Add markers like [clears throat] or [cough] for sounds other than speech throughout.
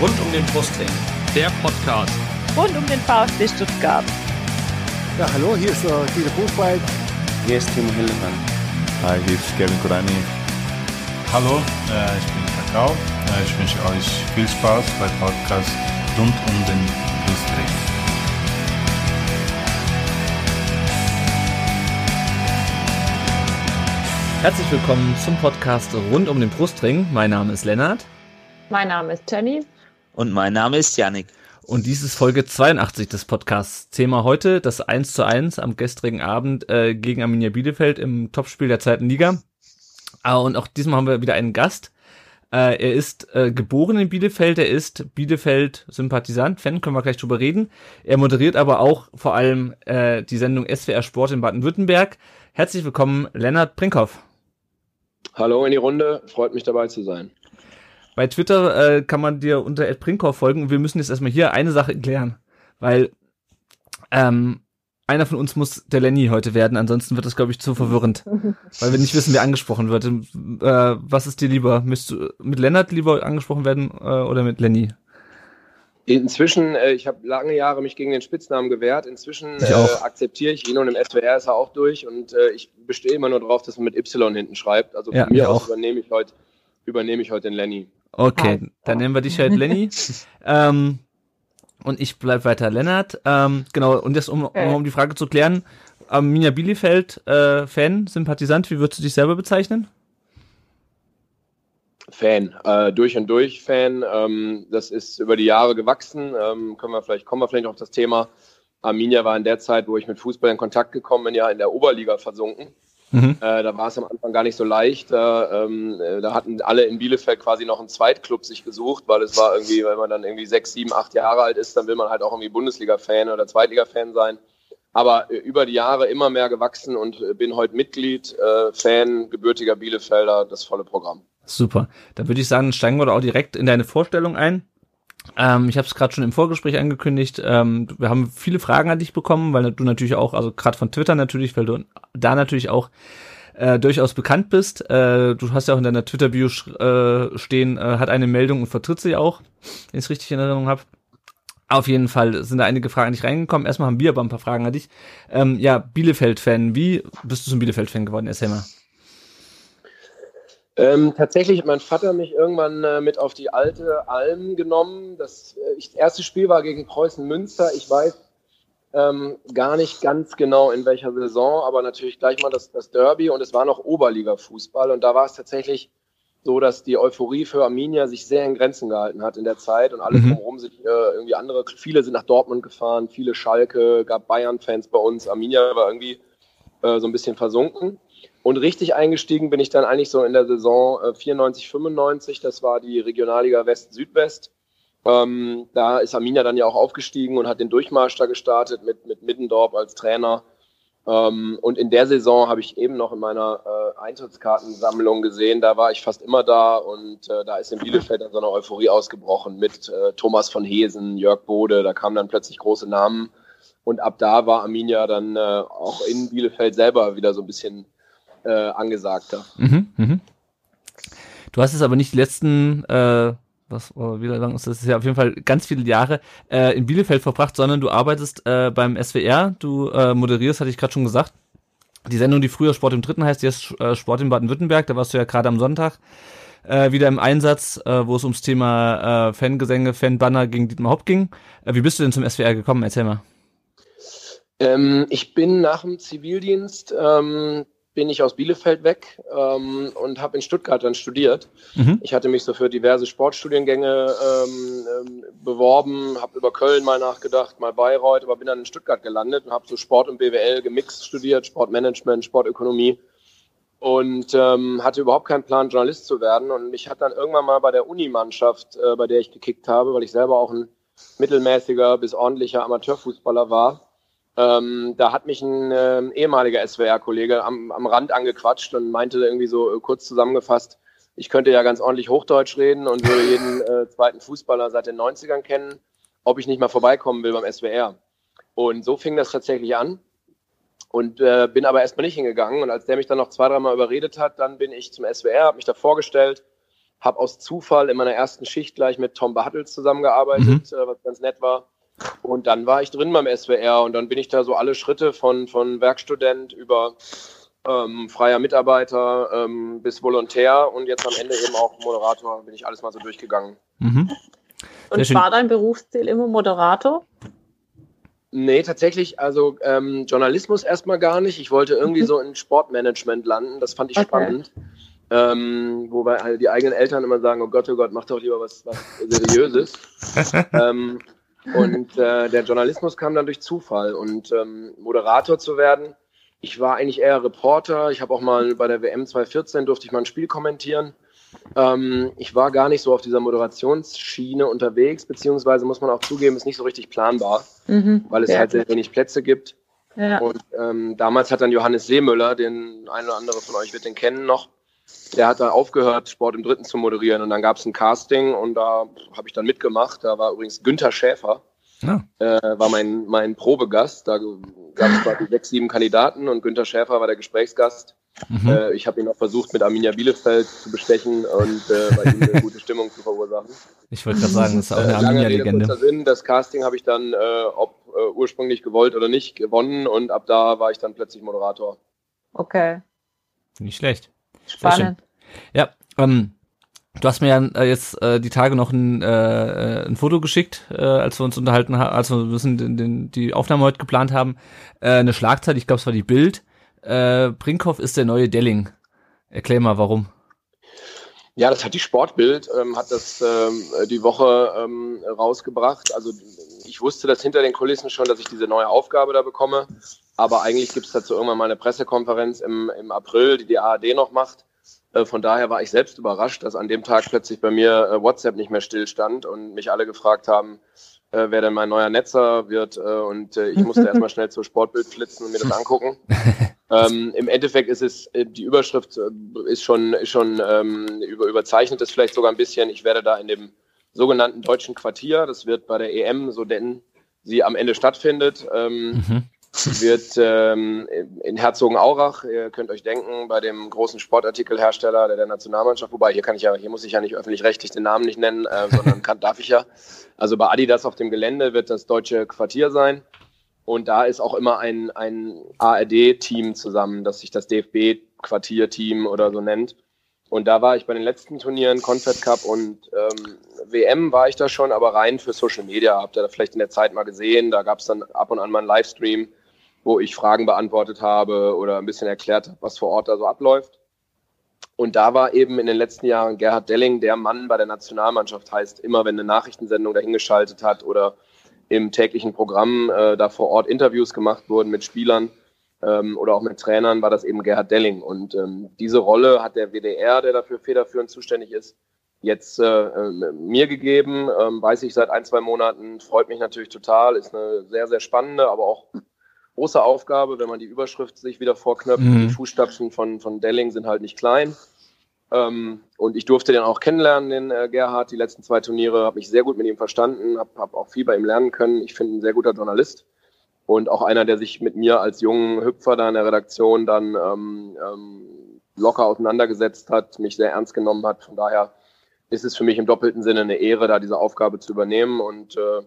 Rund um den Brustring. Der Podcast. Rund um den VfB Stuttgart. Ja, hallo, hier ist äh, Guido Buchwald. Hier ist Timo Hildebrand. Hi, hier ist Kevin Kurani. Hallo, äh, ich bin Kakao. Äh, ich wünsche euch viel Spaß beim Podcast rund um den Brustring. Herzlich willkommen zum Podcast rund um den Brustring. Mein Name ist Lennart. Mein Name ist Jenny. Und mein Name ist Yannick. Und dies ist Folge 82 des Podcasts. Thema heute das 1 zu 1 am gestrigen Abend äh, gegen Arminia Bielefeld im Topspiel der zweiten Liga. Ah, und auch diesmal haben wir wieder einen Gast. Äh, er ist äh, geboren in Bielefeld, er ist Bielefeld-Sympathisant, Fan, können wir gleich drüber reden. Er moderiert aber auch vor allem äh, die Sendung SWR Sport in Baden-Württemberg. Herzlich willkommen, Lennart Brinkhoff. Hallo in die Runde, freut mich dabei zu sein. Bei Twitter äh, kann man dir unter Ed Brinkhoff folgen und wir müssen jetzt erstmal hier eine Sache klären, weil ähm, einer von uns muss der Lenny heute werden, ansonsten wird das, glaube ich, zu verwirrend, [laughs] weil wir nicht wissen, wer angesprochen wird. Äh, was ist dir lieber? Müsst du mit Lennart lieber angesprochen werden äh, oder mit Lenny? Inzwischen, äh, ich habe lange Jahre mich gegen den Spitznamen gewehrt. Inzwischen äh, akzeptiere ich ihn und im SWR ist er auch durch und äh, ich bestehe immer nur darauf, dass man mit Y hinten schreibt. Also von Ja, mir mir aus auch. übernehme ich heute übernehme ich heute den Lenny. Okay, dann nennen wir dich halt Lenny. [laughs] ähm, und ich bleib weiter Lennart. Ähm, genau, und jetzt, um, um, um die Frage zu klären, Arminia Bielefeld, äh, Fan, Sympathisant, wie würdest du dich selber bezeichnen? Fan, äh, durch und durch Fan. Ähm, das ist über die Jahre gewachsen. Ähm, können wir vielleicht, kommen wir vielleicht noch auf das Thema. Arminia war in der Zeit, wo ich mit Fußball in Kontakt gekommen bin, ja in der Oberliga versunken. Mhm. Äh, da war es am Anfang gar nicht so leicht. Da, ähm, äh, da hatten alle in Bielefeld quasi noch einen Zweitclub sich gesucht, weil es war irgendwie, wenn man dann irgendwie sechs, sieben, acht Jahre alt ist, dann will man halt auch irgendwie Bundesliga-Fan oder Zweitliga-Fan sein. Aber äh, über die Jahre immer mehr gewachsen und äh, bin heute Mitglied, äh, Fan, gebürtiger Bielefelder, das volle Programm. Super. Dann würde ich sagen, steigen wir doch auch direkt in deine Vorstellung ein. Ähm, ich habe es gerade schon im Vorgespräch angekündigt. Ähm, wir haben viele Fragen an dich bekommen, weil du natürlich auch, also gerade von Twitter natürlich, weil du da natürlich auch äh, durchaus bekannt bist. Äh, du hast ja auch in deiner Twitter-Bio äh, stehen, äh, hat eine Meldung und vertritt sie auch, wenn ich es richtig in Erinnerung habe. Auf jeden Fall sind da einige Fragen an dich reingekommen. Erstmal haben wir aber ein paar Fragen an dich. Ähm, ja, Bielefeld-Fan, wie bist du zum Bielefeld-Fan geworden? Erzähl mal. Ähm, tatsächlich hat mein Vater mich irgendwann äh, mit auf die alte Alm genommen. Das, äh, ich, das erste Spiel war gegen Preußen Münster. Ich weiß ähm, gar nicht ganz genau in welcher Saison, aber natürlich gleich mal das, das Derby und es war noch Oberliga-Fußball. Und da war es tatsächlich so, dass die Euphorie für Arminia sich sehr in Grenzen gehalten hat in der Zeit und alle Mhm. drumherum sind äh, irgendwie andere, viele sind nach Dortmund gefahren, viele Schalke, gab Bayern-Fans bei uns. Arminia war irgendwie äh, so ein bisschen versunken. Und richtig eingestiegen bin ich dann eigentlich so in der Saison äh, 94, 95. Das war die Regionalliga West-Südwest. Ähm, da ist Arminia dann ja auch aufgestiegen und hat den Durchmarsch da gestartet mit, mit Middendorf als Trainer. Ähm, und in der Saison habe ich eben noch in meiner äh, Eintrittskartensammlung gesehen, da war ich fast immer da und äh, da ist in Bielefeld dann so eine Euphorie ausgebrochen mit äh, Thomas von Hesen, Jörg Bode, da kamen dann plötzlich große Namen. Und ab da war Arminia dann äh, auch in Bielefeld selber wieder so ein bisschen äh, angesagter. Mhm, mhm. Du hast es aber nicht die letzten, äh, was, oh, wie lange ist das? Das ist ja auf jeden Fall ganz viele Jahre äh, in Bielefeld verbracht, sondern du arbeitest äh, beim SWR, du äh, moderierst, hatte ich gerade schon gesagt. Die Sendung, die früher Sport im Dritten heißt, jetzt äh, Sport in Baden-Württemberg, da warst du ja gerade am Sonntag äh, wieder im Einsatz, äh, wo es ums Thema äh, Fangesänge, Fanbanner gegen Dietmar Hopp ging. Äh, wie bist du denn zum SWR gekommen? Erzähl mal. Ähm, ich bin nach dem Zivildienst ähm, bin ich aus Bielefeld weg ähm, und habe in Stuttgart dann studiert. Mhm. Ich hatte mich so für diverse Sportstudiengänge ähm, ähm, beworben, habe über Köln mal nachgedacht, mal Bayreuth, aber bin dann in Stuttgart gelandet und habe so Sport und BWL gemixt studiert, Sportmanagement, Sportökonomie und ähm, hatte überhaupt keinen Plan, Journalist zu werden. Und mich hat dann irgendwann mal bei der Unimannschaft, äh, bei der ich gekickt habe, weil ich selber auch ein mittelmäßiger bis ordentlicher Amateurfußballer war, ähm, da hat mich ein ähm, ehemaliger SWR-Kollege am, am Rand angequatscht und meinte irgendwie so äh, kurz zusammengefasst, ich könnte ja ganz ordentlich Hochdeutsch reden und würde jeden [laughs] äh, zweiten Fußballer seit den 90ern kennen, ob ich nicht mal vorbeikommen will beim SWR. Und so fing das tatsächlich an. Und äh, bin aber erstmal nicht hingegangen. Und als der mich dann noch zwei, dreimal überredet hat, dann bin ich zum SWR, habe mich da vorgestellt, habe aus Zufall in meiner ersten Schicht gleich mit Tom Bartels zusammengearbeitet, mhm. äh, was ganz nett war. Und dann war ich drin beim SWR und dann bin ich da so alle Schritte von, von Werkstudent über ähm, freier Mitarbeiter ähm, bis Volontär und jetzt am Ende eben auch Moderator, bin ich alles mal so durchgegangen. Mhm. Und war dein Berufsziel immer Moderator? Nee, tatsächlich, also ähm, Journalismus erstmal gar nicht. Ich wollte irgendwie mhm. so in Sportmanagement landen, das fand ich okay. spannend. Ähm, wobei halt die eigenen Eltern immer sagen, oh Gott, oh Gott, mach doch lieber was, was Seriöses. [laughs] ähm, und äh, der Journalismus kam dann durch Zufall und ähm, Moderator zu werden. Ich war eigentlich eher Reporter. Ich habe auch mal bei der WM 2014 durfte ich mal ein Spiel kommentieren. Ähm, ich war gar nicht so auf dieser Moderationsschiene unterwegs, beziehungsweise muss man auch zugeben, ist nicht so richtig planbar, mhm. weil es ja, halt sehr wenig Plätze gibt. Ja. Und ähm, damals hat dann Johannes Seemüller, den ein oder andere von euch wird den kennen noch, der hat da aufgehört, Sport im Dritten zu moderieren. Und dann gab es ein Casting und da habe ich dann mitgemacht. Da war übrigens Günther Schäfer, ja. äh, war mein, mein Probegast. Da gab es quasi sechs, sieben Kandidaten und Günther Schäfer war der Gesprächsgast. Mhm. Äh, ich habe ihn auch versucht, mit Arminia Bielefeld zu bestechen und äh, bei ihm eine gute Stimmung zu verursachen. Ich wollte gerade sagen, das ist auch eine äh, Arminia-Legende. Das Casting habe ich dann, äh, ob äh, ursprünglich gewollt oder nicht, gewonnen und ab da war ich dann plötzlich Moderator. Okay. Nicht schlecht. Spannend. Ja, ähm, du hast mir ja äh, jetzt äh, die Tage noch ein, äh, äh, ein Foto geschickt, äh, als wir uns unterhalten haben, als wir ein bisschen den, den, die Aufnahme heute geplant haben. Äh, eine Schlagzeit, ich glaube, es war die Bild. Äh, Brinkhoff ist der neue Delling. Erklär mal, warum. Ja, das hat die Sportbild, ähm, hat das ähm, die Woche ähm, rausgebracht. Also ich wusste das hinter den Kulissen schon, dass ich diese neue Aufgabe da bekomme. Aber eigentlich gibt es dazu irgendwann mal eine Pressekonferenz im, im April, die die ARD noch macht. Äh, von daher war ich selbst überrascht, dass an dem Tag plötzlich bei mir äh, WhatsApp nicht mehr stillstand und mich alle gefragt haben, äh, wer denn mein neuer Netzer wird. und ich musste erstmal schnell zur Sportbild flitzen und mir das angucken. [laughs] ähm, Im Endeffekt ist es, die Überschrift ist schon, ist schon ähm, über, überzeichnet es vielleicht sogar ein bisschen. Ich werde da in dem sogenannten deutschen Quartier, das wird bei der EM, so denn sie am Ende stattfindet, ähm, mhm wird ähm, in Herzogenaurach, ihr könnt euch denken, bei dem großen Sportartikelhersteller der, der Nationalmannschaft, wobei hier kann ich ja, hier muss ich ja nicht öffentlich-rechtlich den Namen nicht nennen, äh, sondern kann, darf ich ja. Also bei Adidas auf dem Gelände wird das deutsche Quartier sein. Und da ist auch immer ein, ein ARD-Team zusammen, das sich das DFB-Quartierteam oder so nennt. Und da war ich bei den letzten Turnieren, Confed Cup und ähm, WM war ich da schon, aber rein für Social Media. Habt ihr da vielleicht in der Zeit mal gesehen? Da gab es dann ab und an mal einen Livestream wo ich Fragen beantwortet habe oder ein bisschen erklärt habe, was vor Ort da so abläuft. Und da war eben in den letzten Jahren Gerhard Delling der Mann bei der Nationalmannschaft, heißt immer, wenn eine Nachrichtensendung dahingeschaltet hat oder im täglichen Programm äh, da vor Ort Interviews gemacht wurden mit Spielern ähm, oder auch mit Trainern, war das eben Gerhard Delling. Und ähm, diese Rolle hat der WDR, der dafür federführend zuständig ist, jetzt äh, äh, mir gegeben. Ähm, weiß ich seit ein, zwei Monaten, freut mich natürlich total, ist eine sehr, sehr spannende, aber auch große Aufgabe, wenn man die Überschrift sich wieder vorknöpft. Mhm. Die Fußstapfen von, von Delling sind halt nicht klein. Ähm, und ich durfte den auch kennenlernen, den äh, Gerhard, die letzten zwei Turniere, habe mich sehr gut mit ihm verstanden, habe hab auch viel bei ihm lernen können. Ich finde ein sehr guter Journalist und auch einer, der sich mit mir als jungen Hüpfer da in der Redaktion dann ähm, ähm, locker auseinandergesetzt hat, mich sehr ernst genommen hat. Von daher ist es für mich im doppelten Sinne eine Ehre, da diese Aufgabe zu übernehmen. Und äh,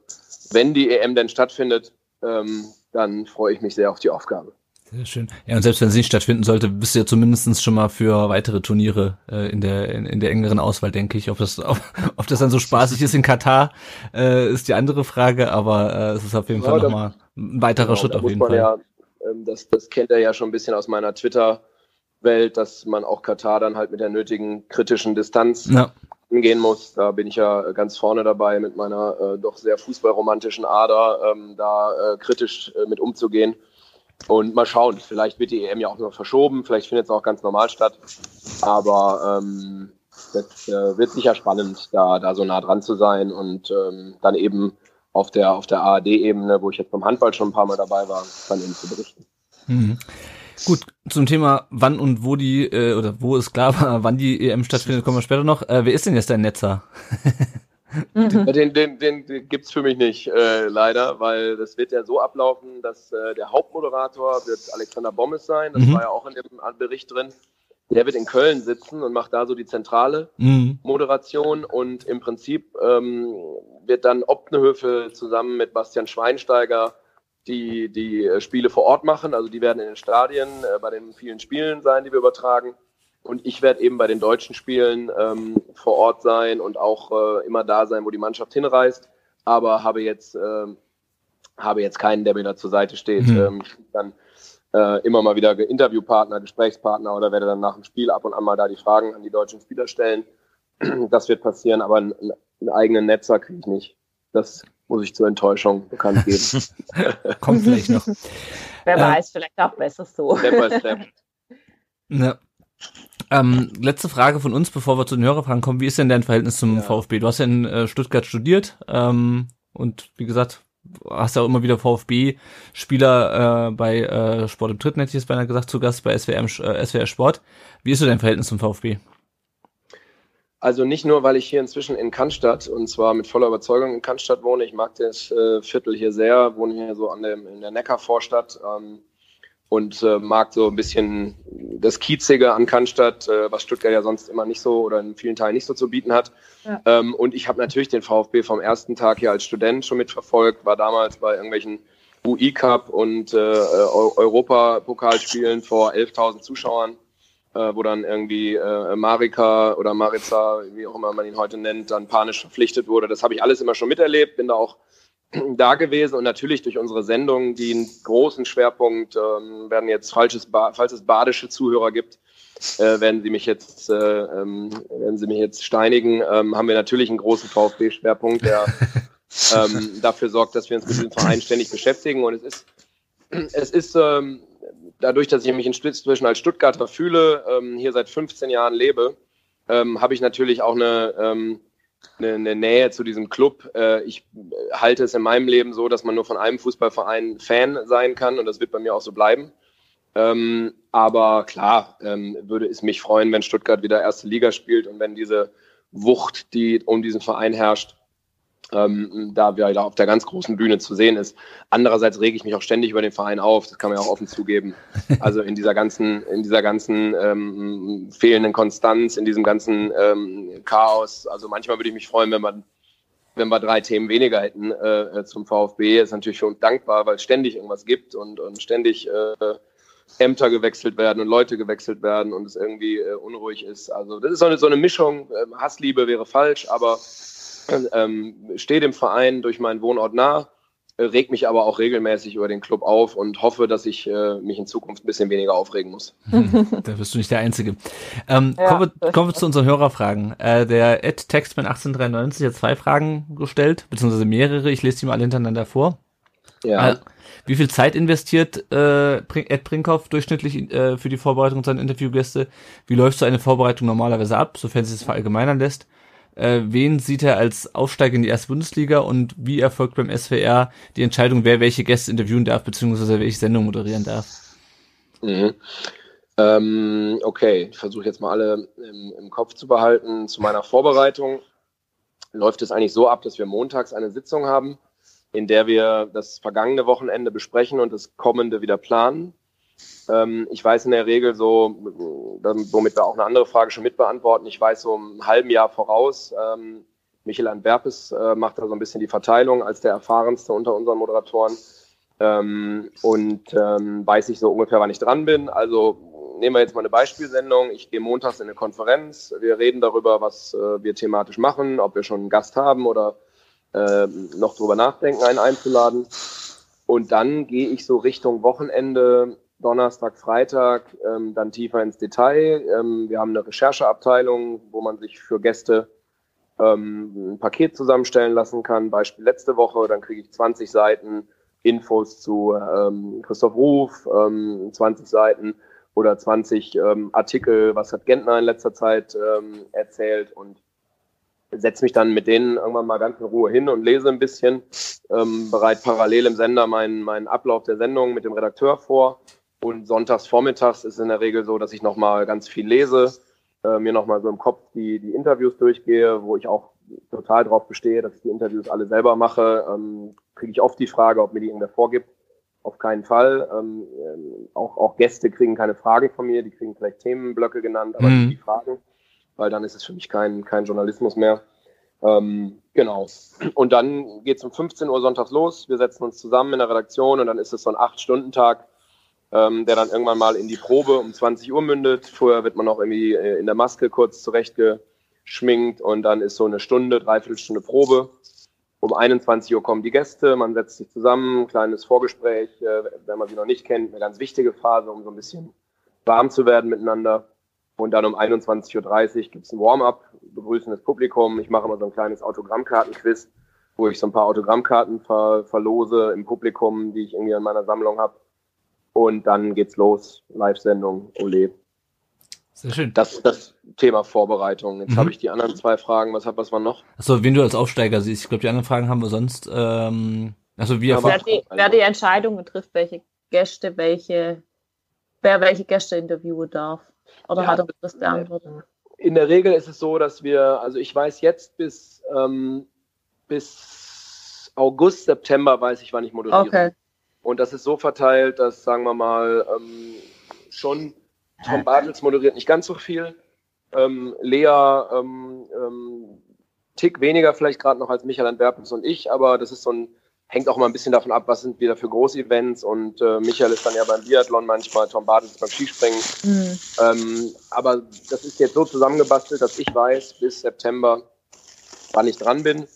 wenn die EM denn stattfindet, ähm, dann freue ich mich sehr auf die Aufgabe. Sehr schön. Ja, und selbst wenn sie nicht stattfinden sollte, bist du ja zumindest schon mal für weitere Turniere äh, in, der, in, in der engeren Auswahl, denke ich. Ob das, [laughs] ob, ob das dann so spaßig ist in Katar, äh, ist die andere Frage, aber äh, es ist auf jeden ja, Fall nochmal ein weiterer genau, Schritt auf jeden Fall. Ja, ähm, das, das kennt er ja schon ein bisschen aus meiner Twitter-Welt, dass man auch Katar dann halt mit der nötigen kritischen Distanz ja. Gehen muss. Da bin ich ja ganz vorne dabei mit meiner äh, doch sehr fußballromantischen Ader, ähm, da äh, kritisch äh, mit umzugehen. Und mal schauen, vielleicht wird die EM ja auch noch verschoben, vielleicht findet es auch ganz normal statt. Aber ähm, das äh, wird sicher spannend, da, da so nah dran zu sein und ähm, dann eben auf der, auf der ARD-Ebene, wo ich jetzt beim Handball schon ein paar Mal dabei war, dann eben zu berichten. Mhm. Gut, zum Thema wann und wo die, äh, oder wo es klar war, wann die EM stattfindet, kommen wir später noch. Äh, wer ist denn jetzt dein Netzer? Mhm. Den, den, den, den gibt es für mich nicht, äh, leider, weil das wird ja so ablaufen, dass äh, der Hauptmoderator wird Alexander Bommes sein, das mhm. war ja auch in dem Bericht drin. der wird in Köln sitzen und macht da so die zentrale mhm. Moderation und im Prinzip ähm, wird dann Optenhöfe zusammen mit Bastian Schweinsteiger die, die Spiele vor Ort machen. Also die werden in den Stadien äh, bei den vielen Spielen sein, die wir übertragen. Und ich werde eben bei den deutschen Spielen ähm, vor Ort sein und auch äh, immer da sein, wo die Mannschaft hinreist. Aber habe jetzt, äh, habe jetzt keinen, der mir da zur Seite steht. Mhm. Ähm, dann äh, immer mal wieder Interviewpartner, Gesprächspartner oder werde dann nach dem Spiel ab und an mal da die Fragen an die deutschen Spieler stellen. [clears throat] Das wird passieren, aber einen, einen eigenen Netzer kriege ich nicht. Das muss ich zur Enttäuschung bekannt geben. [laughs] Kommt vielleicht noch. Wer weiß, vielleicht auch besser so. Step by step. [laughs] Ja. Ähm, letzte Frage von uns, bevor wir zu den Hörerfragen kommen. Wie ist denn dein Verhältnis zum ja. VfB? Du hast ja in äh, Stuttgart studiert ähm, und wie gesagt, hast ja auch immer wieder VfB-Spieler äh, bei äh, Sport im Dritten, hätte ich jetzt beinahe gesagt, zu Gast bei SWR, äh, SWR Sport. Wie ist so dein Verhältnis zum VfB? Also nicht nur, weil ich hier inzwischen in Cannstatt und zwar mit voller Überzeugung in Cannstatt wohne. Ich mag das äh, Viertel hier sehr, wohne hier so an dem, in der Neckarvorstadt ähm, und äh, mag so ein bisschen das Kiezige an Cannstatt, äh, was Stuttgart ja sonst immer nicht so oder in vielen Teilen nicht so zu bieten hat. Ja. Ähm, und ich habe natürlich den VfB vom ersten Tag hier als Student schon mitverfolgt, war damals bei irgendwelchen UI Cup und äh, Europapokalspielen vor 11.000 Zuschauern äh, wo dann irgendwie äh, Marika oder Marica, wie auch immer man ihn heute nennt, dann panisch verpflichtet wurde. Das habe ich alles immer schon miterlebt, bin da auch [clears throat] da gewesen. Und natürlich durch unsere Sendung, die einen großen Schwerpunkt, ähm, werden jetzt falsches ba falls es badische Zuhörer gibt, äh, werden sie mich jetzt, äh, ähm, werden sie mich jetzt steinigen, ähm, haben wir natürlich einen großen VfB-Schwerpunkt, der [laughs] ähm, dafür sorgt, dass wir uns mit diesem Verein ständig beschäftigen. Und es ist, [clears throat] es ist ähm, dadurch, dass ich mich inzwischen als Stuttgarter fühle, ähm, hier seit 15 Jahren lebe, ähm, habe ich natürlich auch eine, ähm, eine, eine, Nähe zu diesem Club. Äh, ich halte es in meinem Leben so, dass man nur von einem Fußballverein Fan sein kann und das wird bei mir auch so bleiben. Ähm, aber klar, ähm, würde es mich freuen, wenn Stuttgart wieder erste Liga spielt und wenn diese Wucht, die um diesen Verein herrscht, ähm, da wieder auf der ganz großen Bühne zu sehen ist. Andererseits rege ich mich auch ständig über den Verein auf, das kann man ja auch offen zugeben. [laughs] Also in dieser ganzen, in dieser ganzen ähm, fehlenden Konstanz, in diesem ganzen ähm, Chaos. Also manchmal würde ich mich freuen, wenn man wenn wir drei Themen weniger hätten äh, zum VfB, ist natürlich für uns dankbar, weil es ständig irgendwas gibt und, und ständig äh, Ämter gewechselt werden und Leute gewechselt werden und es irgendwie äh, unruhig ist. Also das ist so eine, so eine Mischung. Ähm, Hassliebe wäre falsch, aber ähm, stehe dem Verein durch meinen Wohnort nah, äh, reg mich aber auch regelmäßig über den Club auf und hoffe, dass ich äh, mich in Zukunft ein bisschen weniger aufregen muss. [laughs] da bist du nicht der Einzige. Ähm, ja, kommen, wir, kommen wir zu unseren Hörerfragen. Äh, der Ed Textman 1893 hat zwei Fragen gestellt, beziehungsweise mehrere. Ich lese die mal alle hintereinander vor. Ja. Äh, wie viel Zeit investiert äh, Ed Brinkhoff durchschnittlich äh, für die Vorbereitung seiner Interviewgäste? Wie läuft so eine Vorbereitung normalerweise ab, sofern sie es verallgemeinern lässt? Äh, wen sieht er als Aufsteiger in die erste Bundesliga und wie erfolgt beim SWR die Entscheidung, wer welche Gäste interviewen darf, beziehungsweise welche Sendung moderieren darf? Mhm. Ähm, okay, ich versuche jetzt mal alle im, im Kopf zu behalten. Zu meiner Vorbereitung läuft es eigentlich so ab, dass wir montags eine Sitzung haben, in der wir das vergangene Wochenende besprechen und das kommende wieder planen. Ähm, ich weiß in der Regel so, womit wir auch eine andere Frage schon mitbeantworten, ich weiß so ein halben Jahr voraus, ähm, Michael Antwerpes äh, macht da so ein bisschen die Verteilung als der erfahrenste unter unseren Moderatoren ähm, und ähm, weiß ich so ungefähr, wann ich dran bin. Also nehmen wir jetzt mal eine Beispielsendung. Ich gehe montags in eine Konferenz. Wir reden darüber, was äh, wir thematisch machen, ob wir schon einen Gast haben oder äh, noch drüber nachdenken, einen einzuladen. Und dann gehe ich so Richtung Wochenende Donnerstag, Freitag ähm, dann tiefer ins Detail. Ähm, wir haben eine Rechercheabteilung, wo man sich für Gäste ähm, ein Paket zusammenstellen lassen kann. Beispiel letzte Woche, dann kriege ich 20 Seiten Infos zu ähm, Christoph Ruf, ähm, 20 Seiten oder 20 ähm, Artikel, was hat Gentner in letzter Zeit ähm, erzählt und setze mich dann mit denen irgendwann mal ganz in Ruhe hin und lese ein bisschen, ähm, bereit parallel im Sender meinen, meinen Ablauf der Sendung mit dem Redakteur vor und sonntags vormittags ist in der Regel so, dass ich nochmal ganz viel lese, äh, mir nochmal so im Kopf die, die Interviews durchgehe, wo ich auch total drauf bestehe, dass ich die Interviews alle selber mache. Ähm, Kriege ich oft die Frage, ob mir die irgendwer vorgibt. auf keinen Fall. Ähm, ähm, auch, auch Gäste kriegen keine Fragen von mir, die kriegen vielleicht Themenblöcke genannt, aber mhm. nicht die Fragen, weil dann ist es für mich kein, kein Journalismus mehr. Ähm, genau. Und dann geht es um 15 Uhr sonntags los. Wir setzen uns zusammen in der Redaktion und dann ist es so ein 8-Stunden-Tag, ähm, der dann irgendwann mal in die Probe um 20 Uhr mündet. Vorher wird man noch irgendwie äh, in der Maske kurz zurechtgeschminkt und dann ist so eine Stunde, dreiviertel Stunde Probe. Um 21 Uhr kommen die Gäste, man setzt sich zusammen, ein kleines Vorgespräch, äh, wenn man sie noch nicht kennt, eine ganz wichtige Phase, um so ein bisschen warm zu werden miteinander. Und dann um 21.30 Uhr gibt es ein Warm-up, begrüßen das Publikum. Ich mache immer so ein kleines Autogrammkartenquiz, wo ich so ein paar Autogrammkarten ver verlose im Publikum, die ich irgendwie in meiner Sammlung habe. Und dann geht's los, Live-Sendung, Ole. Sehr schön. Das das Thema Vorbereitung. Jetzt mhm. habe ich die anderen zwei Fragen. Was hat was war noch? Achso, wen du als Aufsteiger siehst. Ich glaube, die anderen Fragen haben wir sonst. Ähm, also wie ja, wer, die, wer die Entscheidung trifft, welche Gäste, welche, wer welche Gäste interviewen darf. Oder ja, hat er das beantwortet? In der Regel ist es so, dass wir, also ich weiß jetzt bis, ähm, bis August, September weiß ich, wann ich moderiere. Okay. Und das ist so verteilt, dass, sagen wir mal, ähm, schon Tom Bartels moderiert nicht ganz so viel. Ähm, Lea ähm, ähm, Tick weniger vielleicht gerade noch als Michael Antwerpens und ich, aber das ist so ein, hängt auch mal ein bisschen davon ab, was sind wieder für Großevents und äh, Michael ist dann ja beim Biathlon manchmal, Tom Bartels beim Skispringen. Mhm. Ähm, aber das ist jetzt so zusammengebastelt, dass ich weiß bis September, wann ich dran bin.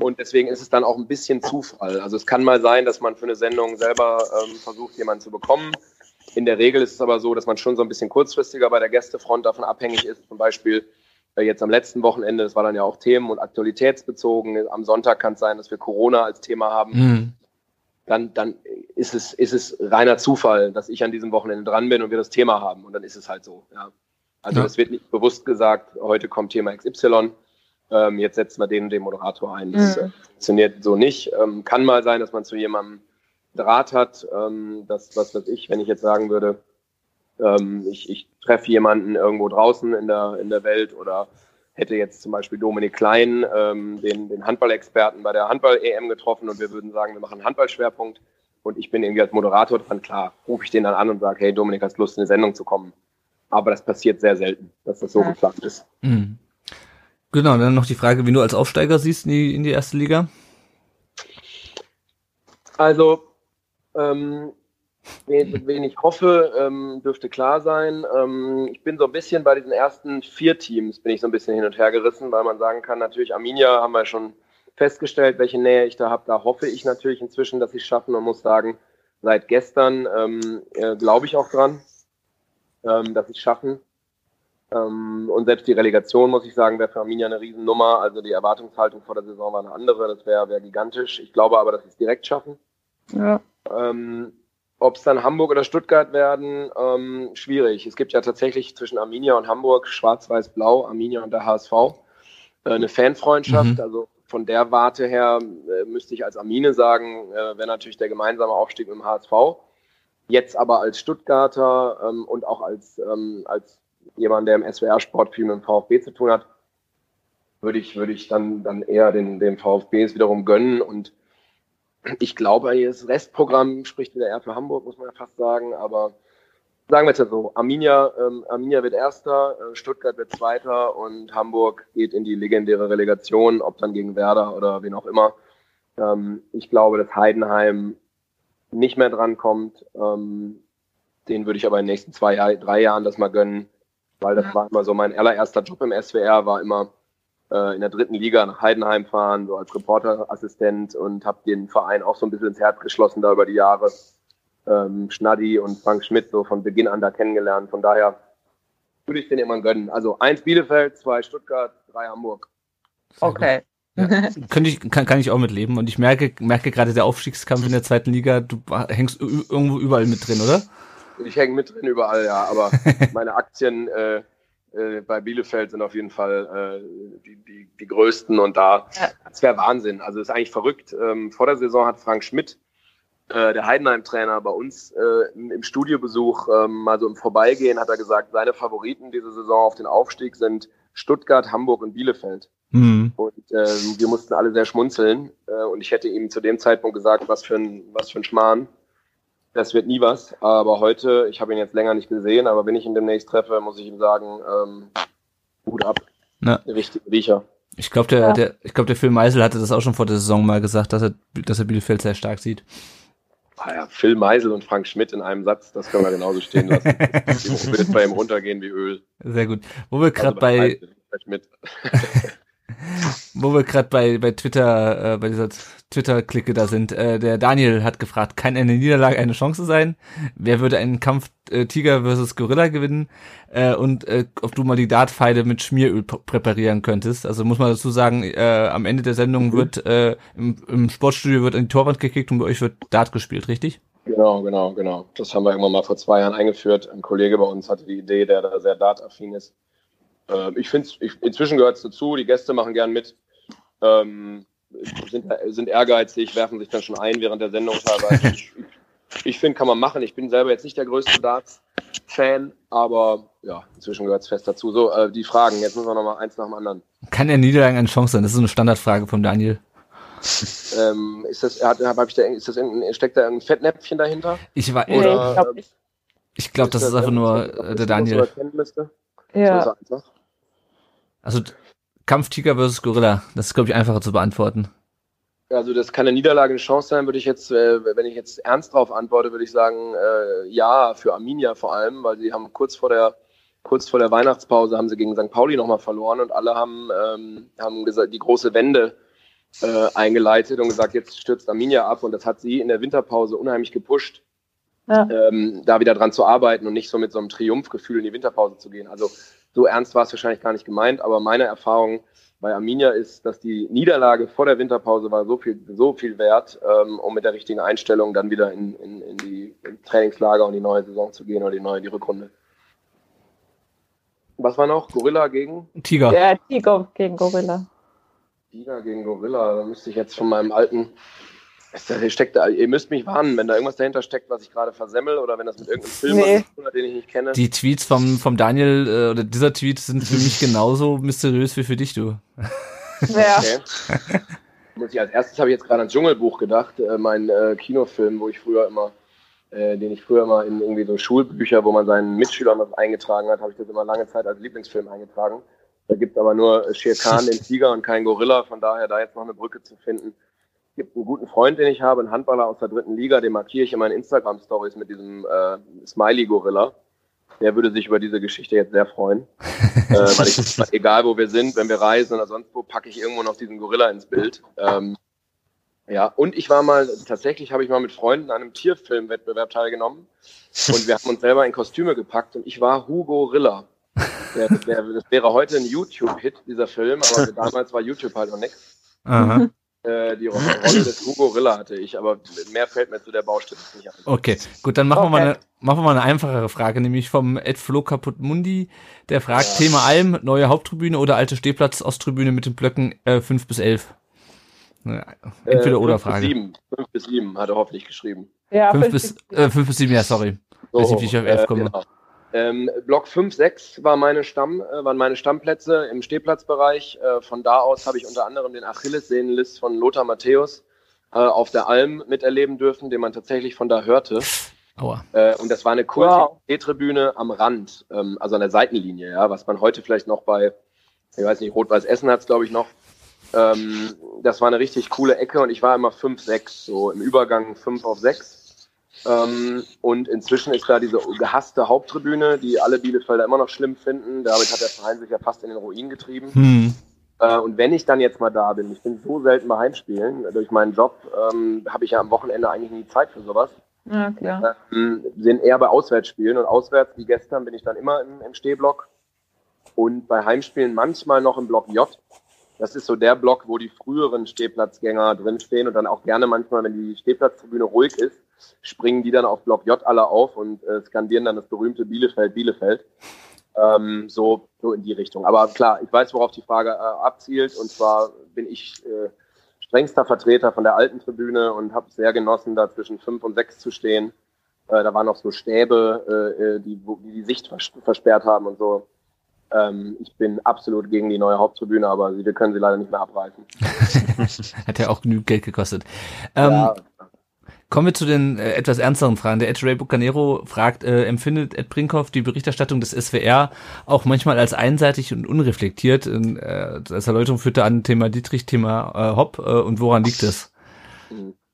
Und deswegen ist es dann auch ein bisschen Zufall. Also es kann mal sein, dass man für eine Sendung selber ähm, versucht, jemanden zu bekommen. In der Regel ist es aber so, dass man schon so ein bisschen kurzfristiger bei der Gästefront davon abhängig ist. Zum Beispiel äh, jetzt am letzten Wochenende, das war dann ja auch Themen- und aktualitätsbezogen. Am Sonntag kann es sein, dass wir Corona als Thema haben. Mhm. Dann, dann ist, es, ist es reiner Zufall, dass ich an diesem Wochenende dran bin und wir das Thema haben. Und dann ist es halt so. Ja. Also ja. es wird nicht bewusst gesagt, heute kommt Thema XY. Ähm, jetzt setzen wir den und den Moderator ein. Das mhm. äh, funktioniert so nicht. Ähm, kann mal sein, dass man zu jemandem Draht hat. Ähm, das, was weiß ich, wenn ich jetzt sagen würde, ähm, ich, ich treffe jemanden irgendwo draußen in der, in der Welt oder hätte jetzt zum Beispiel Dominik Klein, ähm, den, den Handballexperten bei der Handball-EM getroffen und wir würden sagen, wir machen einen Handballschwerpunkt und ich bin irgendwie als Moderator dran, klar, rufe ich den dann an und sage, hey Dominik, hast Lust, in eine Sendung zu kommen? Aber das passiert sehr selten, dass das so ja. geplant ist. Mhm. Genau, dann noch die Frage, wie du als Aufsteiger siehst in die, in die erste Liga. Also ähm, wen, wen ich hoffe, ähm, dürfte klar sein. Ähm, ich bin so ein bisschen bei diesen ersten vier Teams, bin ich so ein bisschen hin und her gerissen, weil man sagen kann, natürlich Arminia haben wir schon festgestellt, welche Nähe ich da habe. Da hoffe ich natürlich inzwischen, dass sie es schaffen und muss sagen, seit gestern ähm, äh, glaube ich auch dran, ähm, dass sie es schaffen. Ähm, und selbst die Relegation, muss ich sagen, wäre für Arminia eine Riesennummer. Also die Erwartungshaltung vor der Saison war eine andere. Das wäre wär gigantisch. Ich glaube aber, dass sie es direkt schaffen. Ja. Ähm, Ob es dann Hamburg oder Stuttgart werden, ähm, schwierig. Es gibt ja tatsächlich zwischen Arminia und Hamburg schwarz-weiß-blau, Arminia und der HSV, äh, eine Fanfreundschaft. Mhm. Also von der Warte her äh, müsste ich als Armine sagen, äh, wäre natürlich der gemeinsame Aufstieg mit dem HSV. Jetzt aber als Stuttgarter ähm, und auch als, ähm, als jemand, der im SWR-Sport viel mit dem VfB zu tun hat, würde ich, würde ich dann, dann eher den, dem VfB es wiederum gönnen und ich glaube, das Restprogramm spricht wieder eher für Hamburg, muss man fast sagen. Aber sagen wir jetzt ja so, Arminia, ähm, Arminia wird Erster, äh, Stuttgart wird Zweiter und Hamburg geht in die legendäre Relegation, ob dann gegen Werder oder wen auch immer. Ähm, ich glaube, dass Heidenheim nicht mehr drankommt. Ähm, den würde ich aber in den nächsten zwei, drei Jahren das mal gönnen, weil das ja. war immer so mein allererster Job im SWR, war immer äh, in der dritten Liga nach Heidenheim fahren, so als Reporterassistent und habe den Verein auch so ein bisschen ins Herz geschlossen da über die Jahre. Ähm, Schnaddi und Frank Schmidt so von Beginn an da kennengelernt. Von daher würde ich den immer gönnen. Also eins Bielefeld, zwei Stuttgart, drei Hamburg. Okay. Ja. Könnte ich, kann, kann ich auch mitleben. Und ich merke, merke gerade der Aufstiegskampf in der zweiten Liga, du hängst irgendwo überall mit drin, oder? Ich hänge mit drin überall, ja. Aber [laughs] meine Aktien äh, äh, bei Bielefeld sind auf jeden Fall äh, die, die, die größten und da, ja. das wäre Wahnsinn. Also ist eigentlich verrückt. Ähm, vor der Saison hat Frank Schmidt, äh, der Heidenheim-Trainer, bei uns äh, im Studiobesuch, ähm, mal so im Vorbeigehen, hat er gesagt, seine Favoriten diese Saison auf den Aufstieg sind Stuttgart, Hamburg und Bielefeld. Mhm. Und äh, wir mussten alle sehr schmunzeln. Äh, und ich hätte ihm zu dem Zeitpunkt gesagt, was für ein, was für ein Schmarrn. Das wird nie was. Aber heute, ich habe ihn jetzt länger nicht gesehen, aber wenn ich ihn demnächst treffe, muss ich ihm sagen, ähm, Hut ab. Na. Richtig Riecher. Ich glaube, der, Ja. der, ich glaube, der Phil Meisel hatte das auch schon vor der Saison mal gesagt, dass er, dass er Bielefeld sehr stark sieht. Ah ja, Phil Meisel und Frank Schmidt in einem Satz, das können wir genauso stehen lassen. Ich würde jetzt bei ihm runtergehen wie Öl. Sehr gut. Wo wir gerade Also bei, Schmidt. Wo wir gerade bei, bei Twitter, äh, bei dieser Twitter-Clique da sind, äh, der Daniel hat gefragt, kann eine Niederlage eine Chance sein? Wer würde einen Kampf äh, Tiger versus Gorilla gewinnen? Äh, und äh, ob du mal die Dartpfeile mit Schmieröl präparieren könntest. Also muss man dazu sagen, äh, am Ende der Sendung wird äh, im, im Sportstudio wird an die Torwand gekickt und bei euch wird Dart gespielt, richtig? Genau, genau, genau. Das haben wir irgendwann mal vor zwei Jahren eingeführt. Ein Kollege bei uns hatte die Idee, der da sehr dataffin ist. Ähm, ich finde inzwischen gehört es dazu, die Gäste machen gern mit, ähm, sind, sind ehrgeizig, werfen sich dann schon ein während der Sendung teilweise. [laughs] ich ich finde, kann man machen. Ich bin selber jetzt nicht der größte Darts-Fan, aber ja, inzwischen gehört es fest dazu. So, äh, die Fragen, jetzt müssen wir noch mal eins nach dem anderen. Kann der Niederlage eine Chance sein? Das ist so eine Standardfrage vom Daniel. Ähm, ist das, hat, hab ich da, ist das irgendein, steckt da irgendein Fettnäpfchen dahinter? Ich war, Nee, Oder- ich glaube nicht. ich glaube, das ist einfach nur äh, der Daniel. So Ja. er einfach. Also Kampftiger versus Gorilla, das ist glaube ich einfacher zu beantworten. Also das kann eine Niederlage eine Chance sein, würde ich jetzt, äh, wenn ich jetzt ernst darauf antworte, würde ich sagen, äh, ja, für Arminia vor allem, weil sie haben kurz vor der kurz vor der Weihnachtspause haben sie gegen St. Pauli nochmal verloren und alle haben, ähm, haben gesagt, die große Wende äh, eingeleitet und gesagt, jetzt stürzt Arminia ab und das hat sie in der Winterpause unheimlich gepusht, Ja. ähm, da wieder dran zu arbeiten und nicht so mit so einem Triumphgefühl in die Winterpause zu gehen. Also so ernst war es wahrscheinlich gar nicht gemeint, aber meine Erfahrung bei Arminia ist, dass die Niederlage vor der Winterpause war so viel, so viel wert, ähm, um mit der richtigen Einstellung dann wieder in, in, in die Trainingslager und die neue Saison zu gehen oder die neue, die Rückrunde. Was war noch? Gorilla gegen? Tiger. Der Tiger gegen Gorilla. Tiger gegen Gorilla. Da müsste ich jetzt von meinem alten. Steckt da, ihr müsst mich warnen, wenn da irgendwas dahinter steckt, was ich gerade versemmel oder wenn das mit irgendeinem Film Nee. zu tun hat, den ich nicht kenne. Die Tweets vom, vom Daniel äh, oder dieser Tweet sind für mich genauso mysteriös wie für dich, du. Ja. [laughs] Okay. Muss ich als erstes habe ich jetzt gerade ans Dschungelbuch gedacht, äh, mein äh, Kinofilm, wo ich früher immer, äh, den ich früher immer in irgendwie so Schulbücher, wo man seinen Mitschülern was eingetragen hat, habe ich das immer lange Zeit als Lieblingsfilm eingetragen. Da gibt es aber nur Shere Khan, den [laughs] Tiger und keinen Gorilla, von daher da jetzt noch eine Brücke zu finden. Es gibt einen guten Freund, den ich habe, einen Handballer aus der dritten Liga, den markiere ich in meinen Instagram-Stories mit diesem äh, Smiley-Gorilla. Der würde sich über diese Geschichte jetzt sehr freuen. [laughs] äh, weil ich, egal wo wir sind, wenn wir reisen oder sonst wo, packe ich irgendwo noch diesen Gorilla ins Bild. Ähm, ja, und ich war mal, tatsächlich habe ich mal mit Freunden an einem Tierfilmwettbewerb teilgenommen und wir haben uns selber in Kostüme gepackt und ich war Hugo Rilla. Der, der, das wäre heute ein YouTube-Hit, dieser Film, aber damals war YouTube halt noch nichts. Äh, die Rolle des [laughs] Hugo Rilla hatte ich, aber mehr fällt mir zu der Baustelle nicht ein. Okay, gut, dann machen, wir mal Okay. eine, machen wir mal eine einfachere Frage, nämlich vom Ed Flo Kaputtmundi, der fragt, Thema Alm, neue Haupttribüne oder alte Stehplatz Osttribüne mit den Blöcken äh, 5 bis 11? Ja, Entweder Äh, oder Frage. sieben. Fünf bis sieben hat er hoffentlich geschrieben. Ja, 5 fünf bis, äh, 5 bis 7, ja, sorry. Weiß nicht, wie ich auf elf komme. genau. Ähm, Block 5, 6 war meine Stamm, äh, waren meine Stammplätze im Stehplatzbereich. Äh, von da aus habe ich unter anderem den Achillessehnenlist von Lothar Matthäus äh, auf der Alm miterleben dürfen, den man tatsächlich von da hörte. Aua. Äh, und das war eine kurze Wow. Stehtribüne am Rand, ähm, also an der Seitenlinie, ja, was man heute vielleicht noch bei, ich weiß nicht, Rot-Weiß Essen hat es, glaube ich, noch. Ähm, das war eine richtig coole Ecke und ich war immer 5, 6, so im Übergang 5 auf 6. Ähm, und inzwischen ist da diese gehasste Haupttribüne, die alle Bielefelder immer noch schlimm finden. Damit hat der Verein sich ja fast in den Ruin getrieben. Hm. Äh, und wenn ich dann jetzt mal da bin, ich bin so selten bei Heimspielen, durch meinen Job ähm, habe ich ja am Wochenende eigentlich nie Zeit für sowas Ja, klar. ähm, sind eher bei Auswärtsspielen und auswärts wie gestern bin ich dann immer im, im Stehblock und bei Heimspielen manchmal noch im Block J. Das ist so der Block, wo die früheren Stehplatzgänger drinstehen und dann auch gerne manchmal, wenn die Stehplatztribüne ruhig ist, springen die dann auf Block J alle auf und äh, skandieren dann das berühmte Bielefeld, Bielefeld. Ähm, so, so in die Richtung. Aber klar, ich weiß, worauf die Frage äh, abzielt und zwar bin ich äh, strengster Vertreter von der alten Tribüne und habe sehr genossen, da zwischen fünf und sechs zu stehen. Äh, da waren noch so Stäbe, äh, äh, die, die die Sicht vers versperrt haben und so. Ähm, ich bin absolut gegen die neue Haupttribüne, aber wir können sie leider nicht mehr abreißen. [laughs] Hat ja auch genügend Geld gekostet. Ähm, ja, Kommen wir zu den äh, etwas ernsteren Fragen. Der Ed Ray Bucanero fragt, äh, empfindet Ed Brinkhoff die Berichterstattung des SWR auch manchmal als einseitig und unreflektiert? Äh, als Erläuterung führte an Thema Dietrich, Thema äh, Hopp äh, und woran liegt es?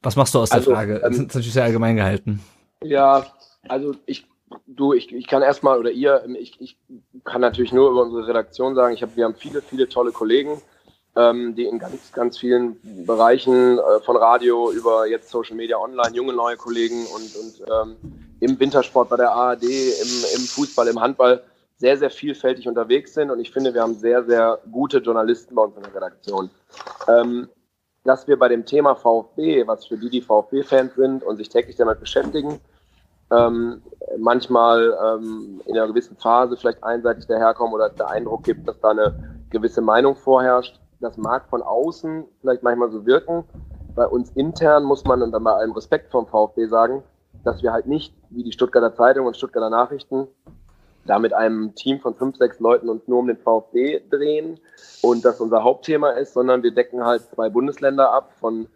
Was machst du aus Also, der Frage? ähm, Das ist natürlich sehr allgemein gehalten. Ja, also ich, du, ich, ich kann erstmal oder ihr, ich, ich kann natürlich nur über unsere Redaktion sagen, ich hab, wir haben viele, viele tolle Kollegen, ähm, die in ganz, ganz vielen Bereichen äh, von Radio über jetzt Social Media Online, junge neue Kollegen und, und ähm, im Wintersport bei der ARD, im, im Fußball, im Handball sehr, sehr vielfältig unterwegs sind und ich finde, wir haben sehr, sehr gute Journalisten bei uns in der Redaktion. Ähm, dass wir bei dem Thema VfB, was für die, die VfB-Fans sind und sich täglich damit beschäftigen, ähm, manchmal ähm, in einer gewissen Phase vielleicht einseitig daherkommen oder der Eindruck gibt, dass da eine gewisse Meinung vorherrscht. Das mag von außen vielleicht manchmal so wirken. Bei uns intern muss man, und dann bei allem Respekt vom VfB sagen, dass wir halt nicht, wie die Stuttgarter Zeitung und Stuttgarter Nachrichten, da mit einem Team von fünf, sechs Leuten uns nur um den VfB drehen und das unser Hauptthema ist, sondern wir decken halt zwei Bundesländer ab, von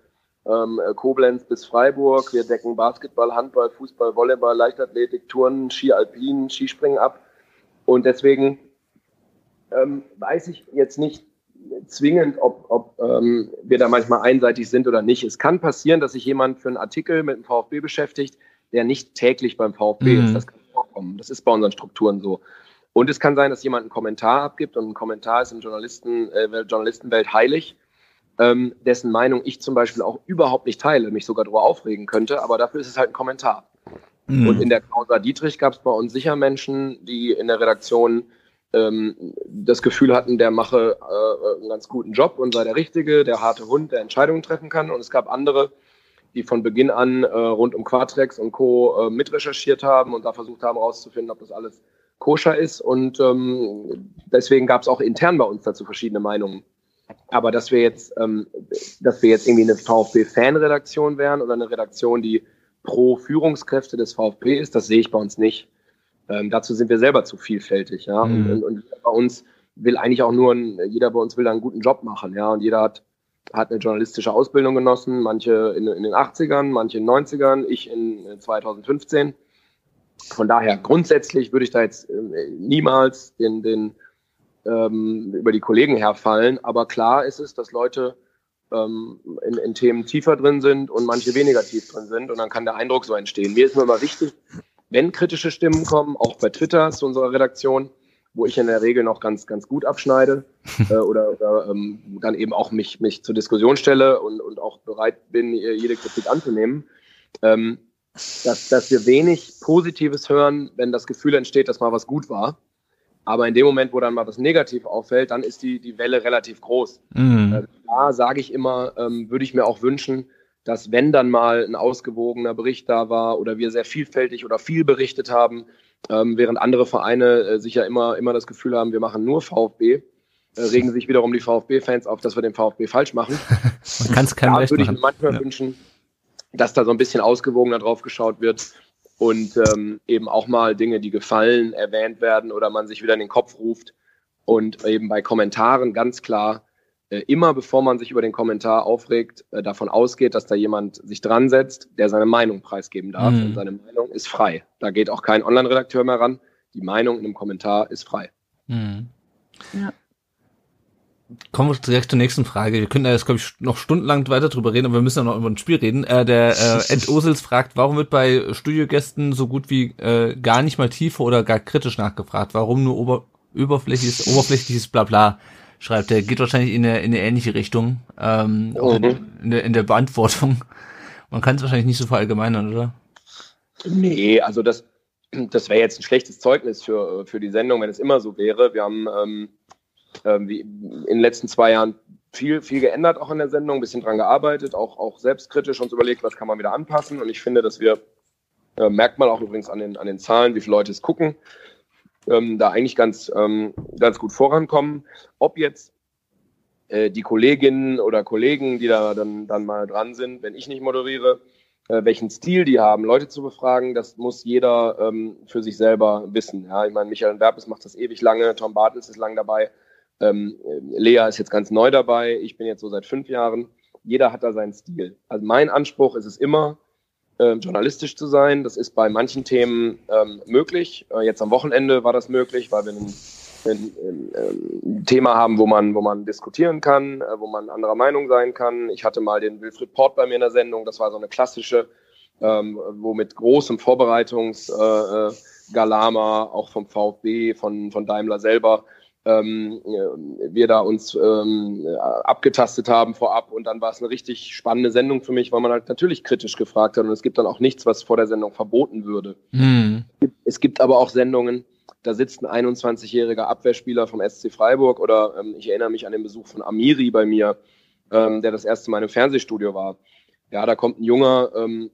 ähm, Koblenz bis Freiburg. Wir decken Basketball, Handball, Fußball, Volleyball, Leichtathletik, Turnen, Ski Alpin, Skispringen ab. Und deswegen ähm, weiß ich jetzt nicht zwingend, ob, ob ähm, wir da manchmal einseitig sind oder nicht. Es kann passieren, dass sich jemand für einen Artikel mit dem VfB beschäftigt, der nicht täglich beim VfB Mhm. ist. Das kann vorkommen. Das ist bei unseren Strukturen so. Und es kann sein, dass jemand einen Kommentar abgibt und ein Kommentar ist in Journalisten, äh, Journalistenwelt heilig, ähm, dessen Meinung ich zum Beispiel auch überhaupt nicht teile, mich sogar darüber aufregen könnte, aber dafür ist es halt ein Kommentar. Mhm. Und in der Causa Dietrich gab es bei uns sicher Menschen, die in der Redaktion ähm, das Gefühl hatten, der mache äh, einen ganz guten Job und sei der Richtige, der harte Hund, der Entscheidungen treffen kann. Und es gab andere, die von Beginn an äh, rund um Quatrex und Co. Äh, mitrecherchiert haben und da versucht haben herauszufinden, ob das alles koscher ist. Und ähm, deswegen gab es auch intern bei uns dazu verschiedene Meinungen. Aber dass wir jetzt, ähm, dass wir jetzt irgendwie eine VfB-Fan-Redaktion wären oder eine Redaktion, die pro Führungskräfte des VfB ist, das sehe ich bei uns nicht. Ähm, dazu sind wir selber zu vielfältig, ja. Mhm. Und, und, bei uns will eigentlich auch nur ein, jeder bei uns will da einen guten Job machen, ja. Und jeder hat, hat eine journalistische Ausbildung genossen, manche in, in den 80ern, manche in den 90ern, ich in äh, 2015. Von daher, grundsätzlich würde ich da jetzt äh, niemals den, den ähm, über die Kollegen herfallen. Aber klar ist es, dass Leute ähm, in, in Themen tiefer drin sind und manche weniger tief drin sind. Und dann kann der Eindruck so entstehen. Mir ist nur immer wichtig, wenn kritische Stimmen kommen, auch bei Twitter zu unserer Redaktion, wo ich in der Regel noch ganz, ganz gut abschneide [laughs] äh, oder, oder ähm, dann eben auch mich, mich zur Diskussion stelle und, und auch bereit bin, jede Kritik anzunehmen, ähm, dass, dass wir wenig Positives hören, wenn das Gefühl entsteht, dass mal was gut war. Aber in dem Moment, wo dann mal was negativ auffällt, dann ist die, die Welle relativ groß. Mhm. Äh, Da sage ich immer, ähm, würde ich mir auch wünschen, dass wenn dann mal ein ausgewogener Bericht da war oder wir sehr vielfältig oder viel berichtet haben, ähm, während andere Vereine äh, sich ja immer, immer das Gefühl haben, wir machen nur VfB, äh, regen sich wiederum die VfB-Fans auf, dass wir den VfB falsch machen. [laughs] Man kann es keinem Da recht würde ich mir manchmal Ja. wünschen, dass da so ein bisschen ausgewogener drauf geschaut wird und ähm, eben auch mal Dinge, die gefallen, erwähnt werden oder man sich wieder in den Kopf ruft und eben bei Kommentaren ganz klar immer bevor man sich über den Kommentar aufregt, äh, davon ausgeht, dass da jemand sich dran setzt, der seine Meinung preisgeben darf. Mhm. Und seine Meinung ist frei. Da geht auch kein Online-Redakteur mehr ran. Die Meinung in einem Kommentar ist frei. Mhm. Ja. Kommen wir direkt zur nächsten Frage. Wir können da jetzt, glaube ich, noch stundenlang weiter drüber reden, aber wir müssen ja noch über ein Spiel reden. Äh, der äh, [laughs] Ed Osels fragt, warum wird bei Studiogästen so gut wie äh, gar nicht mal tiefer oder gar kritisch nachgefragt? Warum nur ober oberflächliches, oberflächliches Blabla? Schreibt er. Geht wahrscheinlich in eine, in eine ähnliche Richtung. Ähm, auch in, der, in der Beantwortung. Man kann es wahrscheinlich nicht so verallgemeinern, oder? Nee, also das, das wäre jetzt ein schlechtes Zeugnis für, für die Sendung, wenn es immer so wäre. Wir haben ähm, wie in den letzten zwei Jahren viel, viel geändert auch in der Sendung, ein bisschen dran gearbeitet, auch, auch selbstkritisch uns überlegt, was kann man wieder anpassen. Und ich finde, dass wir, äh, merkt man auch übrigens an den, an den Zahlen, wie viele Leute es gucken, ähm, da eigentlich ganz, ähm, ganz gut vorankommen. Ob jetzt äh, die Kolleginnen oder Kollegen, die da dann, dann mal dran sind, wenn ich nicht moderiere, äh, welchen Stil die haben, Leute zu befragen, das muss jeder ähm, für sich selber wissen. Ja, ich meine, Michael Werbes macht das ewig lange, Tom Bartels ist lang dabei, ähm, Lea ist jetzt ganz neu dabei, ich bin jetzt so seit fünf Jahren. Jeder hat da seinen Stil. Also mein Anspruch ist es immer, äh, journalistisch zu sein. Das ist bei manchen Themen ähm, möglich. Äh, jetzt am Wochenende war das möglich, weil wir ein, ein, ein Thema haben, wo man, wo man diskutieren kann, äh, wo man anderer Meinung sein kann. Ich hatte mal den Wilfried Port bei mir in der Sendung. Das war so eine klassische, ähm, wo mit großem Vorbereitungsgalama, äh, äh auch vom VfB, von, von Daimler selber, ähm, wir da uns ähm, abgetastet haben vorab und dann war es eine richtig spannende Sendung für mich, weil man halt natürlich kritisch gefragt hat und es gibt dann auch nichts, was vor der Sendung verboten würde. Mhm. Es gibt aber auch Sendungen, da sitzt ein 21-jähriger Abwehrspieler vom SC Freiburg oder ähm, ich erinnere mich an den Besuch von Amiri bei mir, ähm, der das erste Mal im Fernsehstudio war. Ja, da kommt ein junger ähm,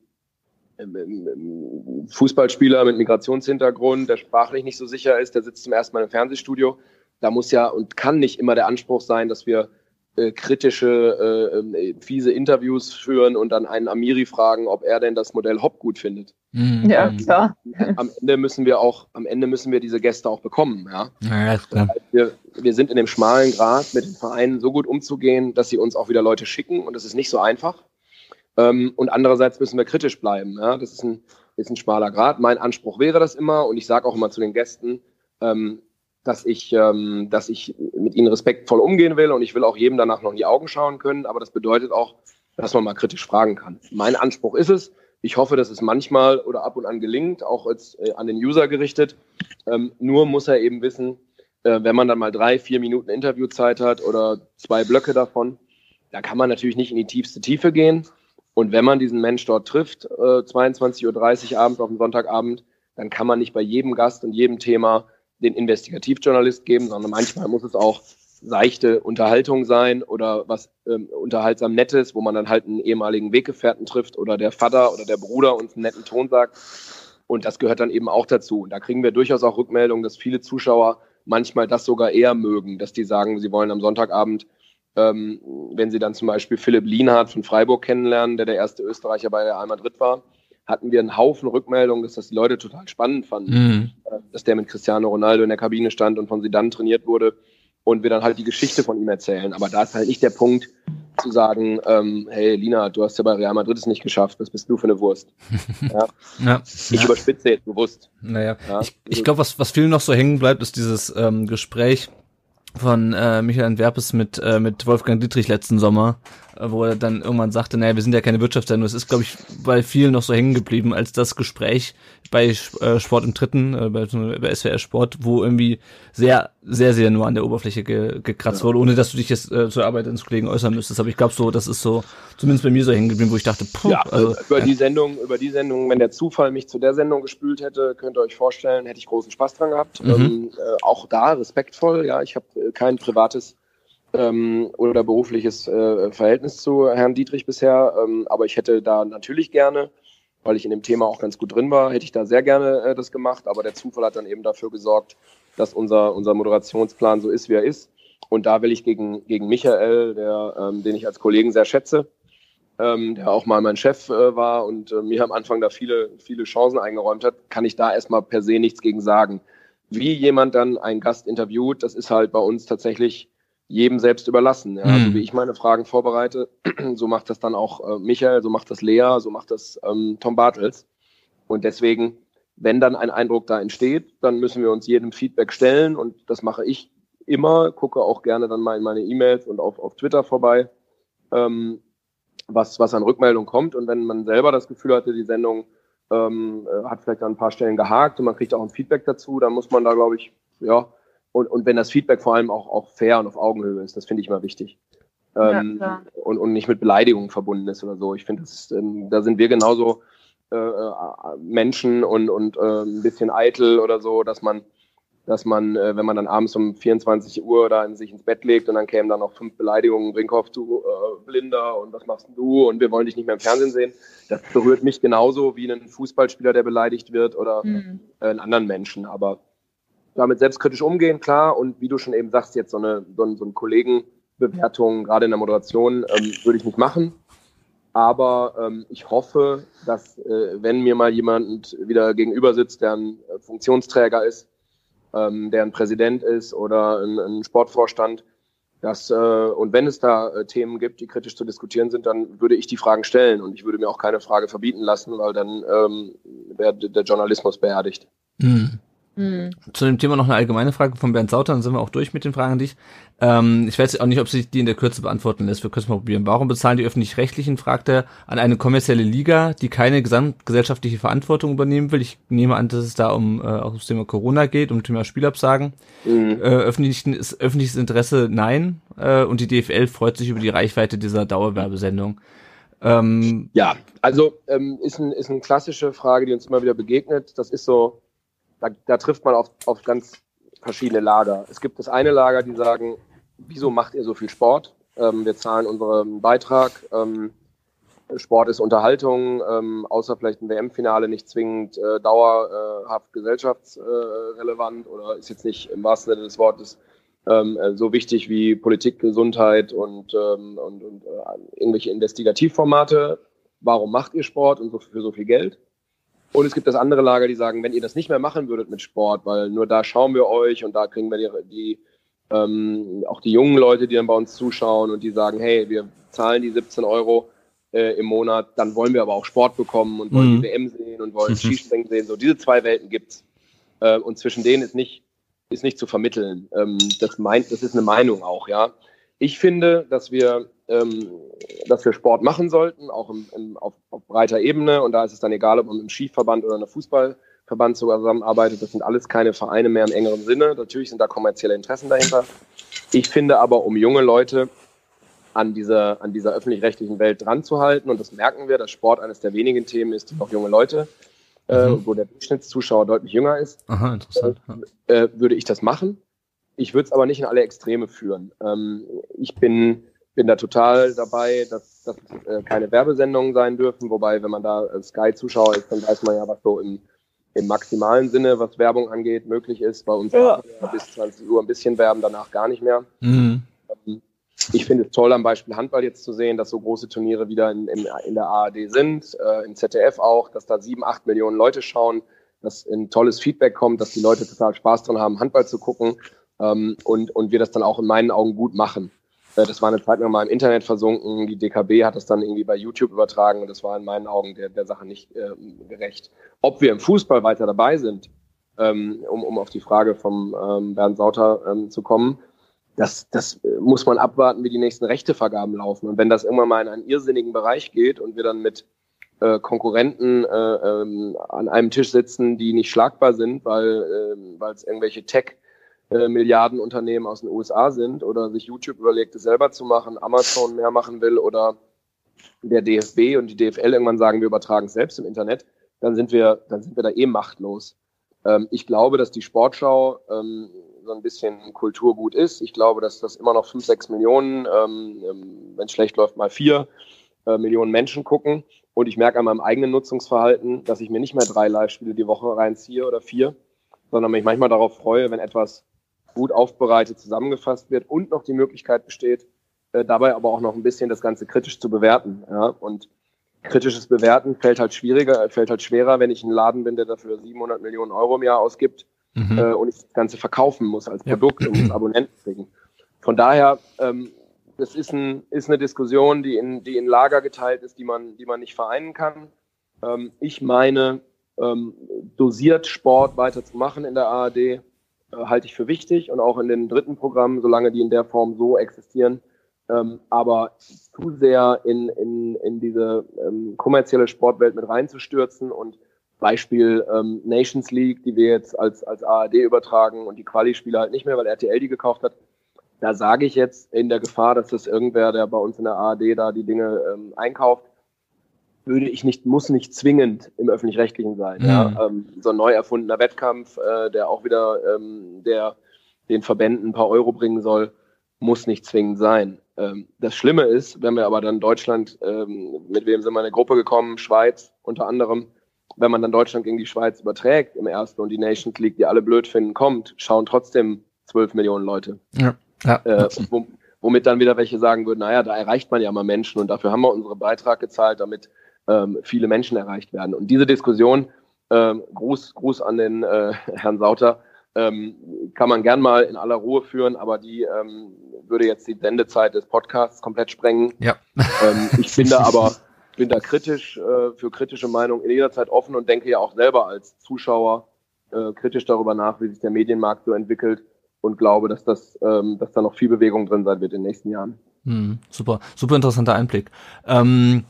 ähm, ähm, Fußballspieler mit Migrationshintergrund, der sprachlich nicht so sicher ist, der sitzt zum ersten Mal im Fernsehstudio da muss ja und kann nicht immer der Anspruch sein, dass wir äh, kritische, äh, äh, fiese Interviews führen und dann einen Amiri fragen, ob er denn das Modell Hop gut findet. Mhm. Ja, klar. Am Ende müssen wir auch, am Ende müssen wir diese Gäste auch bekommen, ja. ja klar. Wir, wir sind in dem schmalen Grad, mit den Vereinen so gut umzugehen, dass sie uns auch wieder Leute schicken und das ist nicht so einfach. Ähm, und andererseits müssen wir kritisch bleiben, ja. Das ist ein, ist ein schmaler Grad. Mein Anspruch wäre das immer und ich sage auch immer zu den Gästen, ähm, dass ich, ähm, dass ich mit ihnen respektvoll umgehen will und ich will auch jedem danach noch in die Augen schauen können. Aber das bedeutet auch, dass man mal kritisch fragen kann. Mein Anspruch ist es. Ich hoffe, dass es manchmal oder ab und an gelingt, auch jetzt äh, an den User gerichtet. Ähm, nur muss er eben wissen, äh, wenn man dann mal drei, vier Minuten Interviewzeit hat oder zwei Blöcke davon, da kann man natürlich nicht in die tiefste Tiefe gehen. Und wenn man diesen Mensch dort trifft, äh, 22.30 Uhr abends auf dem Sonntagabend, dann kann man nicht bei jedem Gast und jedem Thema den Investigativjournalist geben, sondern manchmal muss es auch seichte Unterhaltung sein oder was ähm, unterhaltsam Nettes, wo man dann halt einen ehemaligen Weggefährten trifft oder der Vater oder der Bruder uns einen netten Ton sagt. Und das gehört dann eben auch dazu. Und da kriegen wir durchaus auch Rückmeldungen, dass viele Zuschauer manchmal das sogar eher mögen, dass die sagen, sie wollen am Sonntagabend, ähm, wenn sie dann zum Beispiel Philipp Lienhardt von Freiburg kennenlernen, der der erste Österreicher bei Real Madrid war, hatten wir einen Haufen Rückmeldungen, dass das die Leute total spannend fanden, mhm. Äh, dass der mit Cristiano Ronaldo in der Kabine stand und von sie dann trainiert wurde und wir dann halt die Geschichte von ihm erzählen. Aber da ist halt nicht der Punkt zu sagen, ähm, hey Lina, du hast ja bei Real Madrid es nicht geschafft, was bist du für eine Wurst? [laughs] Ja. ja. Ich überspitze jetzt bewusst. Naja, ja. ich, ich glaube, was, was vielen noch so hängen bleibt, ist dieses ähm, Gespräch von äh, Michael Antwerpes mit, äh, mit Wolfgang Dietrich letzten Sommer, wo er dann irgendwann sagte, naja, wir sind ja keine Wirtschaftssendung. Es ist, glaube ich, bei vielen noch so hängen geblieben, als das Gespräch bei äh, Sport im Dritten, äh, bei, bei SWR Sport, wo irgendwie sehr, sehr, sehr nur an der Oberfläche ge, gekratzt ja. wurde, ohne dass du dich jetzt äh, zur Arbeit ins Kollegen äußern müsstest. Aber ich glaube so, das ist so, zumindest bei mir so hängen geblieben, wo ich dachte, puh, ja, also, über ja. die Sendung, über die Sendung, wenn der Zufall mich zu der Sendung gespült hätte, könnt ihr euch vorstellen, hätte ich großen Spaß dran gehabt. Mhm. Ähm, äh, auch da respektvoll, ja, ich habe kein privates ähm, oder berufliches äh, Verhältnis zu Herrn Dietrich bisher. Ähm, aber ich hätte da natürlich gerne, weil ich in dem Thema auch ganz gut drin war, hätte ich da sehr gerne äh, das gemacht. Aber der Zufall hat dann eben dafür gesorgt, dass unser, unser Moderationsplan so ist, wie er ist. Und da will ich gegen, gegen Michael, der, ähm, den ich als Kollegen sehr schätze, ähm, der auch mal mein Chef äh, war und äh, mir am Anfang da viele, viele Chancen eingeräumt hat, kann ich da erstmal per se nichts gegen sagen. Wie jemand dann einen Gast interviewt, das ist halt bei uns tatsächlich jedem selbst überlassen. Ja. Also mhm. wie ich meine Fragen vorbereite, [clears throat] so macht das dann auch äh, Michael, so macht das Lea, so macht das ähm, Tom Bartels. Und deswegen, wenn dann ein Eindruck da entsteht, dann müssen wir uns jedem Feedback stellen und das mache ich immer, gucke auch gerne dann mal in meine E-Mails und auf, auf Twitter vorbei, ähm, was, was an Rückmeldung kommt. Und wenn man selber das Gefühl hatte, die Sendung ähm, äh, hat vielleicht an ein paar Stellen gehakt und man kriegt auch ein Feedback dazu, dann muss man da, glaube ich, ja, und, und wenn das Feedback vor allem auch, auch fair und auf Augenhöhe ist, das finde ich immer wichtig. Ähm, ja, und, und nicht mit Beleidigungen verbunden ist oder so. Ich finde, ähm, da sind wir genauso äh, äh, Menschen und, und äh, ein bisschen eitel oder so, dass man, dass man, äh, wenn man dann abends um 24 Uhr da in sich ins Bett legt und dann kämen dann noch fünf Beleidigungen, Brinkhoff, du äh, Blinder und was machst du und wir wollen dich nicht mehr im Fernsehen sehen, das berührt mich genauso wie ein Fußballspieler, der beleidigt wird oder mhm. äh, einen anderen Menschen. Aber damit selbstkritisch umgehen, klar. Und wie du schon eben sagst, jetzt so eine, so, ein, so eine Kollegenbewertung, gerade in der Moderation, ähm, würde ich nicht machen. Aber ähm, ich hoffe, dass, äh, wenn mir mal jemand wieder gegenüber sitzt, der ein äh, Funktionsträger ist, ähm, der ein Präsident ist oder ein, ein Sportvorstand, Das, äh, und wenn es da äh, Themen gibt, die kritisch zu diskutieren sind, dann würde ich die Fragen stellen und ich würde mir auch keine Frage verbieten lassen, weil dann ähm, wäre der Journalismus beerdigt. Mhm. Zu dem Thema noch eine allgemeine Frage von Bernd Sauter, dann sind wir auch durch mit den Fragen an dich. Ähm, ich weiß auch nicht, ob sich die in der Kürze beantworten lässt. Wir können es mal probieren. Warum bezahlen die Öffentlich-Rechtlichen, fragt er, an eine kommerzielle Liga, die keine gesamtgesellschaftliche Verantwortung übernehmen will? Ich nehme an, dass es da um äh, auch das Thema Corona geht, um das Thema Spielabsagen. Mhm. Äh, öffentlichen, ist, öffentliches Interesse nein. Äh, und die DFL freut sich über die Reichweite dieser Dauerwerbesendung. Ähm, ja, also ähm, ist, ein, ist eine klassische Frage, die uns immer wieder begegnet. Das ist so, da, da trifft man auf, auf ganz verschiedene Lager. Es gibt das eine Lager, die sagen, wieso macht ihr so viel Sport? Ähm, wir zahlen unseren Beitrag. Ähm, Sport ist Unterhaltung, ähm, außer vielleicht ein WM-Finale nicht zwingend äh, dauerhaft gesellschaftsrelevant äh, oder ist jetzt nicht im wahrsten Sinne des Wortes ähm, äh, so wichtig wie Politik, Gesundheit und, ähm, und, und äh, irgendwelche Investigativformate. Warum macht ihr Sport und so für so viel Geld? Und es gibt das andere Lager, die sagen, wenn ihr das nicht mehr machen würdet mit Sport, weil nur da schauen wir euch und da kriegen wir die, die ähm, auch die jungen Leute, die dann bei uns zuschauen und die sagen, hey, wir zahlen die 17 Euro äh, im Monat, dann wollen wir aber auch Sport bekommen und wollen mhm. die WM sehen und wollen mhm. [laughs] Skispringen sehen. So diese zwei Welten gibt's. Äh, und zwischen denen ist nicht, ist nicht zu vermitteln. Ähm, das meint, das ist eine Meinung auch, ja. Ich finde, dass wir ähm, dass wir Sport machen sollten, auch im, im, auf, auf breiter Ebene. Und da ist es dann egal, ob man im Skiverband oder einem Fußballverband zusammenarbeitet. Das sind alles keine Vereine mehr im engeren Sinne. Natürlich sind da kommerzielle Interessen dahinter. Ich finde aber, um junge Leute an dieser, an dieser öffentlich-rechtlichen Welt dran zu halten, und das merken wir, dass Sport eines der wenigen Themen ist, die noch junge Leute, äh, mhm. wo der Durchschnittszuschauer deutlich jünger ist, Aha, interessant. Äh, äh, würde ich das machen. Ich würde es aber nicht in alle Extreme führen. Ähm, ich bin bin da total dabei, dass, dass äh, keine Werbesendungen sein dürfen. Wobei, wenn man da Sky-Zuschauer ist, dann weiß man ja, was so im, im maximalen Sinne, was Werbung angeht, möglich ist. Bei uns ja. bis 20 Uhr ein bisschen werben, danach gar nicht mehr. Mhm. Ähm, ich finde es toll, am Beispiel Handball jetzt zu sehen, dass so große Turniere wieder in, in, in der ARD sind, äh, im ZDF auch, dass da sieben, acht Millionen Leute schauen, dass ein tolles Feedback kommt, dass die Leute total Spaß dran haben, Handball zu gucken ähm, und, und wir das dann auch in meinen Augen gut machen. Äh, das war eine Zeit lang mal im Internet versunken. Die DKB hat das dann irgendwie bei YouTube übertragen und das war in meinen Augen der, der Sache nicht äh, gerecht. Ob wir im Fußball weiter dabei sind, ähm, um, um auf die Frage vom ähm, Bernd Sauter ähm, zu kommen, das, das muss man abwarten, wie die nächsten Rechtevergaben laufen. Und wenn das irgendwann mal in einen irrsinnigen Bereich geht und wir dann mit äh, Konkurrenten äh, ähm, an einem Tisch sitzen, die nicht schlagbar sind, weil äh, weil es irgendwelche Tech- äh, Milliardenunternehmen aus den USA sind oder sich YouTube überlegt, es selber zu machen, Amazon mehr machen will oder der DFB und die DFL irgendwann sagen, wir übertragen es selbst im Internet, dann sind wir, dann sind wir da eh machtlos. Ähm, ich glaube, dass die Sportschau ähm, so ein bisschen Kulturgut ist. Ich glaube, dass das immer noch fünf, sechs Millionen, ähm, ähm wenn es schlecht läuft, mal vier äh, Millionen Menschen gucken. Und ich merke an meinem eigenen Nutzungsverhalten, dass ich mir nicht mehr drei Live-Spiele die Woche reinziehe oder vier, sondern mich manchmal darauf freue, wenn etwas gut aufbereitet zusammengefasst wird und noch die Möglichkeit besteht, äh, dabei aber auch noch ein bisschen das Ganze kritisch zu bewerten. Ja? Und kritisches Bewerten fällt halt schwieriger, fällt halt schwerer, wenn ich ein Laden bin, der dafür 700 Millionen Euro im Jahr ausgibt mhm. äh, und ich das Ganze verkaufen muss als Produkt ja. und muss Abonnenten kriegen. Von daher, ähm, das ist, ein, ist eine Diskussion, die in, die in Lager geteilt ist, die man, die man nicht vereinen kann. Ähm, ich meine, ähm, dosiert Sport weiterzumachen in der ARD, äh, halte ich für wichtig und auch in den dritten Programmen, solange die in der Form so existieren. Ähm, aber zu sehr in, in, in diese ähm, kommerzielle Sportwelt mit reinzustürzen und Beispiel ähm, Nations League, die wir jetzt als, als ARD übertragen und die Quali-Spiele halt nicht mehr, weil RTL die gekauft hat. Da sage ich jetzt in der Gefahr, dass das irgendwer, der bei uns in der ARD da die Dinge ähm, einkauft, würde ich nicht, muss nicht zwingend im öffentlich-rechtlichen sein. Mhm. Ja? Ähm, so ein neu erfundener Wettkampf, äh, der auch wieder ähm, der den Verbänden ein paar Euro bringen soll, muss nicht zwingend sein. Ähm, das Schlimme ist, wenn wir aber dann Deutschland, ähm, mit wem sind wir in eine Gruppe gekommen, Schweiz unter anderem, wenn man dann Deutschland gegen die Schweiz überträgt im ersten und die Nations League, die alle blöd finden, kommt, schauen trotzdem zwölf Millionen Leute. Ja. ja. Äh, womit dann wieder welche sagen würden, naja, da erreicht man ja mal Menschen und dafür haben wir unseren Beitrag gezahlt, damit ähm, viele Menschen erreicht werden. Und diese Diskussion, ähm, Gruß, Gruß an den äh, [laughs] Herrn Sauter, Ähm, kann man gern mal in aller Ruhe führen, aber die ähm, würde jetzt die Sendezeit des Podcasts komplett sprengen. Ja. Ähm, ich bin da [laughs] aber bin da kritisch äh, für kritische Meinungen in jeder Zeit offen und denke ja auch selber als Zuschauer äh, kritisch darüber nach, wie sich der Medienmarkt so entwickelt und glaube, dass das, ähm, dass da noch viel Bewegung drin sein wird in den nächsten Jahren. Hm, super, super interessanter Einblick. Ähm,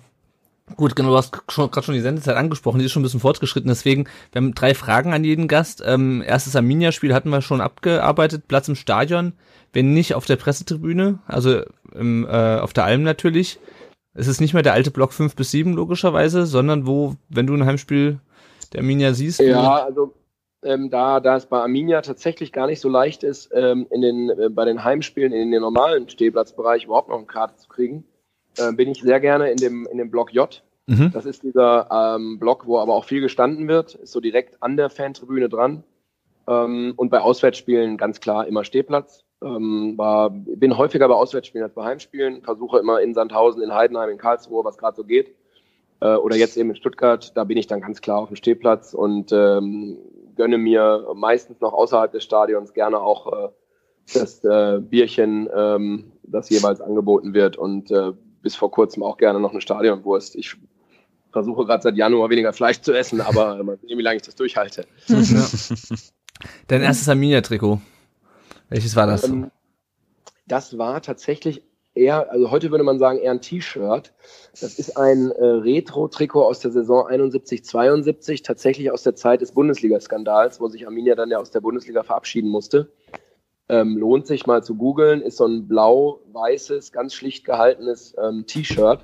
gut, genau, du hast schon, gerade schon die Sendezeit angesprochen, die ist schon ein bisschen fortgeschritten, deswegen, wir haben drei Fragen an jeden Gast. Ähm, erstes Arminia-Spiel hatten wir schon abgearbeitet, Platz im Stadion, wenn nicht auf der Pressetribüne, also im, äh, auf der Alm natürlich. Es ist nicht mehr der alte Block 5 bis 7 logischerweise, sondern wo, wenn du ein Heimspiel der Arminia siehst. Ja, also ähm, da, da es bei Arminia tatsächlich gar nicht so leicht ist, ähm, in den, äh, bei den Heimspielen in den normalen Stehplatzbereich überhaupt noch eine Karte zu kriegen, äh, bin ich sehr gerne in dem, in dem Block J. Mhm. Das ist dieser ähm, Block, wo aber auch viel gestanden wird, ist so direkt an der Fantribüne dran. Ähm, und bei Auswärtsspielen ganz klar immer Stehplatz. Ähm, war, bin häufiger bei Auswärtsspielen als bei Heimspielen, versuche immer in Sandhausen, in Heidenheim, in Karlsruhe, was gerade so geht. Äh, oder jetzt eben in Stuttgart, da bin ich dann ganz klar auf dem Stehplatz und ähm, gönne mir meistens noch außerhalb des Stadions gerne auch äh, das äh, Bierchen, ähm, das jeweils angeboten wird und äh, bis vor kurzem auch gerne noch eine Stadionwurst. Ich versuche gerade seit Januar weniger Fleisch zu essen, aber [laughs] mal sehen, wie lange ich das durchhalte. Ja. [laughs] Dein erstes Arminia-Trikot. Welches war das? Ähm, das war tatsächlich eher, also heute würde man sagen, eher ein T-Shirt. Das ist ein äh, Retro-Trikot aus der Saison 71, 72, tatsächlich aus der Zeit des Bundesliga-Skandals, wo sich Arminia dann ja aus der Bundesliga verabschieden musste. Ähm, lohnt sich mal zu googeln, ist so ein blau-weißes, ganz schlicht gehaltenes ähm, T-Shirt.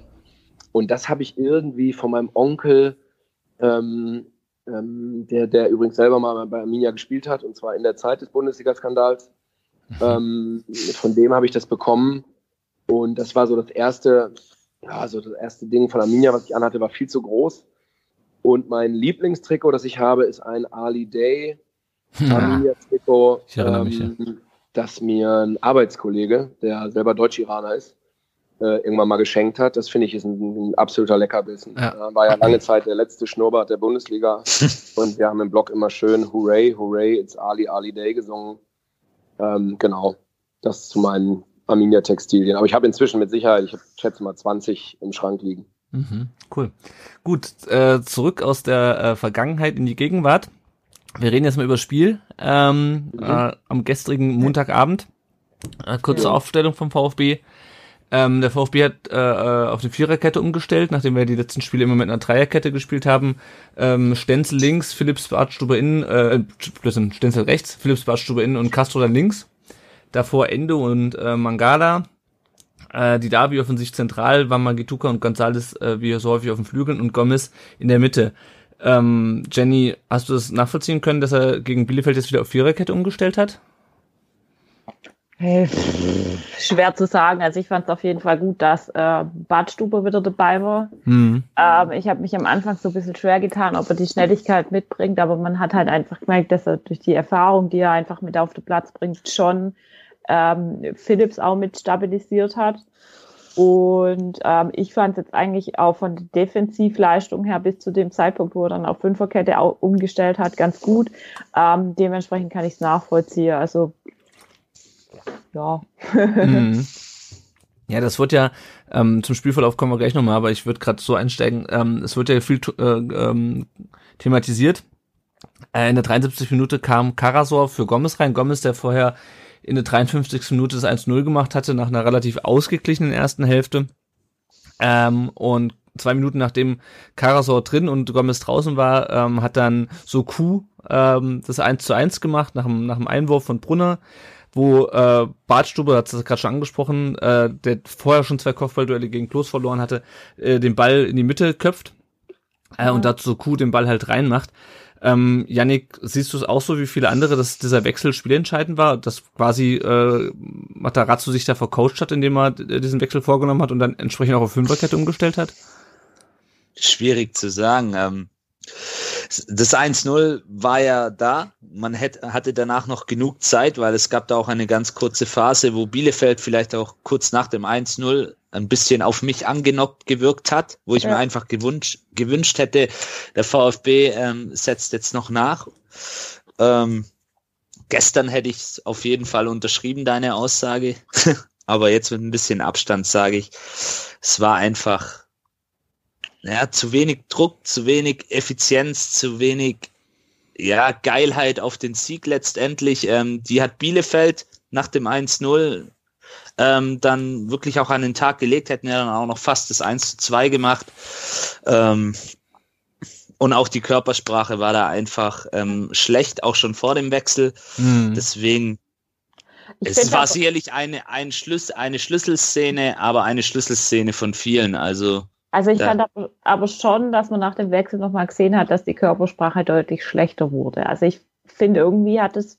Und das habe ich irgendwie von meinem Onkel, ähm, ähm, der, der übrigens selber mal bei Arminia gespielt hat, und zwar in der Zeit des Bundesliga-Skandals. Ähm, von dem habe ich das bekommen. Und das war so das erste, ja, so das erste Ding von Arminia, was ich anhatte, war viel zu groß. Und mein Lieblingstrikot, das ich habe, ist ein Ali Day [laughs] Arminia-Trikot, Ich erinnere mich, ja. Das mir ein Arbeitskollege, der selber Deutsch-Iraner ist, äh, irgendwann mal geschenkt hat. Das finde ich ist ein, ein absoluter Leckerbissen. Ja. War ja lange Zeit der letzte Schnurrbart der Bundesliga. [laughs] Und wir haben im Blog immer schön Hooray, Hooray, it's Ali, Ali Day gesungen. Ähm, genau, das zu meinen Arminia-Textilien. Aber ich habe inzwischen mit Sicherheit, ich hab, schätze mal 20 im Schrank liegen. Mhm, cool. Gut, äh, zurück aus der äh, Vergangenheit in die Gegenwart. Wir reden jetzt mal über das Spiel ähm, äh, am gestrigen Montagabend. Äh, kurze Ja. Aufstellung vom VfB. Ähm, der VfB hat äh, äh, auf eine Viererkette umgestellt, nachdem wir die letzten Spiele immer mit einer Dreierkette gespielt haben. Ähm, Stenzel links, Philips Bartstube innen, äh, Stenzel rechts, Philips Bartstube innen und Castro dann links. Davor Endo und äh, Mangala. Äh, die Davi offensiv zentral, Wamagituka und Gonzales äh, wie so häufig auf den Flügeln und Gomez in der Mitte. Ähm, Jenny, hast du das nachvollziehen können, dass er gegen Bielefeld jetzt wieder auf Viererkette umgestellt hat? Hey, schwer zu sagen. Also ich fand es auf jeden Fall gut, dass äh, Badstube wieder dabei war. Hm. Ähm, ich habe mich am Anfang so ein bisschen schwer getan, ob er die Schnelligkeit mitbringt, aber man hat halt einfach gemerkt, dass er durch die Erfahrung, die er einfach mit auf den Platz bringt, schon ähm, Philips auch mit stabilisiert hat. Und ähm, ich fand es jetzt eigentlich auch von der Defensivleistung her bis zu dem Zeitpunkt, wo er dann auf Fünferkette auch umgestellt hat, ganz gut. Ähm, dementsprechend kann ich es nachvollziehen. Also ja. Mhm. [laughs] Ja, das wird ja, ähm, zum Spielverlauf kommen wir gleich nochmal, aber ich würde gerade so einsteigen, ähm, es wird ja viel äh, ähm, thematisiert. Äh, in der 73. Minute kam Karasor für Gomez rein. Gomez, der vorher in der 53. Minute das 1-0 gemacht hatte, nach einer relativ ausgeglichenen ersten Hälfte. Ähm, und zwei Minuten nachdem Karasor drin und Gomez draußen war, ähm, hat dann Soku ähm, das 1 zu 1 gemacht, nach dem, nach dem Einwurf von Brunner wo äh, Bartstube, hat es gerade schon angesprochen, äh, der vorher schon zwei Kopfballduelle gegen Klos verloren hatte, äh, den Ball in die Mitte köpft äh, und dazu Kuh den Ball halt reinmacht. Ähm, Yannick, siehst du es auch so wie viele andere, dass dieser Wechsel spielentscheidend war, dass quasi äh, Matarazzo sich da vercoacht hat, indem er äh, diesen Wechsel vorgenommen hat und dann entsprechend auch auf Fünferkette umgestellt hat? Schwierig zu sagen. Ähm, das 1-0 war ja da. Man hätte, hatte danach noch genug Zeit, weil es gab da auch eine ganz kurze Phase, wo Bielefeld vielleicht auch kurz nach dem 1-0 ein bisschen auf mich angenockt gewirkt hat, wo ich Ja. mir einfach gewünscht, gewünscht hätte, der VfB ähm, setzt jetzt noch nach. Ähm, gestern hätte ich es auf jeden Fall unterschrieben, deine Aussage. [laughs] Aber jetzt mit ein bisschen Abstand sage ich, es war einfach ja, zu wenig Druck, zu wenig Effizienz, zu wenig ja, Geilheit auf den Sieg letztendlich. Ähm, die hat Bielefeld nach dem 1-0 ähm, dann wirklich auch an den Tag gelegt, hätten ja dann auch noch fast das 1 2 gemacht. Ähm, und auch die Körpersprache war da einfach ähm, schlecht, auch schon vor dem Wechsel. Mhm. Deswegen, ich es war sicherlich eine, ein Schlüs eine Schlüsselszene, aber eine Schlüsselszene von vielen. Also, also ich ja. fand aber schon, dass man nach dem Wechsel nochmal gesehen hat, dass die Körpersprache deutlich schlechter wurde. Also ich finde, irgendwie hat es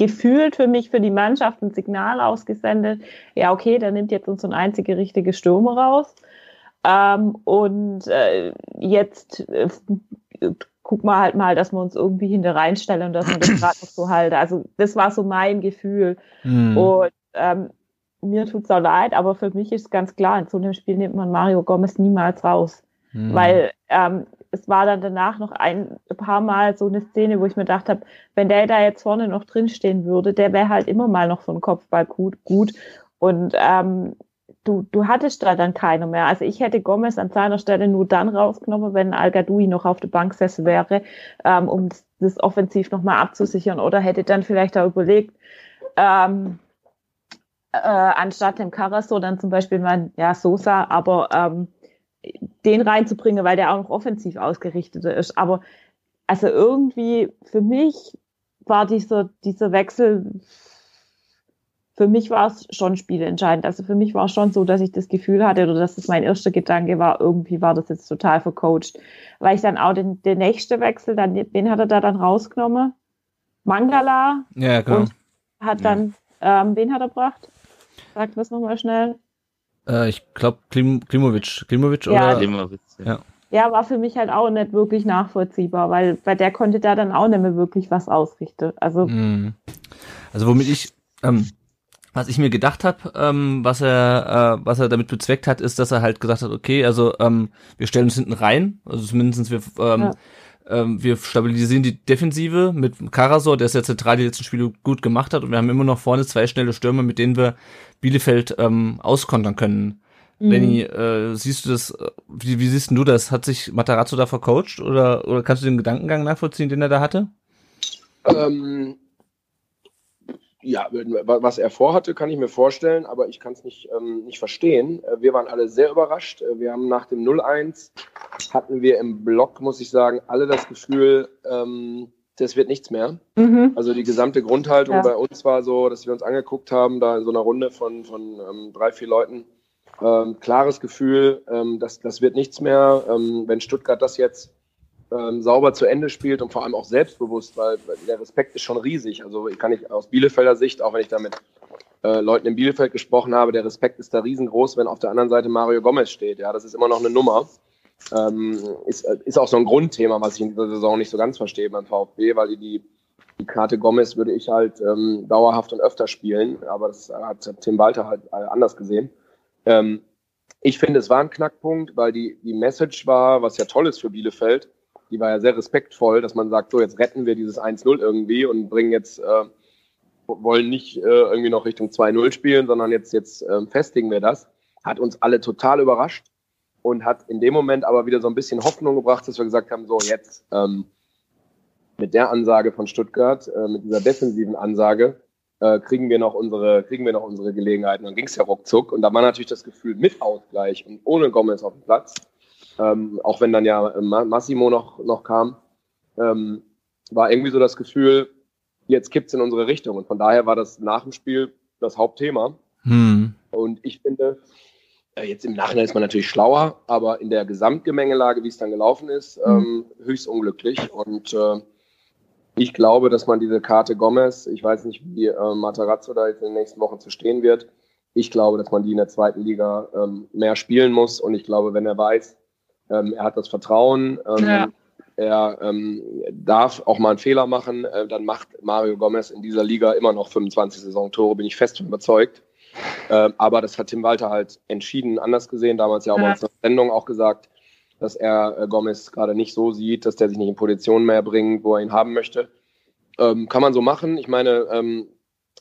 gefühlt für mich, für die Mannschaft ein Signal ausgesendet, ja, okay, der nimmt jetzt unseren einzige richtige Stürmer raus. Ähm, und äh, jetzt äh, guck mal halt mal, dass wir uns irgendwie hinter reinstellen und dass wir das gerade noch so halten. Also das war so mein Gefühl. Mhm. Und ähm, mir tut's auch leid, aber für mich ist ganz klar, in so einem Spiel nimmt man Mario Gomez niemals raus. Mhm. Weil ähm, es war dann danach noch ein paar Mal so eine Szene, wo ich mir gedacht habe, wenn der da jetzt vorne noch drinstehen würde, der wäre halt immer mal noch von Kopfball gut. gut. Und ähm, du, du hattest da dann keiner mehr. Also ich hätte Gomez an seiner Stelle nur dann rausgenommen, wenn al noch auf der Bank gesessen wäre, ähm, um das offensiv nochmal abzusichern. Oder hätte dann vielleicht auch überlegt, ähm, äh, anstatt dem Carasso dann zum Beispiel mal, ja, Sosa, aber ähm, den reinzubringen, weil der auch noch offensiv ausgerichtet ist. Aber also irgendwie für mich war dieser, dieser Wechsel, für mich war es schon spielentscheidend. Also für mich war es schon so, dass ich das Gefühl hatte oder dass es mein erster Gedanke war, irgendwie war das jetzt total vercoacht. Weil ich dann auch den, den nächsten Wechsel, dann, wen hat er da dann rausgenommen? Mangala. Ja, genau. Und hat dann, ja. ähm, wen hat er gebracht? Sag das nochmal schnell. Äh, ich glaube Klim Klimovic. Klimovic ja. oder? Klimovic, ja. ja. war für mich halt auch nicht wirklich nachvollziehbar, weil bei der konnte da dann auch nicht mehr wirklich was ausrichten. Also, mm. also womit ich, ähm, was ich mir gedacht habe, ähm, was er, äh, was er damit bezweckt hat, ist, dass er halt gesagt hat, okay, also ähm, wir stellen uns hinten rein, also zumindestens wir ähm, ja ähm, wir stabilisieren die Defensive mit Karasor, der es ja zentral die letzten Spiele gut gemacht hat und wir haben immer noch vorne zwei schnelle Stürmer, mit denen wir Bielefeld ähm, auskontern können. Mhm. Benny, äh, siehst du das, wie, wie siehst du das? Hat sich Matarazzo da vercoacht oder, oder kannst du den Gedankengang nachvollziehen, den er da hatte? Ähm, ja, was er vorhatte, kann ich mir vorstellen, aber ich kann es nicht, ähm, nicht verstehen. Äh, wir waren alle sehr überrascht. Äh, wir haben nach dem 0-1 hatten wir im Block, muss ich sagen, alle das Gefühl, ähm, das wird nichts mehr. Mhm. Also die gesamte Grundhaltung ja. bei uns war so, dass wir uns angeguckt haben, da in so einer Runde von, von ähm, drei, vier Leuten, ähm, klares Gefühl, ähm, dass das wird nichts mehr. Ähm, wenn Stuttgart das jetzt ähm, sauber zu Ende spielt und vor allem auch selbstbewusst, weil, weil der Respekt ist schon riesig. Also kann ich aus Bielefelder Sicht, auch wenn ich da mit äh, Leuten in Bielefeld gesprochen habe, der Respekt ist da riesengroß, wenn auf der anderen Seite Mario Gomez steht. Ja, das ist immer noch eine Nummer. Ähm, ist, ist auch so ein Grundthema, was ich in dieser Saison nicht so ganz verstehe beim VfB, weil die, die Karte Gomez würde ich halt ähm, dauerhaft und öfter spielen, aber das hat Tim Walter halt äh, anders gesehen. Ähm, ich finde, es war ein Knackpunkt, weil die, die Message war, was ja toll ist für Bielefeld, die war ja sehr respektvoll, dass man sagt, so jetzt retten wir dieses 1-0 irgendwie und bringen jetzt, äh, wollen nicht äh, irgendwie noch Richtung 2-0 spielen, sondern jetzt, jetzt äh, festigen wir das. Hat uns alle total überrascht und hat in dem Moment aber wieder so ein bisschen Hoffnung gebracht, dass wir gesagt haben, so jetzt ähm, mit der Ansage von Stuttgart, äh, mit dieser defensiven Ansage, äh, kriegen wir noch unsere, kriegen wir noch unsere Gelegenheiten. Dann ging es ja ruckzuck und da war natürlich das Gefühl mit Ausgleich und ohne Gomez auf dem Platz, ähm, auch wenn dann ja äh, Massimo noch, noch kam, ähm, war irgendwie so das Gefühl, jetzt kippt's in unsere Richtung. Und von daher war das nach dem Spiel das Hauptthema. Hm. Und ich finde, jetzt im Nachhinein ist man natürlich schlauer, aber in der Gesamtgemengelage, wie es dann gelaufen ist, hm. ähm, höchst unglücklich. Und äh, ich glaube, dass man diese Karte Gomez, ich weiß nicht, wie äh, Matarazzo da jetzt in den nächsten Wochen zu stehen wird, ich glaube, dass man die in der zweiten Liga ähm, mehr spielen muss. Und ich glaube, wenn er weiß, ähm, er hat das Vertrauen. Ähm, ja. Er ähm, darf auch mal einen Fehler machen. Äh, dann macht Mario Gomez in dieser Liga immer noch 25 Saisontore, bin ich fest von überzeugt. Äh, aber das hat Tim Walter halt entschieden anders gesehen. Damals ja auch ja. bei unserer Sendung auch gesagt, dass er äh, Gomez gerade nicht so sieht, dass der sich nicht in Position mehr bringt, wo er ihn haben möchte. Ähm, kann man so machen. Ich meine, ähm,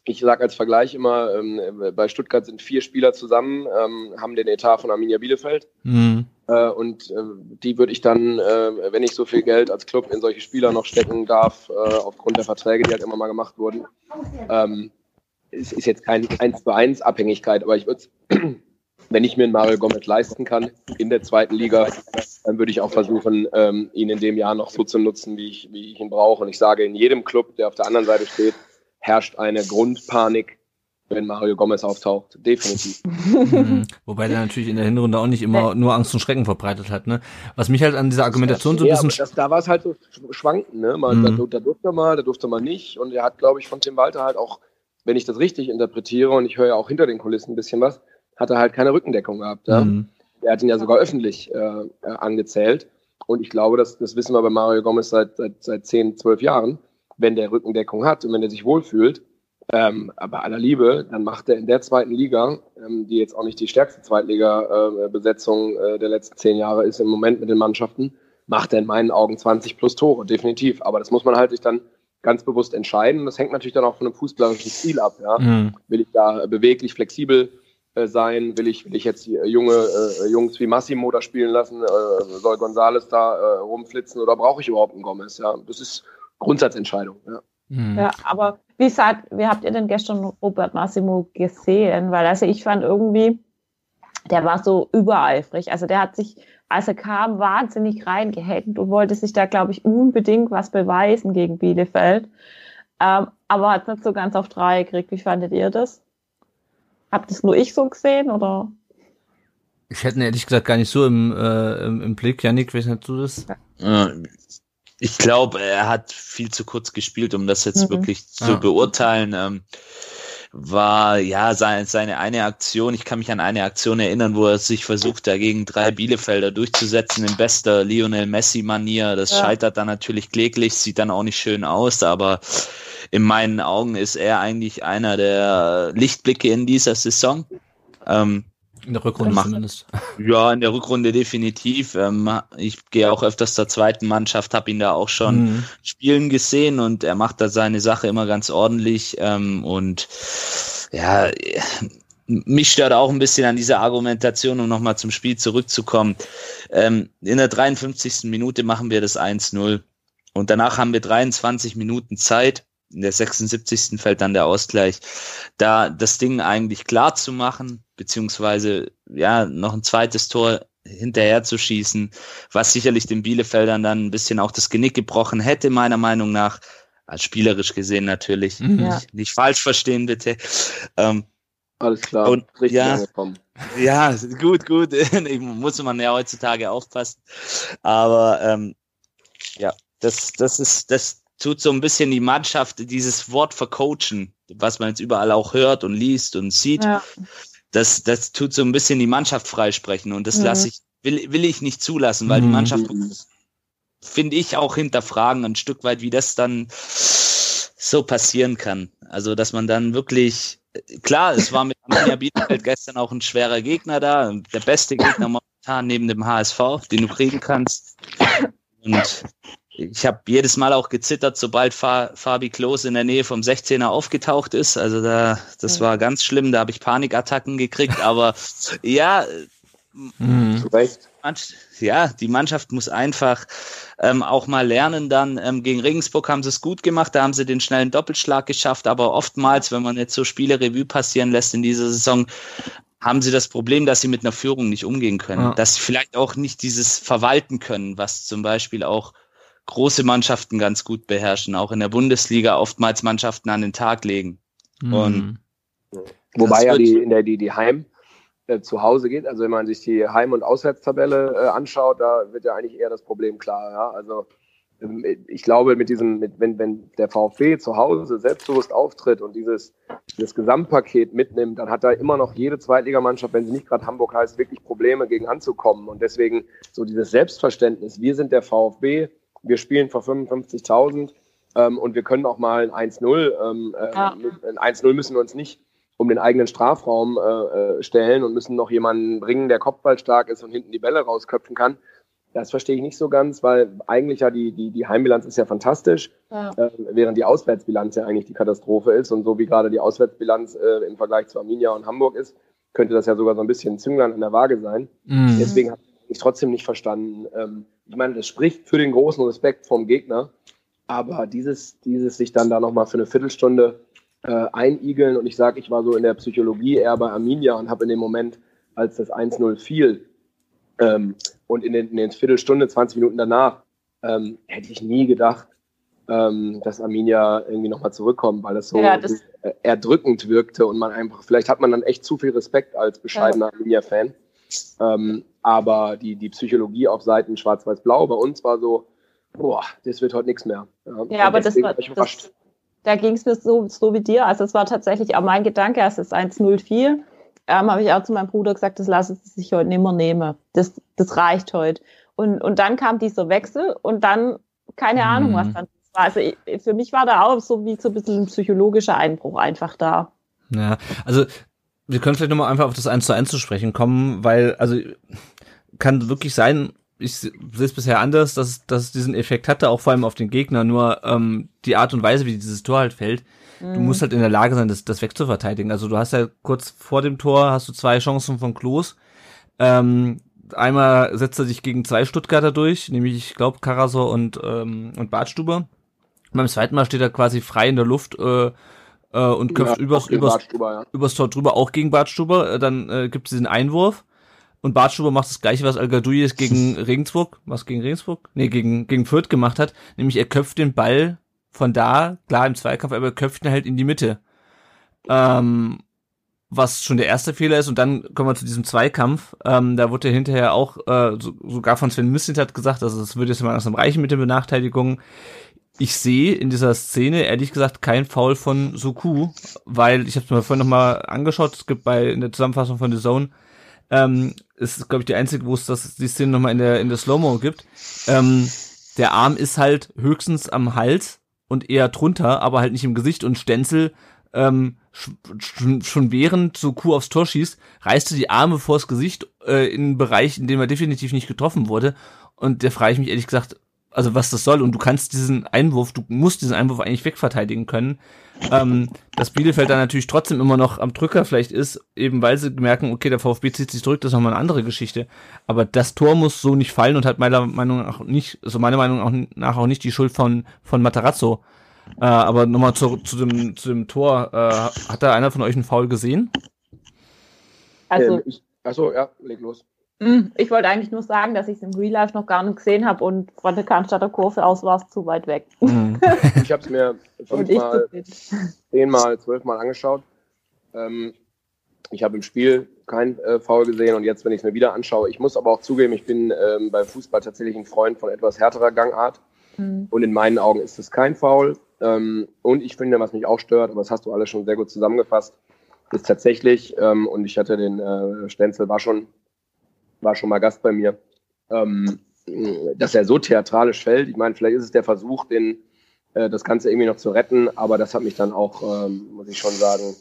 ich sage als Vergleich immer, ähm, bei Stuttgart sind vier Spieler zusammen, ähm, haben den Etat von Arminia Bielefeld. Mhm. Äh, und äh, die würde ich dann, äh, wenn ich so viel Geld als Club in solche Spieler noch stecken darf, äh, aufgrund der Verträge, die halt immer mal gemacht wurden, ähm, ist, jetzt kein 1 zu 1 Abhängigkeit, aber ich würde [clears throat] wenn ich mir einen Mario Gomez leisten kann in der zweiten Liga, dann würde ich auch versuchen, ähm, ihn in dem Jahr noch so zu nutzen, wie ich, wie ich ihn brauche. Und ich sage, in jedem Club, der auf der anderen Seite steht, herrscht eine Grundpanik, wenn Mario Gomez auftaucht. Definitiv. Mhm. [laughs] Wobei der natürlich in der Hinrunde auch nicht immer nur Angst und Schrecken verbreitet hat. Ne? Was mich halt an dieser Argumentation so ein bisschen... Das, da war es halt so schwanken. Ne? Mal, mhm. da, da durfte er mal, da durfte er mal nicht. Und er hat, glaube ich, von Tim Walter halt auch, wenn ich das richtig interpretiere, und ich höre ja auch hinter den Kulissen ein bisschen was, hat er halt keine Rückendeckung gehabt. Ja? Mhm. Er hat ihn ja sogar öffentlich äh, äh, angezählt. Und ich glaube, das, das wissen wir bei Mario Gomez seit, seit, seit 10, 12 Jahren. Wenn der Rückendeckung hat und wenn er sich wohlfühlt, ähm, aber aller Liebe, dann macht er in der zweiten Liga, ähm, die jetzt auch nicht die stärkste Zweitliga-Besetzung äh, äh, der letzten zehn Jahre ist im Moment mit den Mannschaften, macht er in meinen Augen 20 plus Tore, definitiv. Aber das muss man halt sich dann ganz bewusst entscheiden. Das hängt natürlich dann auch von einem fußballerischen Stil ab. Ja? Mhm. Will ich da beweglich, flexibel äh, sein? Will ich, will ich jetzt die äh, junge äh, Jungs wie Massimo da spielen lassen? Äh, soll Gonzales da äh, rumflitzen oder brauche ich überhaupt einen Gomez? Ja, das ist Grundsatzentscheidung. Ja. Mhm. ja, aber wie sagt, wie habt ihr denn gestern Robert Massimo gesehen? Weil also ich fand irgendwie, der war so übereifrig. Also der hat sich, als er kam, wahnsinnig reingehängt und wollte sich da, glaube ich, unbedingt was beweisen gegen Bielefeld. Ähm, aber hat nicht so ganz auf drei gekriegt. Wie fandet ihr das? Habt das nur ich so gesehen oder? Ich hätte ihn ehrlich gesagt gar nicht so im, äh, im, im Blick. Janik, wie du das? Ja. Ich glaube, er hat viel zu kurz gespielt, um das jetzt mhm. wirklich zu ja. beurteilen. Ähm, war ja seine, seine eine Aktion, ich kann mich an eine Aktion erinnern, wo er sich versucht, dagegen drei Bielefelder durchzusetzen in bester Lionel Messi-Manier. Das ja. scheitert dann natürlich kläglich, sieht dann auch nicht schön aus, aber in meinen Augen ist er eigentlich einer der Lichtblicke in dieser Saison. Ähm, in der Rückrunde macht, zumindest. Ja, in der Rückrunde definitiv. Ähm, ich gehe auch öfters zur zweiten Mannschaft, habe ihn da auch schon mhm. spielen gesehen und er macht da seine Sache immer ganz ordentlich. Ähm, und ja, mich stört auch ein bisschen an dieser Argumentation, um nochmal zum Spiel zurückzukommen. Ähm, in der 53. Minute machen wir das 1-0 und danach haben wir 23 Minuten Zeit in der 76. fällt dann der Ausgleich, da das Ding eigentlich klar zu machen, beziehungsweise ja, noch ein zweites Tor hinterher zu schießen, was sicherlich den Bielefeldern dann ein bisschen auch das Genick gebrochen hätte, meiner Meinung nach, als spielerisch gesehen natürlich, mhm. ja. nicht, nicht, falsch verstehen bitte. Ähm, Alles klar, und, richtig ja, angekommen. Ja, gut, gut, [laughs] muss man ja heutzutage aufpassen, aber ähm, ja, das, das ist, das, tut so ein bisschen die Mannschaft, dieses Wort vercoachen, was man jetzt überall auch hört und liest und sieht, ja. das, das tut so ein bisschen die Mannschaft freisprechen und das mhm. lasse ich, will, will ich nicht zulassen, weil mhm. die Mannschaft finde ich auch hinterfragen ein Stück weit, wie das dann so passieren kann. Also, dass man dann wirklich, klar, es war mit [laughs] Arminia Bielefeld gestern auch ein schwerer Gegner da, der beste Gegner momentan neben dem HSV, den du kriegen kannst. Und ich habe jedes Mal auch gezittert, sobald Fa Fabi Klos in der Nähe vom 16er aufgetaucht ist. Also da, das war ganz schlimm, da habe ich Panikattacken gekriegt. Aber [laughs] ja, mhm. ja, die Mannschaft muss einfach ähm, auch mal lernen. Dann ähm, gegen Regensburg haben sie es gut gemacht, da haben sie den schnellen Doppelschlag geschafft. Aber oftmals, wenn man jetzt so Spiele Revue passieren lässt in dieser Saison, haben sie das Problem, dass sie mit einer Führung nicht umgehen können, ja. dass sie vielleicht auch nicht dieses verwalten können, was zum Beispiel auch große Mannschaften ganz gut beherrschen, auch in der Bundesliga oftmals Mannschaften an den Tag legen. Mhm. Und Wobei ja die, in der, die, die Heim äh, zu Hause geht, also wenn man sich die Heim- und Auswärtstabelle äh, anschaut, da wird ja eigentlich eher das Problem klar. Ja? Also ähm, ich glaube, mit diesem, mit, wenn, wenn der VfB zu Hause selbstbewusst auftritt und dieses, dieses Gesamtpaket mitnimmt, dann hat da immer noch jede Zweitligamannschaft, wenn sie nicht gerade Hamburg heißt, wirklich Probleme gegen anzukommen. Und deswegen so dieses Selbstverständnis, wir sind der VfB, wir spielen vor 55.000 ähm, und wir können auch mal ein 1-0. Ähm, äh, ja. Ein 1-0 müssen wir uns nicht um den eigenen Strafraum äh, äh, stellen und müssen noch jemanden bringen, der kopfballstark ist und hinten die Bälle rausköpfen kann. Das verstehe ich nicht so ganz, weil eigentlich ja die, die, die Heimbilanz ist ja fantastisch, ja. Äh, während die Auswärtsbilanz ja eigentlich die Katastrophe ist. Und so wie gerade die Auswärtsbilanz äh, im Vergleich zu Arminia und Hamburg ist, könnte das ja sogar so ein bisschen Zünglein an der Waage sein. Mhm. Deswegen habe ich trotzdem nicht verstanden. Ähm, ich meine, das spricht für den großen Respekt vom Gegner, aber dieses, dieses sich dann da nochmal für eine Viertelstunde äh, einigeln und ich sage, ich war so in der Psychologie eher bei Arminia und habe in dem Moment, als das 1-0 fiel, ähm, und in den, in den Viertelstunde, 20 Minuten danach, ähm, hätte ich nie gedacht, ähm, dass Arminia irgendwie nochmal zurückkommt, weil das so ja, das erdrückend wirkte und man einfach, vielleicht hat man dann echt zu viel Respekt als bescheidener ja. Arminia-Fan. Ähm, aber die, die Psychologie auf Seiten Schwarz-Weiß-Blau bei uns war so, boah, das wird heute nichts mehr. Ja, ja aber das war, war das, da ging es mir so, so wie dir. Also es war tatsächlich auch mein Gedanke, es 1-0 fiel ähm, habe ich auch zu meinem Bruder gesagt, das lassen Sie sich heute nicht mehr nehmen. Das, das reicht heute. Und, und dann kam dieser Wechsel und dann, keine mhm. Ahnung, was dann war. Also ich, für mich war da auch so wie so ein bisschen ein psychologischer Einbruch einfach da. Ja, also wir können vielleicht nochmal einfach auf das 1 zu 1 zu sprechen kommen, weil, also kann wirklich sein, ich sehe es bisher anders, dass, dass es diesen Effekt hatte, auch vor allem auf den Gegner, nur ähm, die Art und Weise, wie dieses Tor halt fällt, Mhm. Du musst halt in der Lage sein, das, das wegzuverteidigen. Also du hast ja kurz vor dem Tor hast du zwei Chancen von Klos. Ähm, einmal setzt er sich gegen zwei Stuttgarter durch, nämlich ich glaube Karasor und ähm, und Bartstuber. beim zweiten Mal steht er quasi frei in der Luft äh, äh, und köpft ja, übers, übers, ja. übers Tor drüber, auch gegen Bartstuber. Äh, dann äh, gibt es diesen Einwurf. Und Bartstuber macht das gleiche, was al gegen [laughs] Regensburg, was gegen Regensburg? Nee, gegen, gegen Fürth gemacht hat. Nämlich er köpft den Ball von da, klar im Zweikampf, aber köpft ihn halt in die Mitte. Ähm, was schon der erste Fehler ist. Und dann kommen wir zu diesem Zweikampf. Ähm, da wurde er hinterher auch äh, so, sogar von Sven Mislint hat gesagt, also es würde jetzt mal langsam reichen mit den Benachteiligungen. Ich sehe in dieser Szene ehrlich gesagt kein Foul von Soku, weil ich habe es mir vorhin nochmal angeschaut. Es gibt bei in der Zusammenfassung von The Zone ähm, ist glaube ich die einzige, wo es das die Szene nochmal in der in der Slow Mo gibt. Ähm, der Arm ist halt höchstens am Hals und eher drunter, aber halt nicht im Gesicht und Stenzel ähm, schon, schon während so aufs Tor schießt, reißt die Arme vors Gesicht äh, in einen Bereich, in dem er definitiv nicht getroffen wurde. Und der frage ich mich ehrlich gesagt, also was das soll. Und du kannst diesen Einwurf, du musst diesen Einwurf eigentlich wegverteidigen können. Ähm, dass Bielefeld dann natürlich trotzdem immer noch am Drücker vielleicht ist, eben weil sie merken, okay, der VfB zieht sich zurück, das ist nochmal eine andere Geschichte. Aber das Tor muss so nicht fallen und hat meiner Meinung nach nicht, so also meiner Meinung nach auch nicht die Schuld von, von Matarazzo. Äh, aber nochmal zu, zu, dem, zu dem Tor, äh, hat da einer von euch einen Foul gesehen? Also, ähm, ich, achso, ja, leg los. Hm, ich wollte eigentlich nur sagen, dass ich es im Real Life noch gar nicht gesehen habe und von der Cannstatter Kurve aus war es zu weit weg. Mhm. [laughs] ich habe es mir fünfmal, zehnmal, zwölfmal angeschaut. Ähm, ich habe im Spiel kein äh, Foul gesehen und jetzt, wenn ich es mir wieder anschaue, ich muss aber auch zugeben, ich bin ähm, beim Fußball tatsächlich ein Freund von etwas härterer Gangart. Mhm. Und in meinen Augen ist es kein Foul. Ähm, und ich finde, was mich auch stört, aber das hast du alles schon sehr gut zusammengefasst, ist tatsächlich, ähm, und ich hatte den äh, Stenzel, war schon war schon mal Gast bei mir, ähm, dass er so theatralisch fällt. Ich meine, vielleicht ist es der Versuch, den, äh, das Ganze irgendwie noch zu retten, aber das hat mich dann auch, ähm, muss ich schon sagen,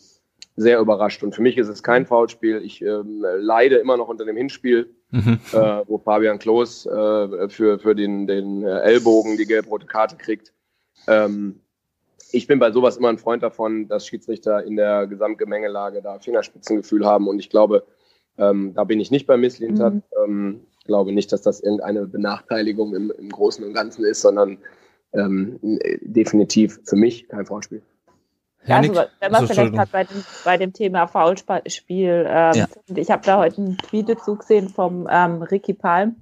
sehr überrascht. Und für mich ist es kein Foulspiel. Ich ähm, leide immer noch unter dem Hinspiel, mhm. äh, wo Fabian Klos äh, für, für den, den äh, Ellbogen die gelb-rote Karte kriegt. Ähm, ich bin bei sowas immer ein Freund davon, dass Schiedsrichter in der Gesamtgemengelage da Fingerspitzengefühl haben. Und ich glaube, ähm, da bin ich nicht bei Miss Lintat. Mhm. Ähm, glaube nicht, dass das irgendeine Benachteiligung im, im Großen und Ganzen ist, sondern ähm, definitiv für mich kein Foulspiel. Also, wenn man vielleicht halt bei dem, bei dem Thema Foulspiel, ähm, ja. ich habe da heute einen Tweet dazu gesehen vom ähm, Ricky Palm,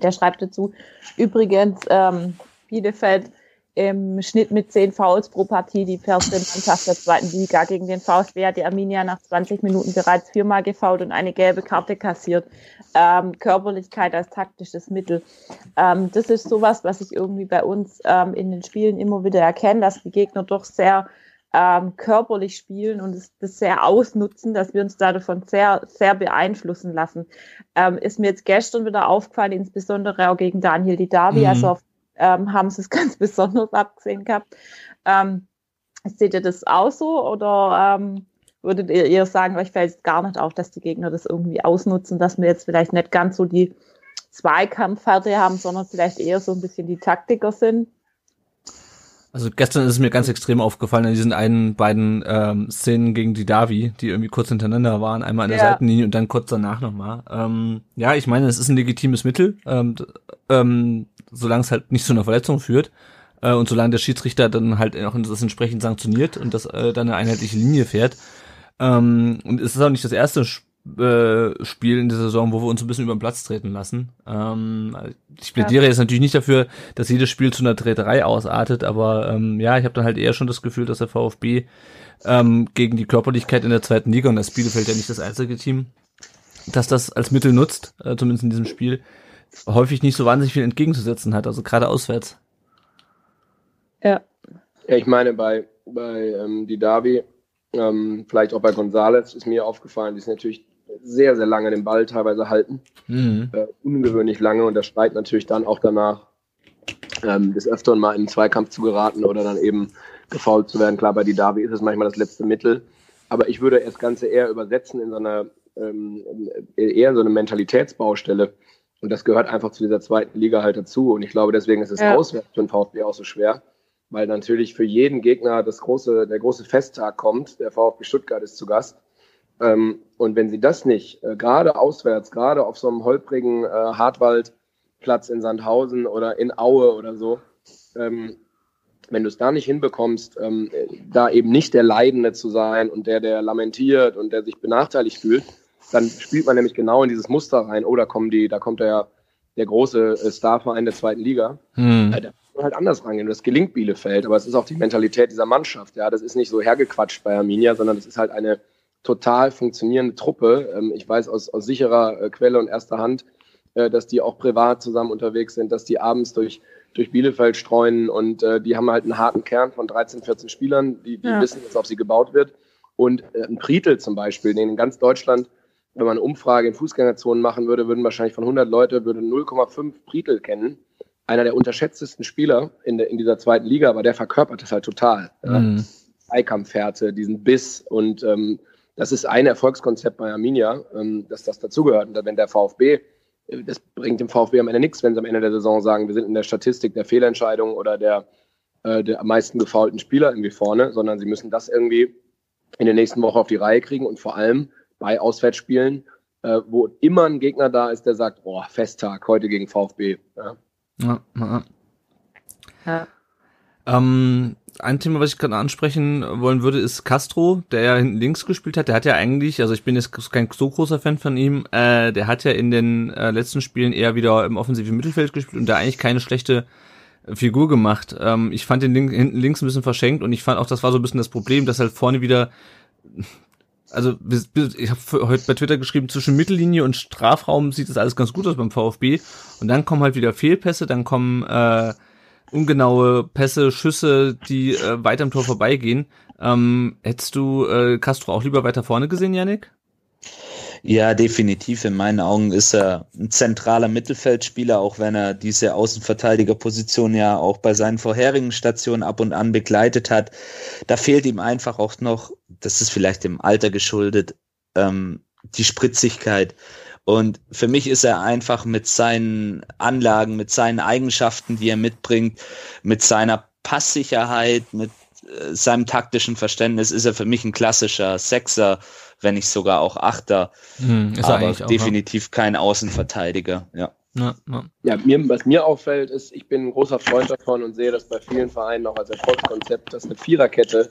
der schreibt dazu, übrigens, ähm, Bielefeld im Schnitt mit zehn Fouls pro Partie die beste Mannschaft der zweiten Liga. Gegen den VfB hat die Arminia nach 20 Minuten bereits viermal gefault und eine gelbe Karte kassiert. Ähm, Körperlichkeit als taktisches Mittel. Ähm, das ist sowas, was ich irgendwie bei uns ähm, in den Spielen immer wieder erkenne, dass die Gegner doch sehr ähm, körperlich spielen und das, das sehr ausnutzen, dass wir uns da davon sehr, sehr beeinflussen lassen. Ähm, ist mir jetzt gestern wieder aufgefallen, insbesondere auch gegen Daniel Didavi, mhm. also auf ähm, haben sie es [laughs] ganz besonders abgesehen gehabt. Ähm, seht ihr das auch so oder ähm, würdet ihr eher sagen, euch fällt es gar nicht auf, dass die Gegner das irgendwie ausnutzen, dass wir jetzt vielleicht nicht ganz so die Zweikampfhärte haben, sondern vielleicht eher so ein bisschen die Taktiker sind. Also gestern ist es mir ganz extrem aufgefallen in diesen einen beiden ähm, Szenen gegen die Davi, die irgendwie kurz hintereinander waren, einmal an der Ja. Seitenlinie und dann kurz danach nochmal. Ähm, ja, ich meine, es ist ein legitimes Mittel, ähm, ähm, solange es halt nicht zu einer Verletzung führt äh, und solange der Schiedsrichter dann halt auch das entsprechend sanktioniert und das äh, dann eine einheitliche Linie fährt. Ähm, und es ist auch nicht das erste Sp- äh, Spiel in der Saison, wo wir uns ein bisschen über den Platz treten lassen. Ähm, ich plädiere jetzt natürlich nicht dafür, dass jedes Spiel zu einer Treterei ausartet, aber ähm, ja, ich habe dann halt eher schon das Gefühl, dass der VfB ähm, gegen die Körperlichkeit in der zweiten Liga und das Bielefeld ja nicht das einzige Team, dass das als Mittel nutzt, äh, zumindest in diesem Spiel, häufig nicht so wahnsinnig viel entgegenzusetzen hat, also gerade auswärts. Ja. Ja, ich meine, bei, bei ähm, die Davi, ähm, vielleicht auch bei Gonzales, ist mir aufgefallen, die ist natürlich sehr, sehr lange den Ball teilweise halten. Mhm. Äh, ungewöhnlich lange und das schreit natürlich dann auch danach, ähm, des Öfteren mal in einen Zweikampf zu geraten oder dann eben gefault zu werden. Klar, bei die Davi ist es manchmal das letzte Mittel. Aber ich würde das Ganze eher übersetzen in so einer, ähm, eher in so eine Mentalitätsbaustelle. Und das gehört einfach zu dieser zweiten Liga halt dazu. Und ich glaube, deswegen ist es Ja. auswärts für den VfB auch so schwer, weil natürlich für jeden Gegner das große, der große Festtag kommt. Der VfB Stuttgart ist zu Gast. Ähm, und wenn sie das nicht, äh, gerade auswärts, gerade auf so einem holprigen äh, Hartwaldplatz in Sandhausen oder in Aue oder so, ähm, wenn du es da nicht hinbekommst, ähm, äh, da eben nicht der Leidende zu sein und der, der lamentiert und der sich benachteiligt fühlt, dann spielt man nämlich genau in dieses Muster rein. Oh, da kommen die, da kommt der, der große äh, Starverein der zweiten Liga. Hm. Ja, da muss man halt anders rangehen. Das gelingt Bielefeld, aber es ist auch die Mentalität dieser Mannschaft. Ja, das ist nicht so hergequatscht bei Arminia, sondern das ist halt eine total funktionierende Truppe. Ähm, ich weiß aus, aus sicherer äh, Quelle und erster Hand, äh, dass die auch privat zusammen unterwegs sind, dass die abends durch, durch Bielefeld streuen und äh, die haben halt einen harten Kern von 13, 14 Spielern, die, die Ja. wissen, was auf sie gebaut wird. Und äh, ein Pritel zum Beispiel, den in ganz Deutschland, wenn man eine Umfrage in Fußgängerzonen machen würde, würden wahrscheinlich von 100 Leute würde 0,5 Pritel kennen. Einer der unterschätztesten Spieler in, der, in dieser zweiten Liga, aber der verkörpert das halt total. Ja. Mhm. Zweikampfhärte, diesen Biss und ähm, das ist ein Erfolgskonzept bei Arminia, ähm, dass das dazugehört. Und wenn der VfB, äh, das bringt dem VfB am Ende nichts, wenn sie am Ende der Saison sagen, wir sind in der Statistik der Fehlentscheidung oder der, äh, der am meisten gefaulten Spieler irgendwie vorne, sondern sie müssen das irgendwie in der nächsten Woche auf die Reihe kriegen und vor allem bei Auswärtsspielen, äh, wo immer ein Gegner da ist, der sagt, boah, Festtag heute gegen VfB. Ja. Ja, ja. Ähm, ein Thema, was ich gerade ansprechen wollen würde, ist Castro, der ja hinten links gespielt hat. Der hat ja eigentlich, also ich bin jetzt kein so großer Fan von ihm, äh, der hat ja in den äh, letzten Spielen eher wieder im offensiven Mittelfeld gespielt und da eigentlich keine schlechte Figur gemacht. Ähm, ich fand den link, hinten links ein bisschen verschenkt und ich fand auch, das war so ein bisschen das Problem, dass halt vorne wieder also ich habe heute bei Twitter geschrieben, zwischen Mittellinie und Strafraum sieht das alles ganz gut aus beim VfB. Und dann kommen halt wieder Fehlpässe, dann kommen äh, ungenaue Pässe, Schüsse, die äh, weit am Tor vorbeigehen. Ähm, hättest du äh, Castro auch lieber weiter vorne gesehen, Yannick? Ja, definitiv. In meinen Augen ist er ein zentraler Mittelfeldspieler, auch wenn er diese Außenverteidigerposition ja auch bei seinen vorherigen Stationen ab und an begleitet hat. Da fehlt ihm einfach auch noch, das ist vielleicht dem Alter geschuldet, ähm, die Spritzigkeit. Und für mich ist er einfach mit seinen Anlagen, mit seinen Eigenschaften, die er mitbringt, mit seiner Passsicherheit, mit äh, seinem taktischen Verständnis, ist er für mich ein klassischer Sechser, wenn nicht sogar auch Achter, Hm, ist er aber auch, definitiv kein Außenverteidiger. Ja. Ja, ja. Ja, mir, was mir auffällt, ist, ich bin ein großer Freund davon und sehe das bei vielen Vereinen auch als Erfolgskonzept, dass eine Viererkette,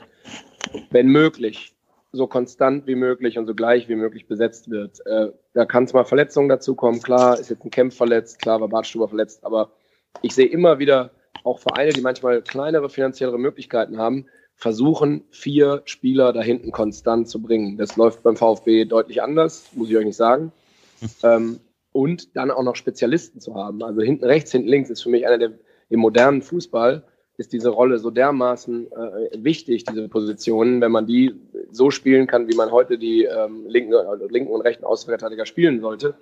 wenn möglich, so konstant wie möglich und so gleich wie möglich besetzt wird. Äh, da kann es mal Verletzungen dazu kommen. Klar, ist jetzt ein Kempf verletzt, klar war Bartstuber verletzt, aber ich sehe immer wieder auch Vereine, die manchmal kleinere finanziellere Möglichkeiten haben, versuchen, vier Spieler da hinten konstant zu bringen. Das läuft beim VfB deutlich anders, muss ich euch nicht sagen. [laughs] Ähm, und dann auch noch Spezialisten zu haben. Also hinten rechts, hinten links ist für mich einer der im modernen Fußball ist diese Rolle so dermaßen äh, wichtig, diese Positionen, wenn man die so spielen kann, wie man heute die ähm, linken, also linken und rechten Außenverteidiger spielen sollte,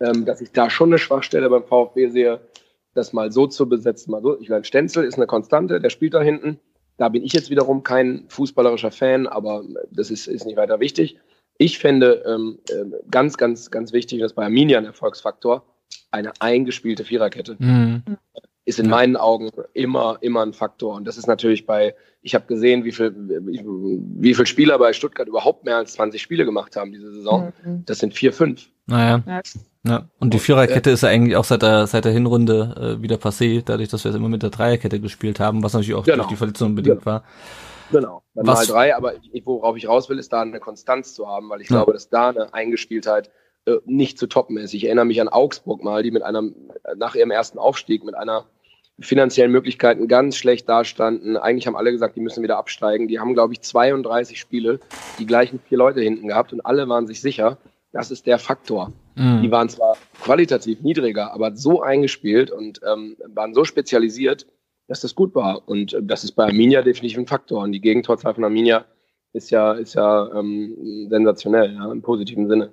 ähm, dass ich da schon eine Schwachstelle beim VfB sehe, das mal so zu besetzen. Mal so. Ich meine, Stenzel ist eine Konstante, der spielt da hinten. Da bin ich jetzt wiederum kein fußballerischer Fan, aber das ist, ist nicht weiter wichtig. Ich fände ähm, ähm, ganz, ganz, ganz wichtig, das ist bei Arminia ein Erfolgsfaktor, eine eingespielte Viererkette. Mhm. Ist in Ja. meinen Augen immer, immer ein Faktor. Und das ist natürlich bei, ich habe gesehen, wie viel, wie, wie viel Spieler bei Stuttgart überhaupt mehr als 20 Spiele gemacht haben diese Saison. Mhm. Das sind vier, fünf. Naja. Ja. Ja. Und die Viererkette ist ja eigentlich auch seit der, seit der Hinrunde äh, wieder passé, dadurch, dass wir es immer mit der Dreierkette gespielt haben, was natürlich auch Genau. durch die Verletzung bedingt Genau. war. Genau. Dann Was- mal drei, aber ich, worauf ich raus will, ist da eine Konstanz zu haben, weil ich Ja. glaube, dass da eine Eingespieltheit äh, nicht zu toppen ist. Ich erinnere mich an Augsburg mal, die mit einem, nach ihrem ersten Aufstieg mit einer finanziellen Möglichkeiten ganz schlecht dastanden. Eigentlich haben alle gesagt, die müssen wieder absteigen. Die haben, glaube ich, 32 Spiele, die gleichen vier Leute hinten gehabt und alle waren sich sicher, das ist der Faktor. Mhm. Die waren zwar qualitativ niedriger, aber so eingespielt und ähm, waren so spezialisiert, dass das gut war. Und äh, das ist bei Arminia definitiv ein Faktor. Und die Gegentorzahl von Arminia ist ja, ist ja ähm, sensationell, ja, im positiven Sinne.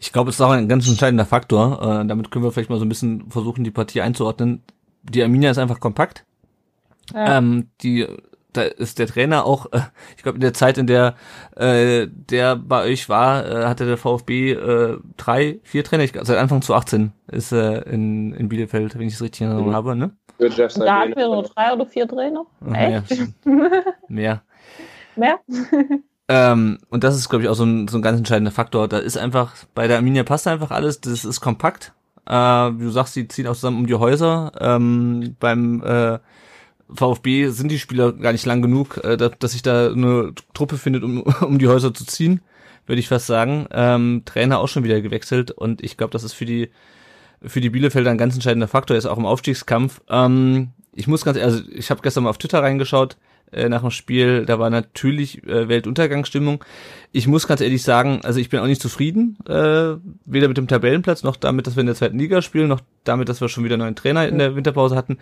Ich glaube, es ist auch ein ganz entscheidender Faktor. Äh, damit können wir vielleicht mal so ein bisschen versuchen, die Partie einzuordnen. Die Arminia ist einfach kompakt. Ja. Ähm, die, da ist der Trainer auch, äh, ich glaube, in der Zeit, in der äh, der bei euch war, äh, hatte der VfB äh, drei, vier Trainer. Ich, seit Anfang zu 18 ist er in, in Bielefeld, wenn ich es richtig in Erinnerung Mhm. habe, ne? Da hatten wir nur drei oder vier Trainer. Ja, Echt? [laughs] Mehr. Mehr? [laughs] Ähm, und das ist, glaube ich, auch so ein, so ein ganz entscheidender Faktor. Da ist einfach, bei der Arminia passt einfach alles, das ist kompakt. Äh, wie du sagst, die ziehen auch zusammen um die Häuser. Ähm, beim äh, VfB sind die Spieler gar nicht lang genug, äh, dass, dass sich da eine Truppe findet, um, [laughs] um die Häuser zu ziehen, würde ich fast sagen. Ähm, Trainer auch schon wieder gewechselt und ich glaube, das ist für die für die Bielefelder ein ganz entscheidender Faktor, ist auch im Aufstiegskampf. Ähm, ich muss ganz, also ich habe gestern mal auf Twitter reingeschaut äh, nach dem Spiel, da war natürlich äh, Weltuntergangsstimmung. Ich muss ganz ehrlich sagen, also ich bin auch nicht zufrieden, äh, weder mit dem Tabellenplatz noch damit, dass wir in der zweiten Liga spielen, noch damit, dass wir schon wieder einen neuen Trainer in der Winterpause hatten.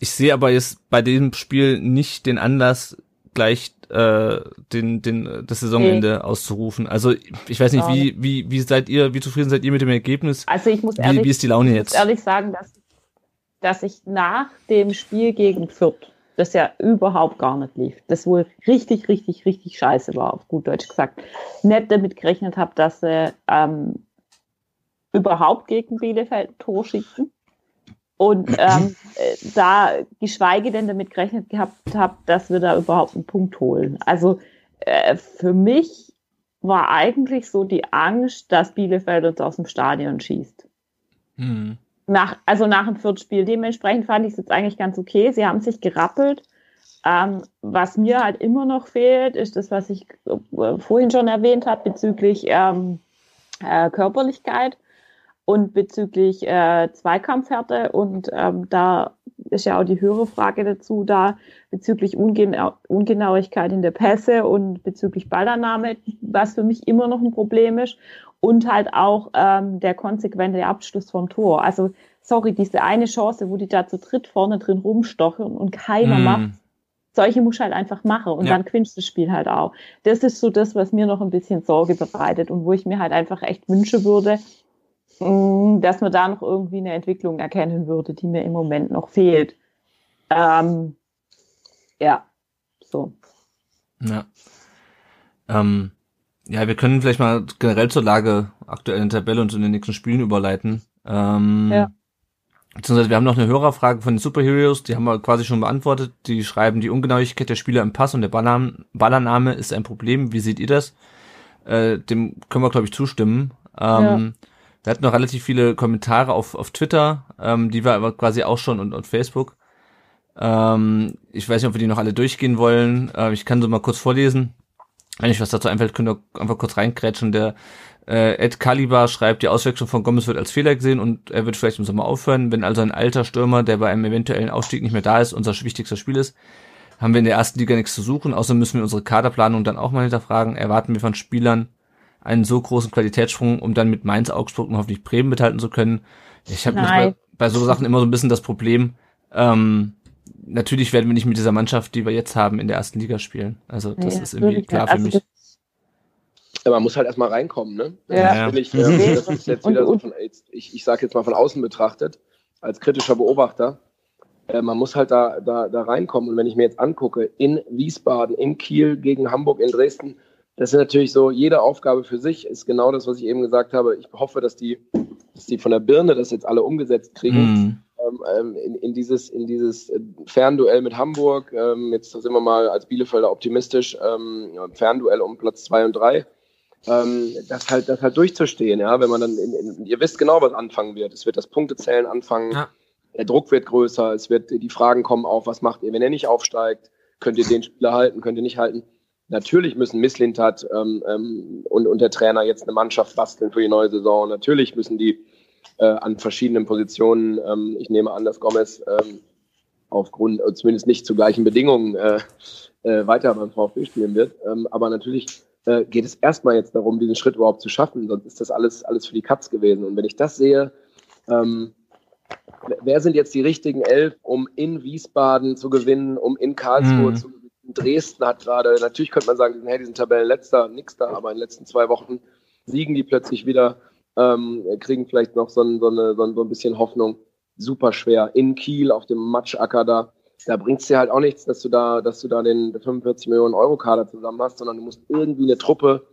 Ich sehe aber jetzt bei diesem Spiel nicht den Anlass, gleich äh, den, den, das Saisonende auszurufen. Also ich weiß nicht, wie, wie, wie seid ihr, wie zufrieden seid ihr mit dem Ergebnis? Also ich muss Wie, ehrlich, wie ist die Laune ich jetzt? muss ehrlich sagen, dass, dass ich nach dem Spiel gegen Fürth, das ja überhaupt gar nicht lief, das wohl richtig, richtig, richtig scheiße war, auf gut Deutsch gesagt, nicht damit gerechnet habe, dass sie ähm, überhaupt gegen Bielefeld ein Tor schießen. Und [clears throat] ähm, äh, da geschweige denn damit gerechnet gehabt habe, dass wir da überhaupt einen Punkt holen. Also äh, für mich war eigentlich so die Angst, dass Bielefeld uns aus dem Stadion schießt. Hm. Nach, also nach dem Viertspiel. Dementsprechend fand ich es jetzt eigentlich ganz okay. Sie haben sich gerappelt. Ähm, was mir halt immer noch fehlt, ist das, was ich äh, vorhin schon erwähnt habe bezüglich ähm, äh, Körperlichkeit und bezüglich äh, Zweikampfhärte. Und ähm, da ist ja auch die höhere Frage dazu da bezüglich Ungenau Ungenauigkeit in der Pässe und bezüglich Ballannahme, was für mich immer noch ein Problem ist. Und halt auch ähm, der konsequente Abschluss vom Tor. Also, sorry, diese eine Chance, wo die da zu dritt vorne drin rumstochen und keiner Hm. macht, solche muss halt einfach machen und Ja. dann quinst das Spiel halt auch. Das ist so das, was mir noch ein bisschen Sorge bereitet und wo ich mir halt einfach echt wünschen würde, dass man da noch irgendwie eine Entwicklung erkennen würde, die mir im Moment noch fehlt. Ähm, ja, so. Ja. Ähm, ja, wir können vielleicht mal generell zur Lage aktuell in der Tabelle und zu den nächsten Spielen überleiten. Ähm, Ja. Beziehungsweise wir haben noch eine Hörerfrage von den Superheroes, die haben wir quasi schon beantwortet. Die schreiben, die Ungenauigkeit der Spieler im Pass und der Ballern Ballername ist ein Problem. Wie seht ihr das? Äh, dem können wir, glaube ich, zustimmen. Ähm, Wir hatten noch relativ viele Kommentare auf, auf Twitter, ähm, die wir aber quasi auch schon und, und Facebook. Ähm, ich weiß nicht, ob wir die noch alle durchgehen wollen. Äh, ich kann so mal kurz vorlesen. Wenn euch was dazu einfällt, könnt ihr einfach kurz reinkrätschen. Der äh, Ed Calibar schreibt, die Auswechslung von Gomez wird als Fehler gesehen und er wird vielleicht im Sommer aufhören. Wenn also ein alter Stürmer, der bei einem eventuellen Ausstieg nicht mehr da ist, unser wichtigster Spiel ist, haben wir in der ersten Liga nichts zu suchen. Außerdem müssen wir unsere Kaderplanung dann auch mal hinterfragen. Erwarten wir von Spielern einen so großen Qualitätssprung, um dann mit Mainz, Augsburg und hoffentlich Bremen mithalten zu können. Ich habe bei, bei so Sachen immer so ein bisschen das Problem, ähm, natürlich werden wir nicht mit dieser Mannschaft, die wir jetzt haben, in der ersten Liga spielen. Also das Nee, ist irgendwie klar für Also mich. das- Ja, man muss halt erstmal reinkommen, ne? Ja. Ja. Bin ich, äh, [laughs] das ist jetzt Und- wieder so und- von, jetzt- ich, ich sage jetzt mal von außen betrachtet, als kritischer Beobachter, äh, man muss halt da, da, da reinkommen. Und wenn ich mir jetzt angucke, in Wiesbaden, in Kiel, gegen Hamburg, in Dresden, das ist natürlich so, jede Aufgabe für sich ist genau das, was ich eben gesagt habe. Ich hoffe, dass die dass die von der Birne das jetzt alle umgesetzt kriegen. Mhm. Ähm, in, in, dieses, in dieses äh, Fernduell mit Hamburg. Ähm, jetzt sind wir mal als Bielefelder optimistisch. Ähm, Fernduell um Platz zwei und drei. Ähm, das halt, das halt durchzustehen, ja, wenn man dann, in, in, ihr wisst genau, was anfangen wird. Es wird das Punktezählen anfangen. Ja. Der Druck wird größer. Es wird, die Fragen kommen auf, was macht ihr, wenn er nicht aufsteigt? Könnt ihr den Spieler halten? Könnt ihr nicht halten? Natürlich müssen Misslintat ähm, ähm, und, und der Trainer jetzt eine Mannschaft basteln für die neue Saison. Natürlich müssen die äh, an verschiedenen Positionen, ähm, ich nehme an, dass Gomez ähm, aufgrund, äh, zumindest nicht zu gleichen Bedingungen, äh, äh, weiter beim VfB spielen wird. Ähm, aber natürlich äh, geht es erstmal jetzt darum, diesen Schritt überhaupt zu schaffen, sonst ist das alles, alles für die Katz gewesen. Und wenn ich das sehe, ähm, wer sind jetzt die richtigen elf, um in Wiesbaden zu gewinnen, um in Karlsruhe Mhm. zu gewinnen? Dresden hat gerade, natürlich könnte man sagen, hey, die sind Tabellenletzter, nix da, aber in den letzten zwei Wochen siegen die plötzlich wieder, ähm, kriegen vielleicht noch so ein, so, eine, so, ein, so ein bisschen Hoffnung. Super schwer. In Kiel auf dem Matschacker da, da bringt es dir halt auch nichts, dass du da, dass du da den 45 Millionen Euro Kader zusammen hast, sondern du musst irgendwie eine Truppe,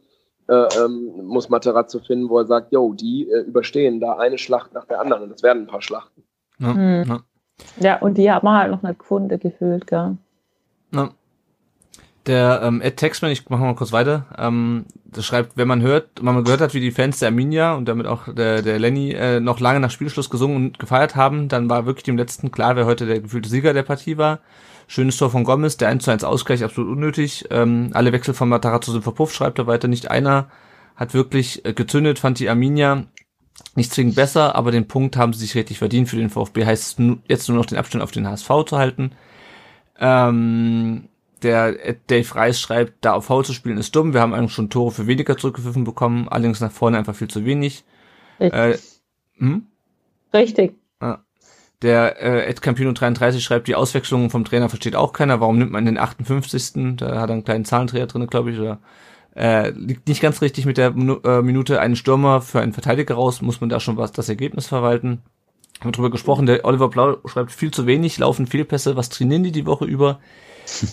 äh, ähm, muss Materazzo finden, wo er sagt, yo, die äh, überstehen da eine Schlacht nach der anderen und das werden ein paar Schlachten. Ja, Mhm. ja. Ja, und die haben halt noch nicht gefunden, gefühlt, gell. Ja. Der ähm, Ed Texman, ich mach mal kurz weiter, ähm, das schreibt, wenn man hört, wenn man gehört hat, wie die Fans der Arminia und damit auch der, der Lenny äh, noch lange nach Spielschluss gesungen und gefeiert haben, dann war wirklich dem letzten klar, wer heute der gefühlte Sieger der Partie war. Schönes Tor von Gomez, der 1 zu 1 Ausgleich absolut unnötig. Ähm, alle Wechsel von Matarazzo sind verpufft, schreibt er weiter. Nicht einer hat wirklich äh, gezündet, fand die Arminia nicht zwingend besser, aber den Punkt haben sie sich richtig verdient. Für den VfB heißt es jetzt nur noch den Abstand auf den HSV zu halten. Ähm, der Ed Dave Reis schreibt, da auf Foul zu spielen ist dumm. Wir haben eigentlich schon Tore für weniger zurückgepfiffen bekommen, allerdings nach vorne einfach viel zu wenig. Richtig. Äh, hm? Richtig. Der äh, Ed Campino 33 schreibt, die Auswechslung vom Trainer versteht auch keiner. Warum nimmt man den 58. Da hat er einen kleinen Zahlendreher drin, glaube ich, oder äh, liegt nicht ganz richtig mit der Minu äh, Minute einen Stürmer für einen Verteidiger raus, muss man da schon was das Ergebnis verwalten. Haben wir drüber gesprochen, der Oliver Blau schreibt viel zu wenig, laufen Fehlpässe, was trainieren die die Woche über?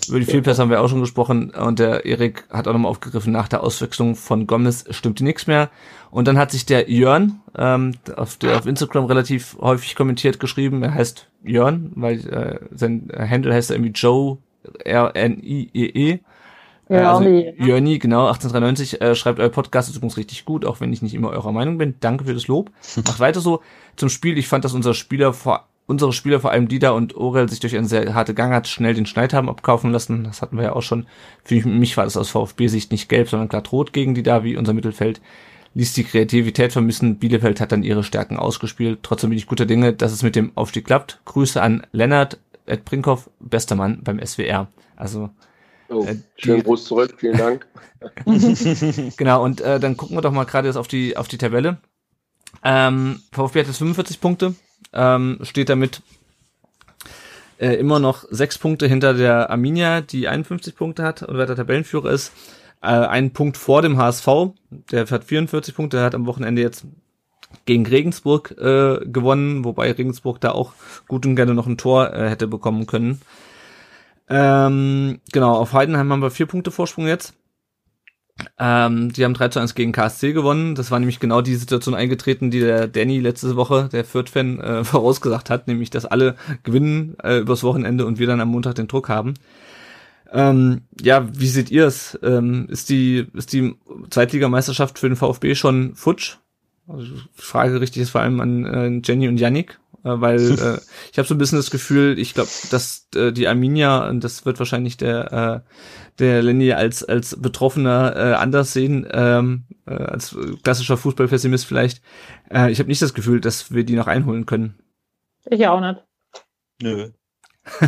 Über die Fehlpässe haben wir auch schon gesprochen und der Erik hat auch nochmal aufgegriffen, nach der Auswechslung von Gomez stimmte nichts mehr. Und dann hat sich der Jörn ähm, auf, der, auf Instagram relativ häufig kommentiert geschrieben, er heißt Jörn, weil äh, sein Handle heißt irgendwie Joe R-N-I-E-E. Äh, also Jörni. Jörni, genau, 1893, äh, schreibt, euer Podcast ist übrigens richtig gut, auch wenn ich nicht immer eurer Meinung bin. Danke für das Lob. Macht weiter so. Zum Spiel, ich fand, dass unser Spieler vor, unsere Spieler, vor allem Dida und Orel, sich durch eine sehr harte Gang hat, schnell den Schneid haben abkaufen lassen. Das hatten wir ja auch schon. Für mich war das aus VfB-Sicht nicht gelb, sondern glatt rot gegen Dida, wie unser Mittelfeld. Ließ die Kreativität vermissen. Bielefeld hat dann ihre Stärken ausgespielt. Trotzdem bin ich guter Dinge, dass es mit dem Aufstieg klappt. Grüße an Lennart Ed Brinkhoff, bester Mann beim SWR. Also, Oh, Äh, schönen Gruß zurück, vielen Dank. [laughs] Genau, und äh, dann gucken wir doch mal gerade jetzt auf die, auf die Tabelle. Ähm, VfB hat jetzt 45 Punkte, ähm, steht damit äh, immer noch sechs Punkte hinter der Arminia, die 51 Punkte hat und wer der Tabellenführer ist. Äh, einen Punkt vor dem HSV, der hat 44 Punkte, der hat am Wochenende jetzt gegen Regensburg äh, gewonnen, wobei Regensburg da auch gut und gerne noch ein Tor äh, hätte bekommen können. Ähm, genau, auf Heidenheim haben wir vier Punkte Vorsprung jetzt. Ähm, die haben 3 zu 1 gegen KSC gewonnen. Das war nämlich genau die Situation eingetreten, die der Danny letzte Woche, der Fürth-Fan, äh, [laughs] vorausgesagt hat, nämlich, dass alle gewinnen äh, übers Wochenende und wir dann am Montag den Druck haben. Ähm, ja, wie seht ihr es? Ähm, ist die, ist die Zweitligameisterschaft für den VfB schon futsch? Also, Frage richtig ist vor allem an äh, Jenny und Yannick, weil äh, ich habe so ein bisschen das Gefühl, ich glaube, dass äh, die Arminia, und das wird wahrscheinlich der äh, der Lenny als als Betroffener äh, anders sehen, ähm, äh, als klassischer Fußballpessimist vielleicht. Äh, ich habe nicht das Gefühl, dass wir die noch einholen können. Ich auch nicht. Nö.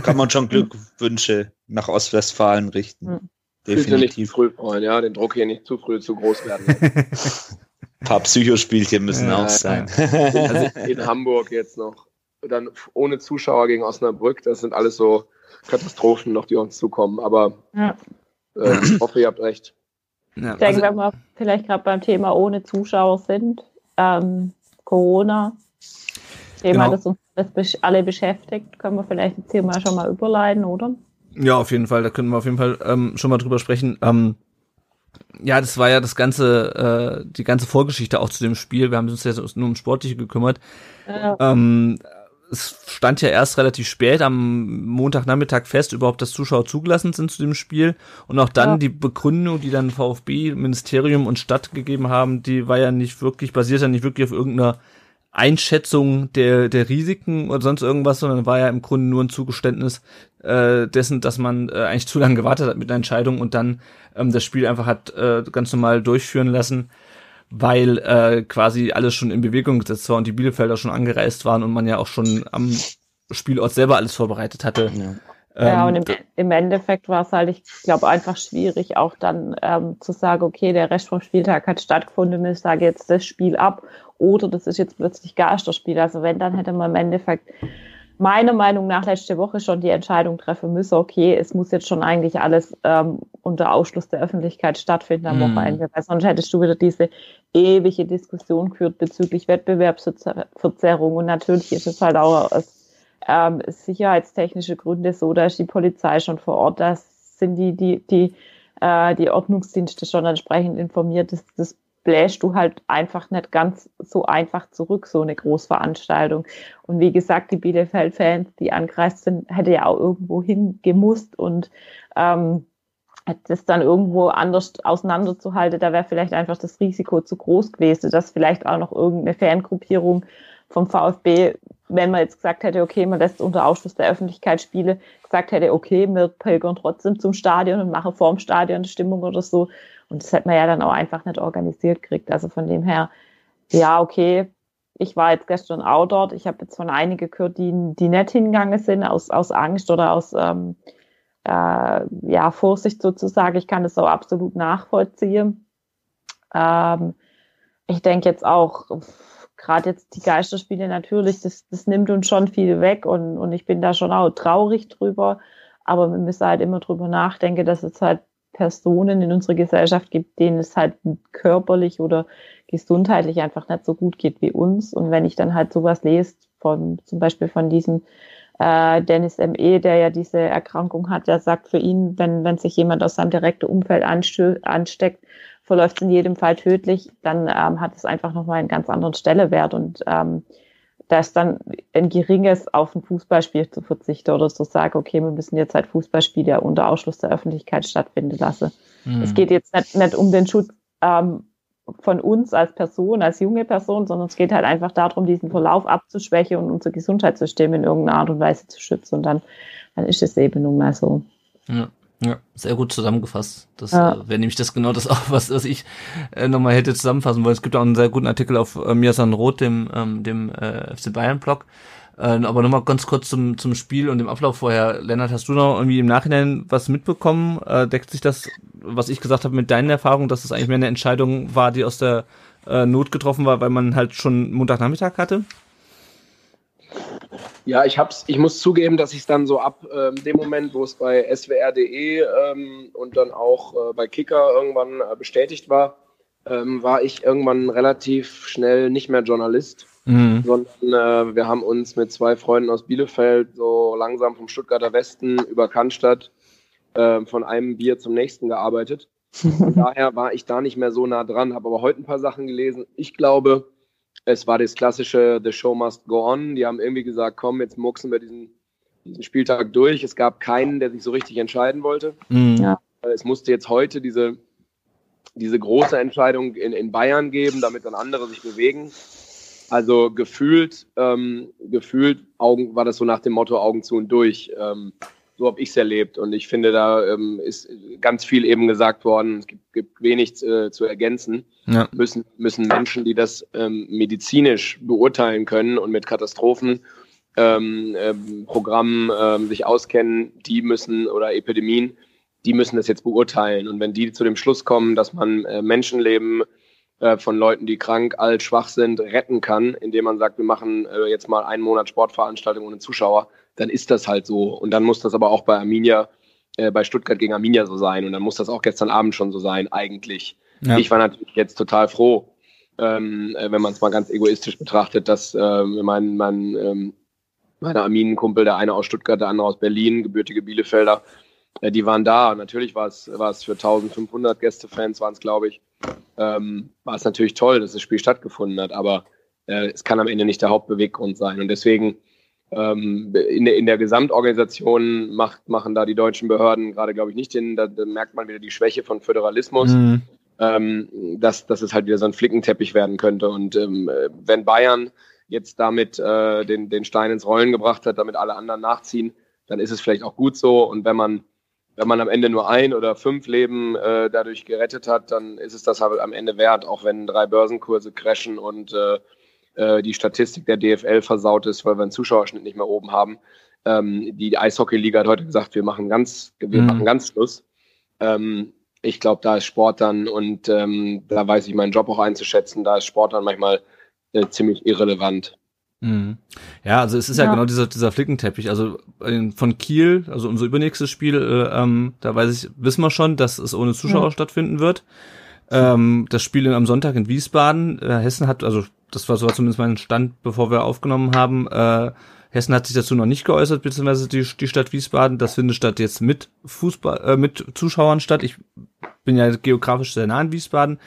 Kann man schon Glückwünsche nach Ostwestfalen richten. Hm. Bitte nicht zu Definitiv. früh freuen, ja, den Druck hier nicht zu früh zu groß werden. Ein paar Psychospielchen müssen Ja, auch ja, sein. Also in Hamburg jetzt noch. Dann ohne Zuschauer gegen Osnabrück, das sind alles so Katastrophen noch, die uns zukommen. Aber Ja. äh, ich hoffe, ihr habt recht. Ja, Ich denke, also, wenn wir vielleicht gerade beim Thema ohne Zuschauer sind, ähm, Corona, Thema, Genau. das uns das alle beschäftigt, können wir vielleicht jetzt hier mal schon mal überleiten, oder? ja, auf jeden Fall, da können wir auf jeden Fall ähm, schon mal drüber sprechen. Ähm, ja, das war ja das ganze, äh, die ganze Vorgeschichte auch zu dem Spiel. Wir haben uns jetzt nur um Sportliche gekümmert. Ja. Ähm, es stand ja erst relativ spät am Montagnachmittag fest, überhaupt, dass Zuschauer zugelassen sind zu dem Spiel. Und auch dann ja. die Begründung, die dann VfB, Ministerium und Stadt gegeben haben, die war ja nicht wirklich, basiert ja nicht wirklich auf irgendeiner Einschätzung der, der Risiken oder sonst irgendwas, sondern war ja im Grunde nur ein Zugeständnis äh, dessen, dass man äh, eigentlich zu lange gewartet hat mit einer Entscheidung und dann ähm, das Spiel einfach hat äh, ganz normal durchführen lassen weil äh, quasi alles schon in Bewegung gesetzt war und die Bielefelder schon angereist waren und man ja auch schon am Spielort selber alles vorbereitet hatte. Ja. Ähm, ja, und im, im Endeffekt war es halt, ich glaube, einfach schwierig, auch dann ähm, zu sagen, okay, der Rest vom Spieltag hat stattgefunden, ich sage jetzt das Spiel ab oder das ist jetzt plötzlich Geisterspiel. Also wenn, dann hätte man im Endeffekt meiner Meinung nach letzte Woche schon die Entscheidung treffen müssen, okay, es muss jetzt schon eigentlich alles ähm, unter Ausschluss der Öffentlichkeit stattfinden am mm. Wochenende, weil sonst hättest du wieder diese ewige Diskussion geführt bezüglich Wettbewerbsverzerrung und natürlich ist es halt auch aus ähm, sicherheitstechnische Gründe so, da ist die Polizei schon vor Ort, da sind die, die, die, äh, die Ordnungsdienste schon entsprechend informiert, das, das bläst du halt einfach nicht ganz so einfach zurück, so eine Großveranstaltung. Und wie gesagt, die Bielefeld-Fans, die angereist sind, hätte ja auch irgendwo hingemusst und ähm, das dann irgendwo anders auseinanderzuhalten, da wäre vielleicht einfach das Risiko zu groß gewesen, dass vielleicht auch noch irgendeine Fangruppierung vom VfB, wenn man jetzt gesagt hätte, okay, man lässt unter Ausschluss der Öffentlichkeit Spiele, gesagt hätte, okay, wir pilgern trotzdem zum Stadion und machen vorm Stadion Stimmung oder so. Und das hätte man ja dann auch einfach nicht organisiert gekriegt. Also von dem her, ja, okay, ich war jetzt gestern auch dort. Ich habe jetzt von einigen gehört, die, die nicht hingegangen sind, aus, aus Angst oder aus ähm, äh, ja, Vorsicht sozusagen. Ich kann das auch absolut nachvollziehen. Ähm, ich denke jetzt auch, gerade jetzt die Geisterspiele natürlich, das, das nimmt uns schon viel weg und, und ich bin da schon auch traurig drüber. Aber wir müssen halt immer drüber nachdenken, dass es halt Personen in unserer Gesellschaft gibt, denen es halt körperlich oder gesundheitlich einfach nicht so gut geht wie uns. Und wenn ich dann halt sowas lese, von zum Beispiel von diesem äh, Dennis M.E., der ja diese Erkrankung hat, der sagt für ihn, wenn, wenn sich jemand aus seinem direkten Umfeld ansteckt, verläuft es in jedem Fall tödlich, dann ähm, hat es einfach nochmal einen ganz anderen Stellewert und ähm, da ist dann ein geringes auf ein Fußballspiel zu verzichten oder zu sagen, okay, wir müssen jetzt halt Fußballspiele unter Ausschluss der Öffentlichkeit stattfinden lassen. Mhm. Es geht jetzt nicht, nicht um den Schutz ähm, von uns als Person, als junge Person, sondern es geht halt einfach darum, diesen Verlauf abzuschwächen und unser Gesundheitssystem in irgendeiner Art und Weise zu schützen. Und dann, dann ist es eben nun mal so. Ja. Ja, sehr gut zusammengefasst. Das ja. äh, wäre nämlich das genau das [laughs] auch, was, was ich äh, nochmal hätte zusammenfassen wollen. Es gibt auch einen sehr guten Artikel auf äh, Mirsan Roth, dem, ähm, dem äh, FC Bayern-Blog. Äh, aber nochmal ganz kurz zum, zum Spiel und dem Ablauf vorher. Lennart, hast du noch irgendwie im Nachhinein was mitbekommen? Äh, deckt sich das, was ich gesagt habe, mit deinen Erfahrungen, dass es eigentlich mehr eine Entscheidung war, die aus der äh, Not getroffen war, weil man halt schon Montagnachmittag hatte? Ja, ich hab's, ich muss zugeben, dass ich es dann so ab ähm, dem Moment, wo es bei swr.de ähm, und dann auch äh, bei Kicker irgendwann äh, bestätigt war, ähm, war ich irgendwann relativ schnell nicht mehr Journalist, mhm. sondern äh, wir haben uns mit zwei Freunden aus Bielefeld so langsam vom Stuttgarter Westen über Cannstatt äh, von einem Bier zum nächsten gearbeitet. [laughs] Von daher war ich da nicht mehr so nah dran, habe aber heute ein paar Sachen gelesen. Ich glaube, es war das klassische The Show Must Go On. Die haben irgendwie gesagt, komm, jetzt mucksen wir diesen, diesen Spieltag durch. Es gab keinen, der sich so richtig entscheiden wollte. Mhm. Ja. Es musste jetzt heute diese, diese große Entscheidung in, in Bayern geben, damit dann andere sich bewegen. Also gefühlt, ähm, gefühlt Augen, war das so nach dem Motto Augen zu und durch. Ähm, so habe ich es erlebt. Und ich finde, da ähm, ist ganz viel eben gesagt worden. Es gibt, gibt wenig äh, zu ergänzen. Ja. Müssen, müssen Menschen, die das ähm, medizinisch beurteilen können und mit Katastrophen ähm, ähm, Programmen ähm, sich auskennen, die müssen oder Epidemien, die müssen das jetzt beurteilen. Und wenn die zu dem Schluss kommen, dass man äh, Menschenleben äh, von Leuten, die krank, alt, schwach sind, retten kann, indem man sagt, wir machen äh, jetzt mal einen Monat Sportveranstaltung ohne Zuschauer, dann ist das halt so. Und dann muss das aber auch bei Arminia, äh, bei Stuttgart gegen Arminia so sein. Und dann muss das auch gestern Abend schon so sein, eigentlich. Ja. Ich war natürlich jetzt total froh, ähm, äh, wenn man es mal ganz egoistisch betrachtet, dass äh, mein, mein, ähm, meine Arminenkumpel, der eine aus Stuttgart, der andere aus Berlin, gebürtige Bielefelder, äh, die waren da. Natürlich war es, war es für 1500 Gästefans, waren es, glaube ich, ähm, war es natürlich toll, dass das Spiel stattgefunden hat, aber äh, es kann am Ende nicht der Hauptbeweggrund sein. Und deswegen in, der, in der Gesamtorganisation macht, machen da die deutschen Behörden gerade, glaube ich, nicht hin. Da, da, merkt man wieder die Schwäche von Föderalismus. Mhm. Ähm, dass, dass es halt wieder so ein Flickenteppich werden könnte. Und ähm, wenn Bayern jetzt damit äh, den, den Stein ins Rollen gebracht hat, damit alle anderen nachziehen, dann ist es vielleicht auch gut so. Und wenn man wenn man am Ende nur ein oder fünf Leben äh, dadurch gerettet hat, dann ist es das halt am Ende wert, auch wenn drei Börsenkurse crashen und äh, äh, die Statistik der DFL versaut ist, weil wir einen Zuschauerschnitt nicht mehr oben haben. Ähm, die Eishockey-Liga hat heute gesagt, wir machen ganz, wir mhm. machen ganz Schluss. Ähm, ich glaube, da ist Sport dann und ähm, da weiß ich meinen Job auch einzuschätzen. Da ist Sport dann manchmal äh, ziemlich irrelevant. Mhm. Ja, also es ist ja, ja, genau dieser, dieser Flickenteppich. Also von Kiel, also unser übernächstes Spiel, äh, ähm, da weiß ich, wissen wir schon, dass es ohne Zuschauer ja. stattfinden wird. Ähm, das Spiel am Sonntag in Wiesbaden, äh, Hessen hat, also das war so zumindest mein Stand, bevor wir aufgenommen haben, äh, Hessen hat sich dazu noch nicht geäußert, beziehungsweise die, die Stadt Wiesbaden. Das findet statt jetzt mit Fußball, äh, mit Zuschauern statt. Ich bin ja geografisch sehr nah in Wiesbaden.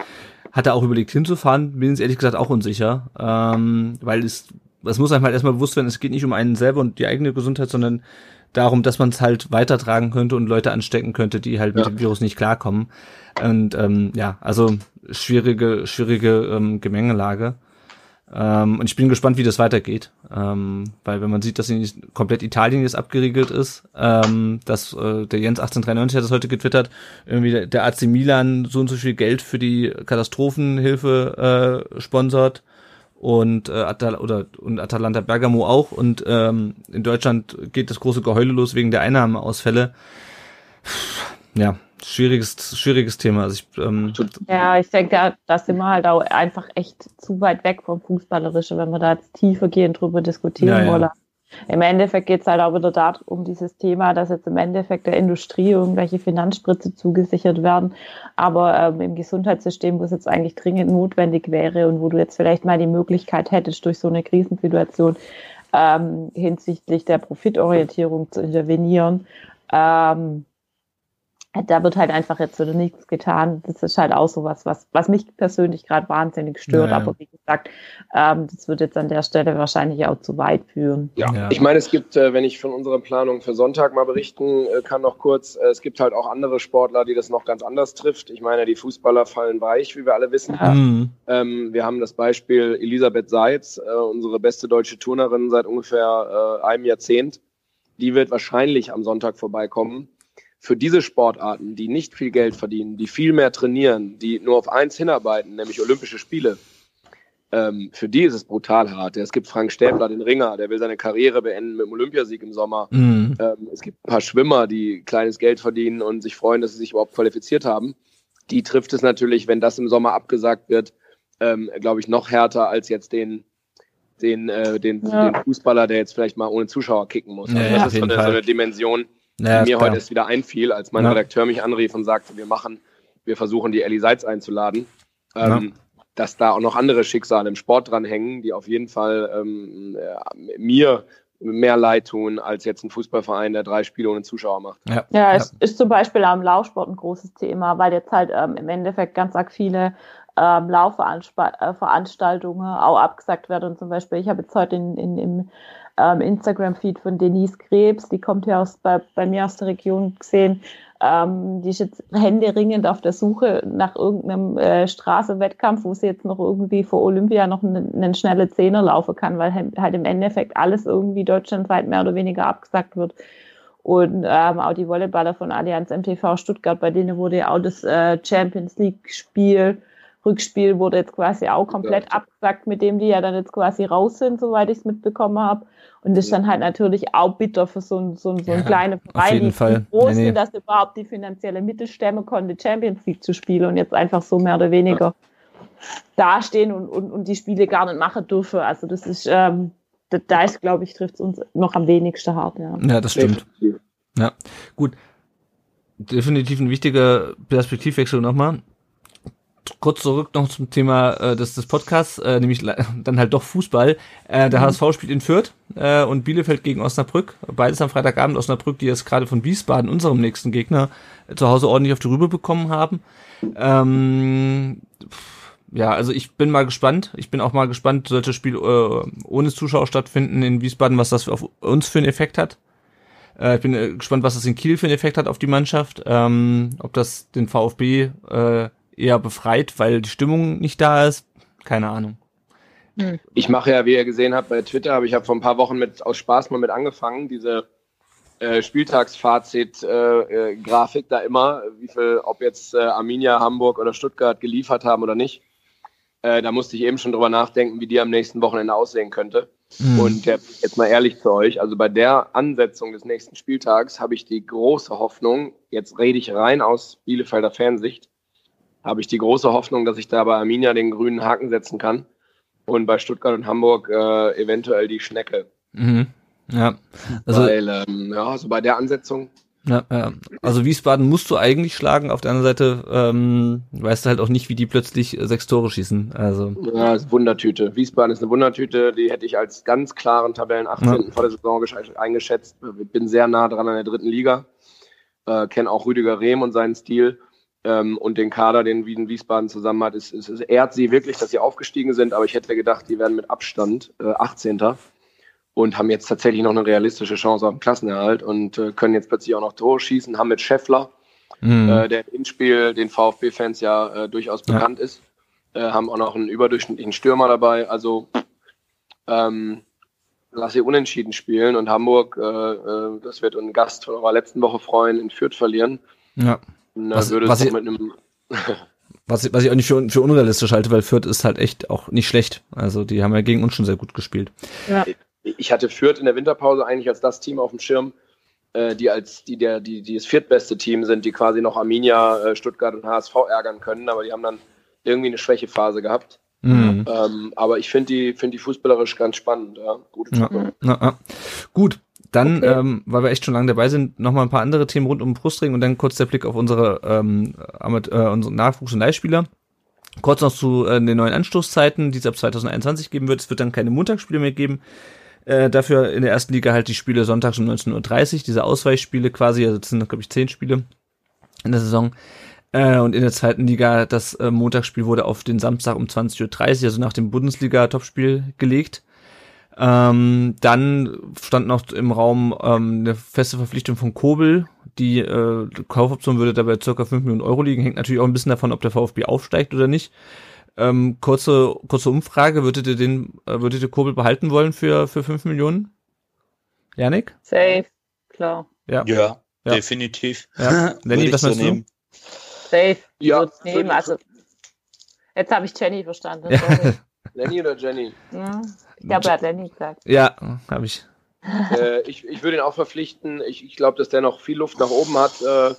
Hatte auch überlegt hinzufahren, bin jetzt ehrlich gesagt auch unsicher, ähm, weil es es muss einem halt erstmal bewusst werden, es geht nicht um einen selber und die eigene Gesundheit, sondern darum, dass man es halt weitertragen könnte und Leute anstecken könnte, die halt ja. mit dem Virus nicht klarkommen. Und ähm, ja, also schwierige, schwierige ähm, Gemengelage. Ähm, und ich bin gespannt, wie das weitergeht. Ähm, weil wenn man sieht, dass komplett Italien jetzt abgeriegelt ist, ähm, dass äh, der Jens 1893 hat das heute getwittert, irgendwie der, der AC Milan so und so viel Geld für die Katastrophenhilfe äh, sponsort und äh, Atal oder und Atalanta Bergamo auch und ähm, in Deutschland geht das große Geheule los wegen der Einnahmeausfälle. Ja, schwieriges schwieriges Thema. Also ich, ähm, ja, ich denke, da, da sind wir halt auch einfach echt zu weit weg vom Fußballerischen, wenn wir da jetzt tiefer gehen drüber diskutieren ja, wollen. Ja. Im Endeffekt geht es halt auch wieder darum, um dieses Thema, dass jetzt im Endeffekt der Industrie irgendwelche Finanzspritze zugesichert werden, aber ähm, im Gesundheitssystem, wo es jetzt eigentlich dringend notwendig wäre und wo du jetzt vielleicht mal die Möglichkeit hättest, durch so eine Krisensituation ähm, hinsichtlich der Profitorientierung zu intervenieren, ähm, da wird halt einfach jetzt wieder nichts getan. Das ist halt auch so was, was, was mich persönlich gerade wahnsinnig stört. Ja, ja. Aber wie gesagt, ähm, das wird jetzt an der Stelle wahrscheinlich auch zu weit führen. Ja, ja. ich meine, es gibt, äh, wenn ich von unserer Planung für Sonntag mal berichten äh, kann, noch kurz, äh, es gibt halt auch andere Sportler, die das noch ganz anders trifft. Ich meine, die Fußballer fallen weich, wie wir alle wissen. Mhm. Ähm, wir haben das Beispiel Elisabeth Seitz, äh, unsere beste deutsche Turnerin seit ungefähr äh, einem Jahrzehnt. Die wird wahrscheinlich am Sonntag vorbeikommen für diese Sportarten, die nicht viel Geld verdienen, die viel mehr trainieren, die nur auf eins hinarbeiten, nämlich Olympische Spiele, ähm, für die ist es brutal hart. Es gibt Frank Stäbler, den Ringer, der will seine Karriere beenden mit dem Olympiasieg im Sommer. Mhm. Ähm, es gibt ein paar Schwimmer, die kleines Geld verdienen und sich freuen, dass sie sich überhaupt qualifiziert haben. Die trifft es natürlich, wenn das im Sommer abgesagt wird, ähm, glaube ich, noch härter als jetzt den, den, äh, den, ja. den Fußballer, der jetzt vielleicht mal ohne Zuschauer kicken muss. Also ja, das ist so eine, so eine Dimension, ja, die mir heute erst wieder einfiel, als mein ja. Redakteur mich anrief und sagte, wir machen, wir versuchen die Ellie Seitz einzuladen, ähm, ja. dass da auch noch andere Schicksale im Sport dranhängen, die auf jeden Fall ähm, mir mehr leid tun, als jetzt ein Fußballverein, der drei Spiele ohne Zuschauer macht. Ja, ja es ist zum Beispiel am Laufsport ein großes Thema, weil jetzt halt ähm, im Endeffekt ganz arg viele ähm, Laufveranstaltungen äh, auch abgesagt werden. Und zum Beispiel, ich habe jetzt heute in, in, im ähm, Instagram-Feed von Denise Krebs, die kommt ja aus, bei, bei mir aus der Region gesehen, ähm, die ist jetzt händeringend auf der Suche nach irgendeinem äh, Straßenwettkampf, wo sie jetzt noch irgendwie vor Olympia noch einen, einen schnellen Zehner laufen kann, weil halt im Endeffekt alles irgendwie deutschlandweit mehr oder weniger abgesagt wird. Und ähm, auch die Volleyballer von Allianz MTV Stuttgart, bei denen wurde ja auch das äh, Champions League-Spiel Rückspiel wurde jetzt quasi auch komplett ja. abgesagt, mit dem die ja dann jetzt quasi raus sind, soweit ich es mitbekommen habe. Und das ist dann halt natürlich auch bitter für so, ein, so, ein, so einen ja, kleinen Verein, die Fall. groß nee, nee. dass überhaupt die finanzielle Mittel stemmen konnte, Champions League zu spielen und jetzt einfach so mehr oder weniger ja. dastehen und, und, und die Spiele gar nicht machen dürfen. Also das ist, ähm, da, da ist, glaube ich, trifft es uns noch am wenigsten hart. Ja, ja das stimmt. Ja, gut. Definitiv ein wichtiger Perspektivwechsel nochmal kurz zurück noch zum Thema äh, des, des Podcasts, äh, nämlich [laughs] dann halt doch Fußball. Äh, der mhm. HSV spielt in Fürth äh, und Bielefeld gegen Osnabrück. Beides am Freitagabend. Osnabrück, die jetzt gerade von Wiesbaden, unserem nächsten Gegner, äh, zu Hause ordentlich auf die Rübe bekommen haben. Ähm, ja, also ich bin mal gespannt. Ich bin auch mal gespannt, sollte das Spiel äh, ohne Zuschauer stattfinden in Wiesbaden, was das auf uns für einen Effekt hat. Äh, ich bin äh, gespannt, was das in Kiel für einen Effekt hat auf die Mannschaft. Ähm, ob das den VfB äh, eher befreit, weil die Stimmung nicht da ist. Keine Ahnung. Hm. Ich mache ja, wie ihr gesehen habt, bei Twitter habe ich ja vor ein paar Wochen mit aus Spaß mal mit angefangen, diese äh, Spieltagsfazit-Grafik äh, äh, da immer, wie viel, ob jetzt äh, Arminia, Hamburg oder Stuttgart geliefert haben oder nicht. Äh, da musste ich eben schon drüber nachdenken, wie die am nächsten Wochenende aussehen könnte. Mhm. Und jetzt mal ehrlich zu euch, also bei der Ansetzung des nächsten Spieltags habe ich die große Hoffnung, jetzt rede ich rein aus Bielefelder Fansicht, habe ich die große Hoffnung, dass ich da bei Arminia den grünen Haken setzen kann und bei Stuttgart und Hamburg äh, eventuell die Schnecke. Mhm. Ja, also, Weil, ähm, ja, also bei der Ansetzung. Ja, ja, also Wiesbaden musst du eigentlich schlagen. Auf der anderen Seite ähm, weißt du halt auch nicht, wie die plötzlich äh, sechs Tore schießen. Also ja, ist Wundertüte. Wiesbaden ist eine Wundertüte. Die hätte ich als ganz klaren Tabellen 18. Ja. vor der Saison eingeschätzt. Bin sehr nah dran an der dritten Liga. Äh, Kenne auch Rüdiger Rehm und seinen Stil ähm, und den Kader, den Wien Wiesbaden zusammen hat, ist, ist, ist, ehrt sie wirklich, dass sie aufgestiegen sind, aber ich hätte gedacht, die werden mit Abstand äh, 18. und haben jetzt tatsächlich noch eine realistische Chance auf den Klassenerhalt und äh, können jetzt plötzlich auch noch Tore schießen, haben mit Scheffler, mhm. äh, der im Spiel den VfB-Fans ja äh, durchaus ja. bekannt ist, äh, haben auch noch einen überdurchschnittlichen Stürmer dabei, also ähm, lass sie unentschieden spielen und Hamburg, äh, äh, das wird ein Gast von eurer letzten Woche freuen, in Fürth verlieren. Ja. Na, was, würde was, ich, mit einem [laughs] was, ich, was ich auch nicht für, für unrealistisch halte, weil Fürth ist halt echt auch nicht schlecht. Also die haben ja gegen uns schon sehr gut gespielt. Ja. Ich hatte Fürth in der Winterpause eigentlich als das Team auf dem Schirm, äh, die als die der die, die das viertbeste Team sind, die quasi noch Arminia, äh, Stuttgart und HSV ärgern können, aber die haben dann irgendwie eine Schwächephase gehabt. Mhm. Ähm, aber ich finde die, finde die fußballerisch ganz spannend. Ja. Gute ja, ja, ja. Gut, dann, okay. ähm, weil wir echt schon lange dabei sind, nochmal ein paar andere Themen rund um Brustring und dann kurz der Blick auf unsere, ähm, äh, unsere Nachwuchs- und Leihspieler. Kurz noch zu äh, den neuen Anstoßzeiten, die es ab 2021 geben wird. Es wird dann keine Montagsspiele mehr geben. Äh, dafür in der ersten Liga halt die Spiele sonntags um 19.30 Uhr, diese Ausweichspiele quasi, also das sind, glaube ich, zehn Spiele in der Saison. Äh, und in der zweiten Liga, das äh, Montagsspiel wurde auf den Samstag um 20.30 Uhr, also nach dem Bundesliga-Topspiel gelegt. Ähm, dann stand noch im Raum ähm, eine feste Verpflichtung von Kobel. Die äh, Kaufoption würde dabei circa 5 Millionen Euro liegen. Hängt natürlich auch ein bisschen davon, ob der VfB aufsteigt oder nicht. Ähm, kurze, kurze Umfrage, würdet ihr den, äh, würdet ihr Kobel behalten wollen für, für 5 Millionen? Janik? Safe, klar. Ja, ja, ja. definitiv. Ja. [laughs] Lenny, was meinst so du? Safe. Ja. Nehmen. Also, jetzt habe ich Jenny verstanden. Ja. [laughs] Lenny oder Jenny? Ja, ich glaube, er hat Lenny gesagt. Ja, habe ich. Äh, ich. Ich würde ihn auch verpflichten. Ich, ich glaube, dass der noch viel Luft nach oben hat. Äh,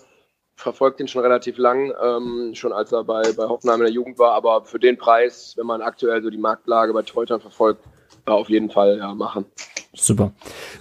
verfolgt ihn schon relativ lang, ähm, schon als er bei, bei Hoffenheim in der Jugend war. Aber für den Preis, wenn man aktuell so die Marktlage bei Teutern verfolgt, war auf jeden Fall ja, machen. Super.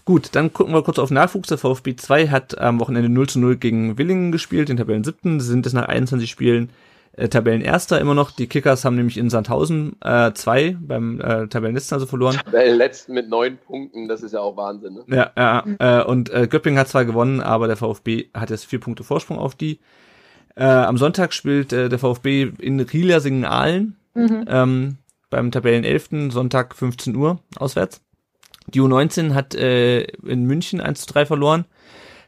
Gut, dann gucken wir kurz auf Nachwuchs. Der VfB 2 hat am Wochenende 0 zu 0 gegen Willingen gespielt, den Tabellen 7. Sie sind es nach 21 Spielen äh, Tabellenerster immer noch. Die Kickers haben nämlich in Sandhausen äh, zwei beim äh, Tabellenletzten also verloren. Tabellenletzten mit neun Punkten, das ist ja auch Wahnsinn. Ne? Ja, ja. Äh, und äh, Göppingen hat zwar gewonnen, aber der VfB hat jetzt vier Punkte Vorsprung auf die. Äh, am Sonntag spielt äh, der VfB in Rielasingen-Aalen mhm. ähm, beim Tabellenelften, Sonntag 15 Uhr auswärts. Die U19 hat äh, in München 1 zu 3 verloren.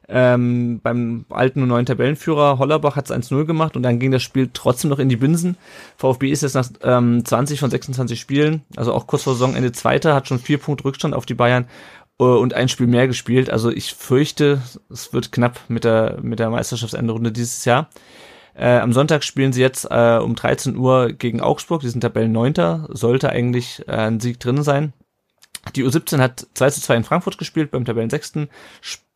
Ähm, beim alten und neuen Tabellenführer Hollerbach hat es 1-0 gemacht und dann ging das Spiel trotzdem noch in die Binsen. VfB ist jetzt nach ähm, 20 von 26 Spielen, also auch kurz vor Saisonende Zweiter, hat schon vier Punkte Rückstand auf die Bayern äh, und ein Spiel mehr gespielt. Also ich fürchte, es wird knapp mit der, mit der Meisterschaftsendrunde dieses Jahr. Äh, am Sonntag spielen sie jetzt äh, um 13 Uhr gegen Augsburg, die sind Tabellenneunter, sollte eigentlich äh, ein Sieg drin sein. Die U17 hat 2 zu 2 in Frankfurt gespielt beim Tabellensechsten.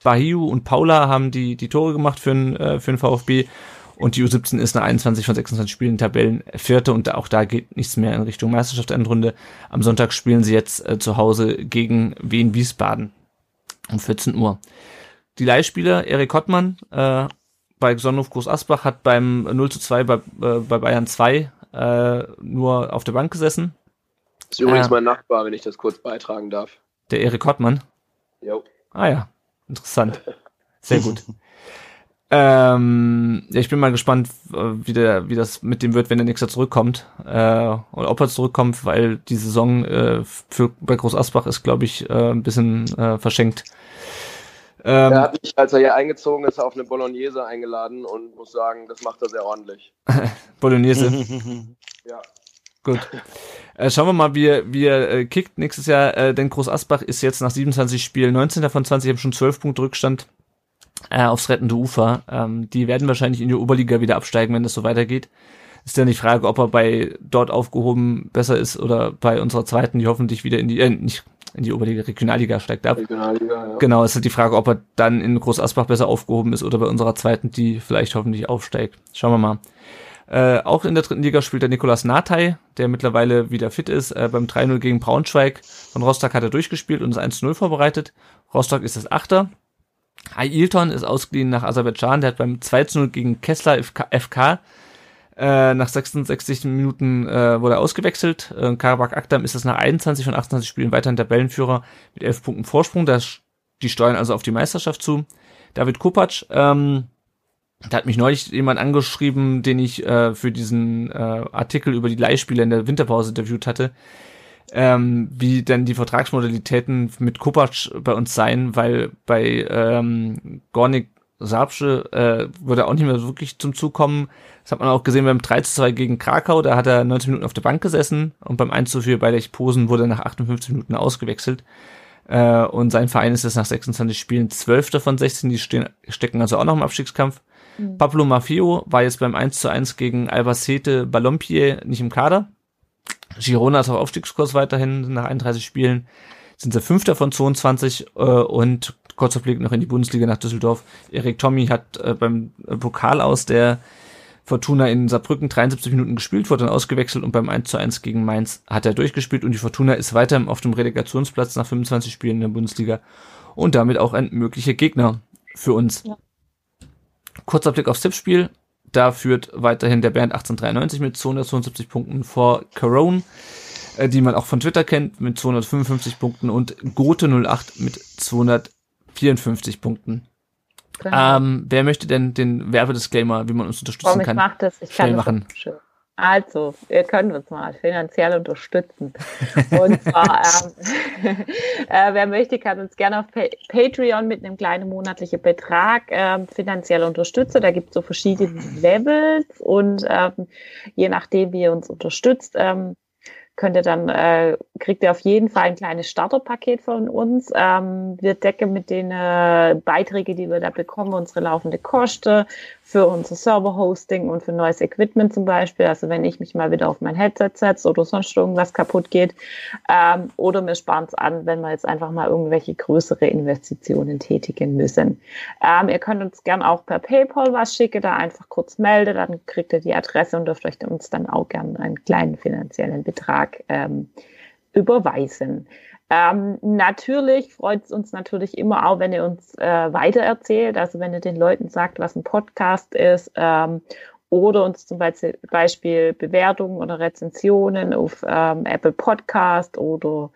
Bahiu und Paula haben die, die Tore gemacht für den, äh, für den VfB. Und die U17 ist nach 21 von 26 Spielen Tabellen vierte und auch da geht nichts mehr in Richtung Meisterschaftsendrunde. Am Sonntag spielen sie jetzt äh, zu Hause gegen Wien Wiesbaden um 14 Uhr. Die Leihspieler Erik Hottmann äh, bei Sonnenhof Groß Asbach hat beim 0 zu 2 bei, äh, bei Bayern 2 äh, nur auf der Bank gesessen. Ist übrigens Ja. mein Nachbar, wenn ich das kurz beitragen darf. Der Erik Hottmann. Jo. Ah ja, interessant. Sehr gut. [laughs] ähm, ja, ich bin mal gespannt, äh, wie, der, wie das mit dem wird, wenn der nächste zurückkommt. Äh, oder ob er zurückkommt, weil die Saison äh, für, bei Groß Asbach ist, glaube ich, äh, ein bisschen äh, verschenkt. Ähm, Er hat mich, als er hier eingezogen ist, auf eine Bolognese eingeladen und muss sagen, das macht er sehr ordentlich. [laughs] Bolognese. Ja. Gut. Äh, schauen wir mal, wie er, wie er äh, kickt nächstes Jahr. Äh, denn Groß Asbach ist jetzt nach 27 Spielen 19 von 20, haben schon 12 Punkte Rückstand äh, aufs rettende Ufer. Ähm, die werden wahrscheinlich in die Oberliga wieder absteigen, wenn das so weitergeht. Ist dann die Frage, ob er bei dort aufgehoben besser ist oder bei unserer zweiten, die hoffentlich wieder in die, äh, nicht in die Oberliga, Regionalliga steigt ab. Regionalliga, ja. Genau, es ist halt die Frage, ob er dann in Groß Asbach besser aufgehoben ist oder bei unserer zweiten, die vielleicht hoffentlich aufsteigt. Schauen wir mal. Äh, auch in der dritten Liga spielt der Nikolas Natay, der mittlerweile wieder fit ist. Äh, beim 3-0 gegen Braunschweig von Rostock hat er durchgespielt und ist 1-0 vorbereitet. Rostock ist das Achter. Ailton ist ausgeliehen nach Aserbaidschan. Der hat beim 2-0 gegen Kessler FK, FK äh, nach 66 Minuten äh, wurde er ausgewechselt. Äh, Karabakh Akdam ist es nach 21 von 28 Spielen weiterhin Tabellenführer mit 11 Punkten Vorsprung. Das, die steuern also auf die Meisterschaft zu. David Kopacz, ähm, da hat mich neulich jemand angeschrieben, den ich äh, für diesen äh, Artikel über die Leihspieler in der Winterpause interviewt hatte, ähm, wie denn die Vertragsmodalitäten mit Kopacz bei uns seien, weil bei ähm, Gornik Sabsche äh, würde auch nicht mehr wirklich zum Zug kommen. Das hat man auch gesehen beim 3 zu 2 gegen Krakau, da hat er 90 Minuten auf der Bank gesessen und beim 1 zu 4 bei Lech Posen wurde er nach 58 Minuten ausgewechselt. Äh, und sein Verein ist jetzt nach 26 Spielen 12. von 16, die stehen, stecken also auch noch im Abstiegskampf. Pablo Mafio war jetzt beim 1 zu 1 gegen Albacete Ballompier nicht im Kader. Girona ist auf Aufstiegskurs weiterhin nach 31 Spielen. Sind sie Fünfter von 22 äh, und kurzer Blick noch in die Bundesliga nach Düsseldorf. Erik Tommy hat äh, beim äh, Pokal aus der Fortuna in Saarbrücken 73 Minuten gespielt, wurde dann ausgewechselt und beim 1 zu 1 gegen Mainz hat er durchgespielt und die Fortuna ist weiter auf dem Relegationsplatz nach 25 Spielen in der Bundesliga und damit auch ein möglicher Gegner für uns. Ja. Kurzer Blick aufs Tippspiel. Da führt weiterhin der Bernd 1893 mit 272 Punkten vor Corone, äh, die man auch von Twitter kennt, mit 255 Punkten und Gote 08 mit 254 Punkten. Genau. Ähm, wer möchte denn den Werbedisclaimer, wie man uns unterstützen ich kann? mach das. Ich kann das machen. schön. Also, ihr könnt uns mal finanziell unterstützen. Und zwar, [laughs] ähm, [laughs] äh, wer möchte, kann uns gerne auf pa Patreon mit einem kleinen monatlichen Betrag ähm, finanziell unterstützen. Da gibt es so verschiedene Levels und ähm, je nachdem, wie ihr uns unterstützt, ähm, könnt ihr dann, äh, kriegt ihr auf jeden Fall ein kleines Starterpaket von uns. Ähm, wir decken mit den äh, Beiträgen, die wir da bekommen, unsere laufende Kosten für unser Server-Hosting und für neues Equipment zum Beispiel. Also wenn ich mich mal wieder auf mein Headset setze oder sonst irgendwas kaputt geht. Ähm, oder wir sparen es an, wenn wir jetzt einfach mal irgendwelche größere Investitionen tätigen müssen. Ähm, ihr könnt uns gern auch per PayPal was schicken, da einfach kurz melden, dann kriegt ihr die Adresse und dürft euch uns dann auch gern einen kleinen finanziellen Betrag ähm, überweisen. Ähm, natürlich freut es uns natürlich immer auch, wenn ihr uns äh, weitererzählt, also wenn ihr den Leuten sagt, was ein Podcast ist ähm, oder uns zum Beispiel, Bewertungen oder Rezensionen auf ähm, Apple Podcast oder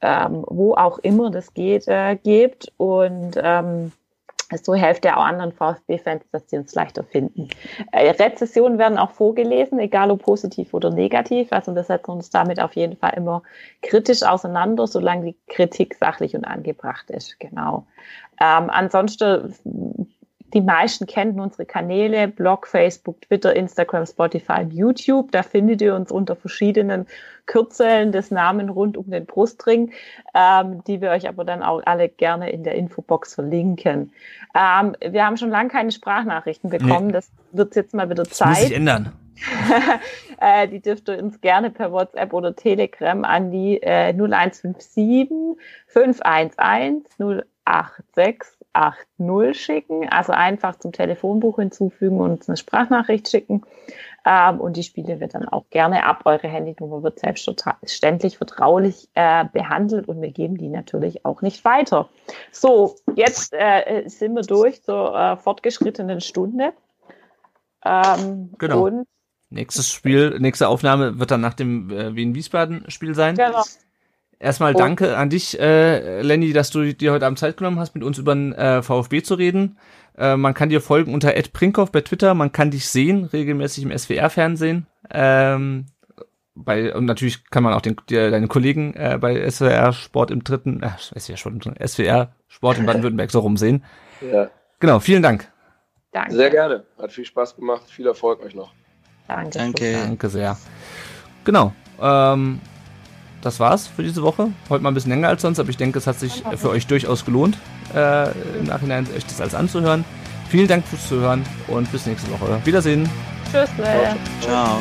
ähm, wo auch immer das geht, äh, gebt und ähm, so hilft ja auch anderen VfB-Fans, dass sie uns leichter finden. Äh, Rezessionen werden auch vorgelesen, egal ob positiv oder negativ. Also wir setzen uns damit auf jeden Fall immer kritisch auseinander, solange die Kritik sachlich und angebracht ist. Genau. Ähm, ansonsten die meisten kennen unsere Kanäle, Blog, Facebook, Twitter, Instagram, Spotify und YouTube. Da findet ihr uns unter verschiedenen Kürzeln des Namen rund um den Brustring, ähm, die wir euch aber dann auch alle gerne in der Infobox verlinken. Ähm, wir haben schon lange keine Sprachnachrichten bekommen. Nee. Das wird jetzt mal wieder Das muss sich Zeit. ändern. [laughs] äh, die dürft ihr uns gerne per WhatsApp oder Telegram an die äh, 0157 511 08680 schicken. Also einfach zum Telefonbuch hinzufügen und eine Sprachnachricht schicken. Ähm, und die Spiele wird dann auch gerne ab. Eure Handynummer wird selbstverständlich vertraulich äh, behandelt und wir geben die natürlich auch nicht weiter. So, jetzt äh, sind wir durch zur äh, fortgeschrittenen Stunde. Ähm, Genau. Nächstes Spiel, nächste Aufnahme wird dann nach dem äh, Wien-Wiesbaden-Spiel sein. Genau. Erstmal Oh. danke an dich, äh, Lenny, dass du dir heute Abend Zeit genommen hast, mit uns über den äh, VfB zu reden. Äh, man kann dir folgen unter @prinkhoff bei Twitter. Man kann dich sehen regelmäßig im SWR-Fernsehen. Ähm, bei und natürlich kann man auch den, dir, deine Kollegen äh, bei SWR Sport im dritten, äh, SWR Sport im dritten, SWR Sport in Baden-Württemberg so rumsehen. Ja. Genau, vielen Dank. Danke. Sehr gerne. Hat viel Spaß gemacht. Viel Erfolg euch noch. Danke. Danke. Danke sehr. Genau. Ähm, das war's für diese Woche. Heute mal ein bisschen länger als sonst, aber ich denke, es hat sich für euch durchaus gelohnt, äh, im Nachhinein euch das alles anzuhören. Vielen Dank fürs Zuhören und bis nächste Woche. Wiedersehen. Tschüss. Ciao.